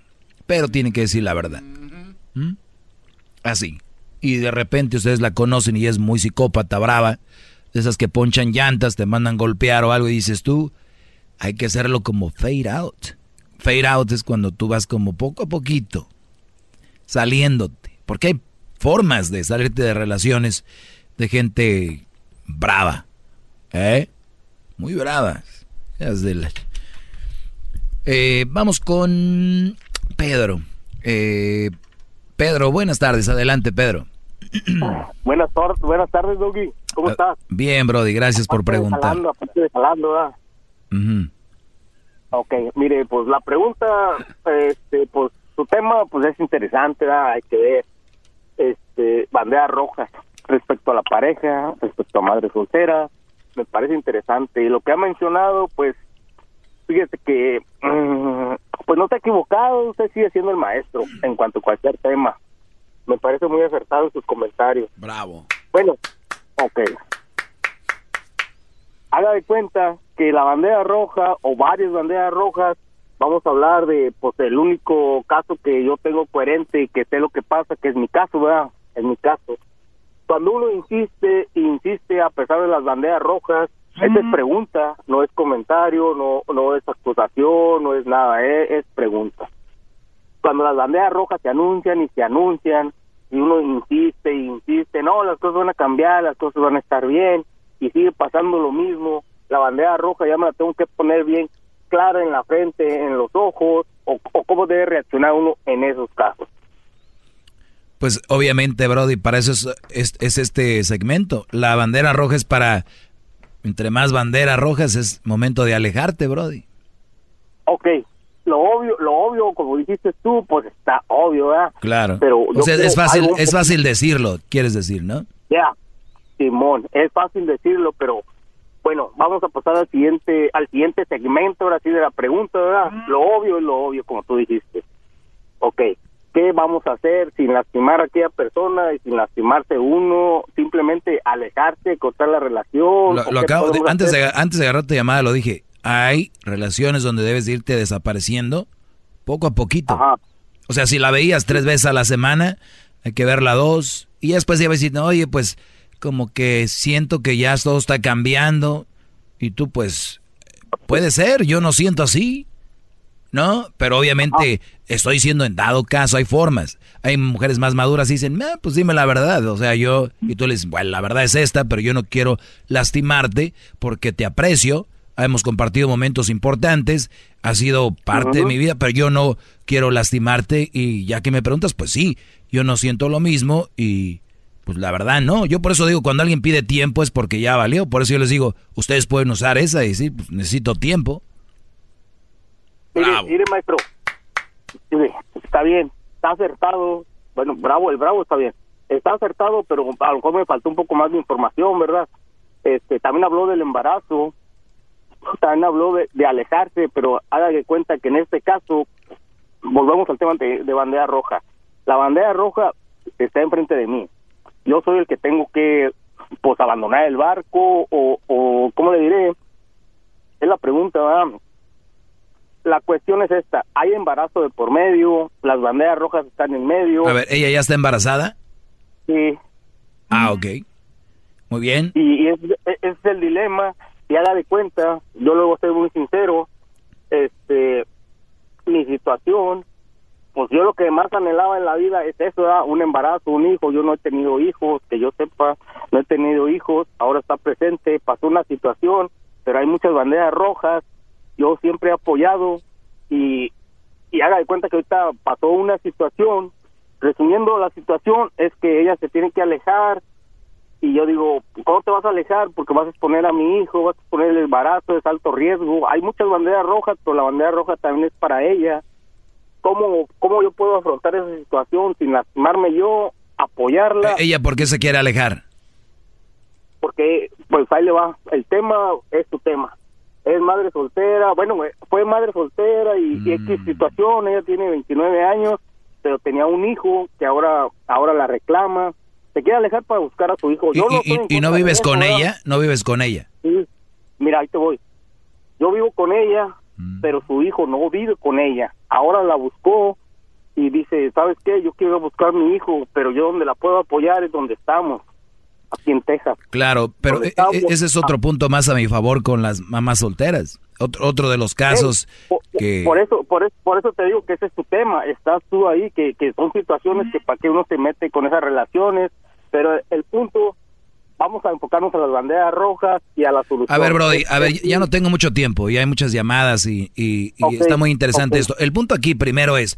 pero tiene que decir la verdad. ¿Mm? Así. Y de repente ustedes la conocen y es muy psicópata, brava. De esas que ponchan llantas, te mandan golpear o algo y dices tú, hay que hacerlo como fade out. Fade out es cuando tú vas como poco a poquito, saliéndote. Porque hay formas de salirte de relaciones de gente brava. ¿Eh? Muy la- Eh, vamos con Pedro. Eh, Pedro, buenas tardes. Adelante, Pedro. Buenas, buenas tardes, Doggy. ¿Cómo Ah, estás? Bien, Brody, gracias por preguntar. jalando, aparte de jalando, ¿verdad? Ujú. Ok, mire, pues la pregunta, este, pues su tema, pues es interesante, ¿verdad? Hay que ver, este, banderas rojas respecto a la pareja, respecto a madre soltera, me parece interesante. Y lo que ha mencionado, pues, fíjese que, mm, pues no está equivocado, usted sigue siendo el maestro en cuanto a cualquier tema. Me parece muy acertado sus comentarios. Bravo. Bueno, ok. Haga de cuenta que la bandera roja o varias banderas rojas, vamos a hablar de, pues, el único caso que yo tengo coherente y que sé lo que pasa, que es mi caso, ¿verdad? Es mi caso. Cuando uno insiste e insiste a pesar de las banderas rojas, esa es pregunta, no es comentario, no, no es acusación, no es nada, es, es pregunta. Cuando las banderas rojas se anuncian y se anuncian, y uno insiste e insiste, no, las cosas van a cambiar, las cosas van a estar bien, y sigue pasando lo mismo, la bandera roja ya me la tengo que poner bien clara en la frente, en los ojos, o, o cómo debe reaccionar uno en esos casos. Pues obviamente, Brody, para eso es, es- es este segmento. La bandera roja es para, entre más banderas rojas es momento de alejarte, Brody. Ok, lo obvio, lo obvio, como dijiste tú, pues está obvio, ¿verdad? Claro. Pero o sea, es fácil, algo es fácil decirlo, quieres decir, ¿no? Ya, Simón, es fácil decirlo, pero bueno, vamos a pasar al siguiente, al siguiente segmento ahora sí de la pregunta, ¿verdad? Lo obvio es lo obvio, como tú dijiste. Ok, ¿qué vamos a hacer sin lastimar a aquella persona y sin lastimarse uno? Simplemente alejarse, cortar la relación. Lo, ¿O lo qué acabo de- antes, de, antes de agarrar tu llamada lo dije. Hay relaciones donde debes de irte desapareciendo poco a poquito. O sea, si la veías tres veces a la semana, hay que verla dos. Y después ya vas diciendo, oye, pues como que siento que ya todo está cambiando. Y tú, pues, puede ser, yo no siento así. ¿No? Pero obviamente estoy diciendo en dado caso, hay formas. Hay mujeres más maduras y dicen, "Ah, pues dime la verdad. O sea, yo, y tú le dices, bueno, la verdad es esta, pero yo no quiero lastimarte porque te aprecio. Hemos compartido momentos importantes, ha sido parte de mi vida, pero yo no quiero lastimarte. Y ya que me preguntas, pues sí, yo no siento lo mismo y pues la verdad no. Yo por eso digo, cuando alguien pide tiempo es porque ya valió. Por eso yo les digo, ustedes pueden usar esa y decir, pues necesito tiempo. Mire, mire, maestro, mire, está bien, está acertado. Bueno, bravo, el bravo está bien. Está acertado, pero a lo mejor me faltó un poco más de información, ¿verdad? Este, también habló del embarazo, también habló de, de alejarse, pero haga de cuenta que en este caso, volvemos al tema de, de bandera roja. La bandera roja está enfrente de mí. Yo soy el que tengo que, pues, abandonar el barco o, o ¿cómo le diré? Es la pregunta, ¿verdad? la cuestión es esta, hay embarazo de por medio, las banderas rojas están en medio. A ver, ¿ella ya está embarazada? Sí, Ah, ok. Muy bien. y, y es, es- es el dilema, y haga de cuenta, yo luego soy muy sincero, este, mi situación, pues yo lo que más anhelaba en la vida es eso, un embarazo, un hijo, yo no he tenido hijos, que yo sepa, no he tenido hijos, ahora está presente, pasó una situación, pero hay muchas banderas rojas, yo siempre he apoyado y, y haga de cuenta que ahorita pasó una situación, resumiendo la situación es que ella se tiene que alejar y yo digo, ¿cómo te vas a alejar? Porque vas a exponer a mi hijo, vas a exponer el embarazo, es alto riesgo, hay muchas banderas rojas, pero la bandera roja también es para ella. ¿Cómo, cómo yo puedo afrontar esa situación sin lastimarme yo, apoyarla? ¿Ella por qué se quiere alejar? porque pues ahí le va, el tema es su tema. Es madre soltera, bueno, eh, fue madre soltera y, y X situación, ella tiene 29 años, pero tenía un hijo que ahora ahora la reclama, se quiere alejar para buscar a su hijo. ¿Y, Yo y- y- y no vives con ella? ¿No vives con ella? Sí. Mira, ahí te voy. Yo vivo con ella, pero su hijo no vive con ella. Ahora la buscó y dice, ¿sabes qué? Yo quiero buscar a mi hijo, pero yo donde la puedo apoyar es donde estamos, aquí en Texas. Claro, pero e- e- ese es otro punto más a mi favor con las mamás solteras. Otro, otro de los casos que... Por eso, por eso, por eso te digo que ese es tu tema. Estás tú ahí, que, que son situaciones que para que uno se mete con esas relaciones. Pero vamos a enfocarnos a las banderas rojas y a la solución. A ver, Brody, a ver, ya no tengo mucho tiempo y hay muchas llamadas y, y- y está muy interesante esto. El punto aquí primero es,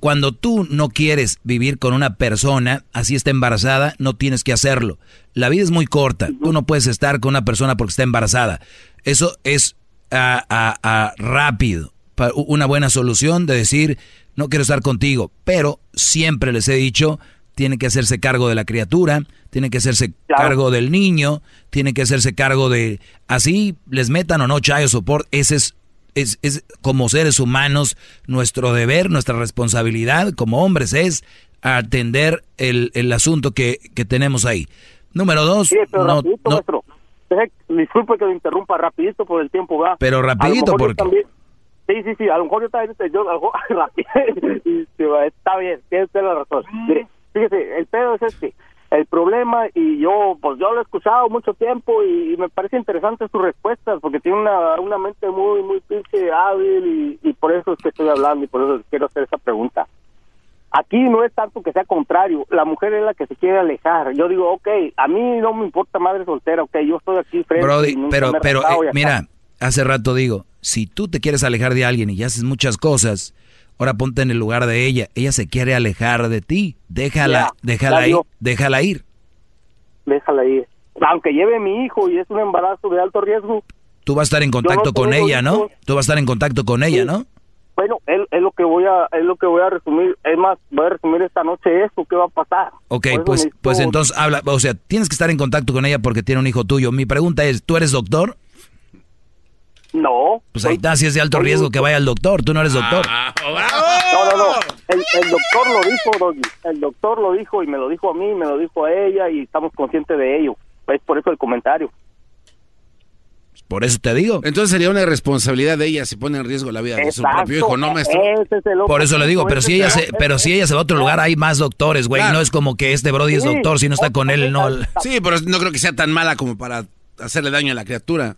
cuando tú no quieres vivir con una persona, así está embarazada, no tienes que hacerlo. La vida es muy corta, tú no puedes estar con una persona porque está embarazada. Eso es ah, ah, ah, rápido, una buena solución de decir, no quiero estar contigo, pero siempre les he dicho, tiene que hacerse cargo de la criatura, tiene que hacerse cargo del niño, tiene que hacerse cargo de, así les metan o no child support, ese es, es, es como seres humanos, nuestro deber, nuestra responsabilidad como hombres es atender el, el asunto que, que tenemos ahí. Número dos, Sí, pero no, rapidito, no- maestro. Deje- disculpe que lo interrumpa rapidito por el tiempo, va. Pero rapidito, porque- Sí, sí, sí, a lo mejor yo también, yo, a lo mejor- está bien, tiene usted la razón. Mire, fíjese, el pedo es este, el problema, y yo, pues yo lo he escuchado mucho tiempo, y, y me parece interesante sus respuestas, porque tiene una, una mente muy, muy pinche hábil, y, y por eso es que estoy hablando, y por eso quiero hacer esa pregunta. Aquí no es tanto que sea contrario, la mujer es la que se quiere alejar. Yo digo, ok, a mí no me importa madre soltera, ok, yo estoy aquí frente. Brody, pero, pero, eh, mira, hace rato digo, si tú te quieres alejar de alguien y ya haces muchas cosas, ahora ponte en el lugar de ella. Ella se quiere alejar de ti. Déjala, Ya, déjala ya ir, déjala ir. Déjala ir. Aunque lleve mi hijo y es un embarazo de alto riesgo, Tú vas a estar en no contacto con ella, ¿no? hijos. Tú vas a estar en contacto con ella, ¿no? bueno, es, es lo que voy a es lo que voy a resumir. Es más, voy a resumir esta noche esto, ¿qué va a pasar? Ok, pues, necesito- pues entonces habla, o sea, tienes que estar en contacto con ella porque tiene un hijo tuyo. Mi pregunta es, ¿tú eres doctor? No. Pues ahí está, si es de alto riesgo que vaya al doctor, tú no eres doctor. No, no, no. El, el doctor lo dijo, Doggy. El doctor lo dijo y me lo dijo a mí, me lo dijo a ella y estamos conscientes de ello. Es por eso el comentario. Por eso te digo. Entonces sería una irresponsabilidad de ella si pone en riesgo la vida de su propio hijo, ¿no, maestro? Ese es el otro Por eso le digo, pero si ella el- se, pero si ella se va a otro lugar, hay más doctores, güey. Claro. No es como que este Brody es doctor, si no está con él, no. Sí, pero no creo que sea tan mala como para hacerle daño a la criatura.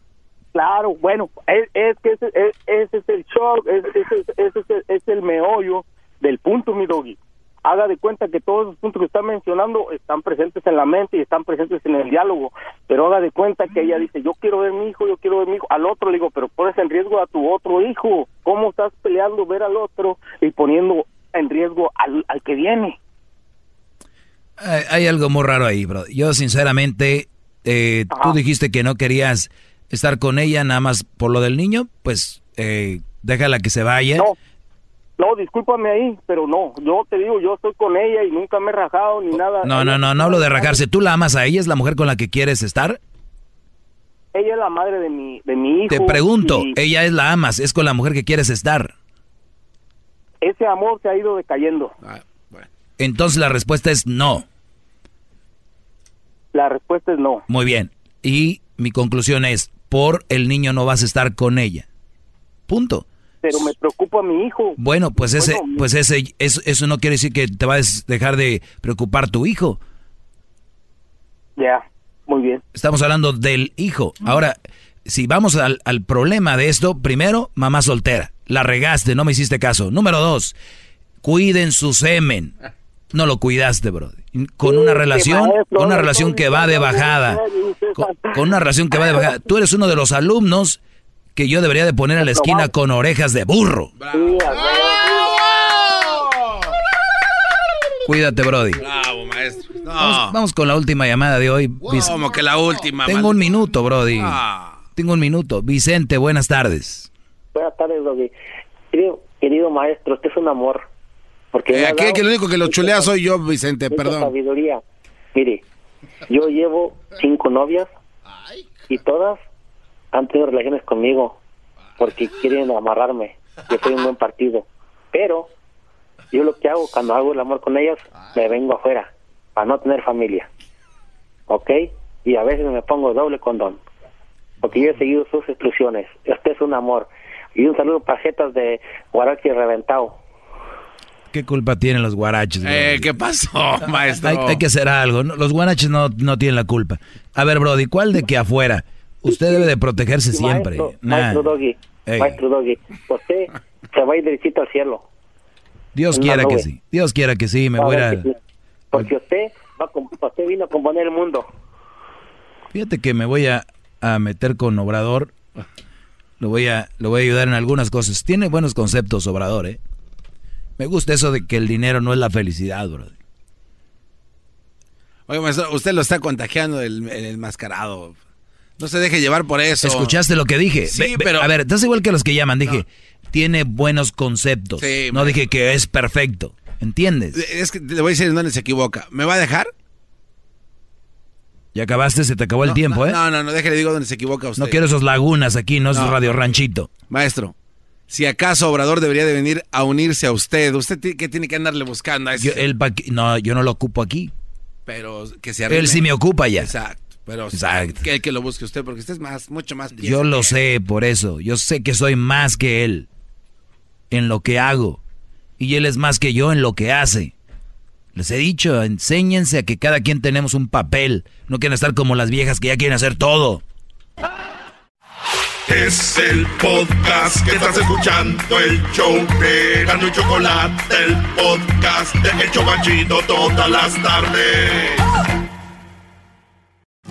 Claro, bueno, es, es que ese, es- ese es el shock, es- ese, es- ese es, el, es el meollo del punto, mi doggy. Haga de cuenta que todos los puntos que está mencionando están presentes en la mente y están presentes en el diálogo, pero haga de cuenta que ella dice, yo quiero ver mi hijo, yo quiero ver mi hijo. Al otro le digo, pero pones en riesgo a tu otro hijo. ¿Cómo estás peleando ver al otro y poniendo en riesgo al, al que viene? Hay, hay algo muy raro ahí, bro. Yo, sinceramente, eh, tú dijiste que no querías estar con ella nada más por lo del niño, pues eh, déjala que se vaya. No, no, discúlpame ahí, pero no, yo te digo, yo estoy con ella y nunca me he rajado ni nada. No, no, no, no hablo de rajarse. ¿Tú la amas a ella? ¿Es la mujer con la que quieres estar? Ella es la madre de mi, de mi hijo. Te pregunto, y ella es la amas, es con la mujer que quieres estar. ese amor se ha ido decayendo. Entonces la respuesta es no. La respuesta es no. Muy bien. Y mi conclusión es, por el niño no vas a estar con ella. Punto. Pero me preocupa mi hijo. Bueno, pues ese, Bueno, pues ese, eso, eso no quiere decir que te vas a dejar de preocupar tu hijo. Ya, muy bien. Estamos hablando del hijo. Ahora, si vamos al, al problema de esto, primero, mamá soltera. La regaste, no me hiciste caso. Número dos, cuiden su semen. No lo cuidaste, Brody. Con una relación, con una relación que va de bajada. Con, una relación que va de bajada. Tú eres uno de los alumnos que yo debería de poner a la esquina con orejas de burro. Cuídate, Brody. Bravo, maestro. Vamos, con la última llamada de hoy. Como que la última. Tengo un minuto, Brody. Tengo un minuto. Vicente, buenas tardes. Buenas tardes, Brody. Querido, querido maestro, usted es un amor. Porque eh, aquí que lo único que lo chulea soy yo, Vicente, perdón. sabiduría. Mire, yo llevo cinco novias y todas han tenido relaciones conmigo porque quieren amarrarme. Yo soy un buen partido. Pero yo lo que hago cuando hago el amor con ellas, me vengo afuera para no tener familia. ¿Ok? Y a veces me pongo doble condón. Porque yo he seguido sus instrucciones. Este es un amor. Y un saludo para jetas de Guarachi reventado. ¿Qué culpa tienen los guaraches? Eh, ¿Qué pasó, maestro? Hay, que hacer algo. Los guaraches no, no tienen la culpa. A ver, Brody, ¿cuál de que afuera? Usted debe de protegerse siempre. Maestro, Doggy, maestro Doggy, usted se va a ir derechito al cielo. Dios quiera que sí. Dios quiera que sí. Me voy a... Porque usted, va usted vino a componer el mundo. Fíjate que me voy a, a meter con Obrador. Lo voy, a, lo voy a ayudar en algunas cosas. Tiene buenos conceptos, Obrador, ¿eh? Me gusta eso de que el dinero no es la felicidad, bro. Oye, maestro, usted lo está contagiando el, el mascarado. No se deje llevar por eso. ¿Escuchaste lo que dije? Sí, pero... A ver, estás igual que los que llaman. Dije, tiene buenos conceptos. no dije que es perfecto. ¿Entiendes? Es que le voy a decir dónde se equivoca. ¿Me va a dejar? Ya acabaste, se te acabó el tiempo, ¿eh? No, no, no, déjele digo dónde se equivoca usted. No quiero esos lagunas aquí, no, es Radio Ranchito. Maestro, si acaso Obrador debería de venir a unirse a usted, ¿usted qué tiene que andarle buscando? A yo, no, yo no lo ocupo aquí. Pero que se Él sí me ocupa ya. Exacto. Pero Exacto. Que, que lo busque usted porque usted es más, mucho más. Yo lo sé, por eso. Yo sé que soy más que él en lo que hago. Y él es más que yo en lo que hace. Les he dicho, enséñense a que cada quien tenemos un papel. No quieren estar como las viejas que ya quieren hacer todo. Es el podcast que estás escuchando, el show de Gano y Chocolate, el podcast de El todas las tardes.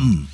come.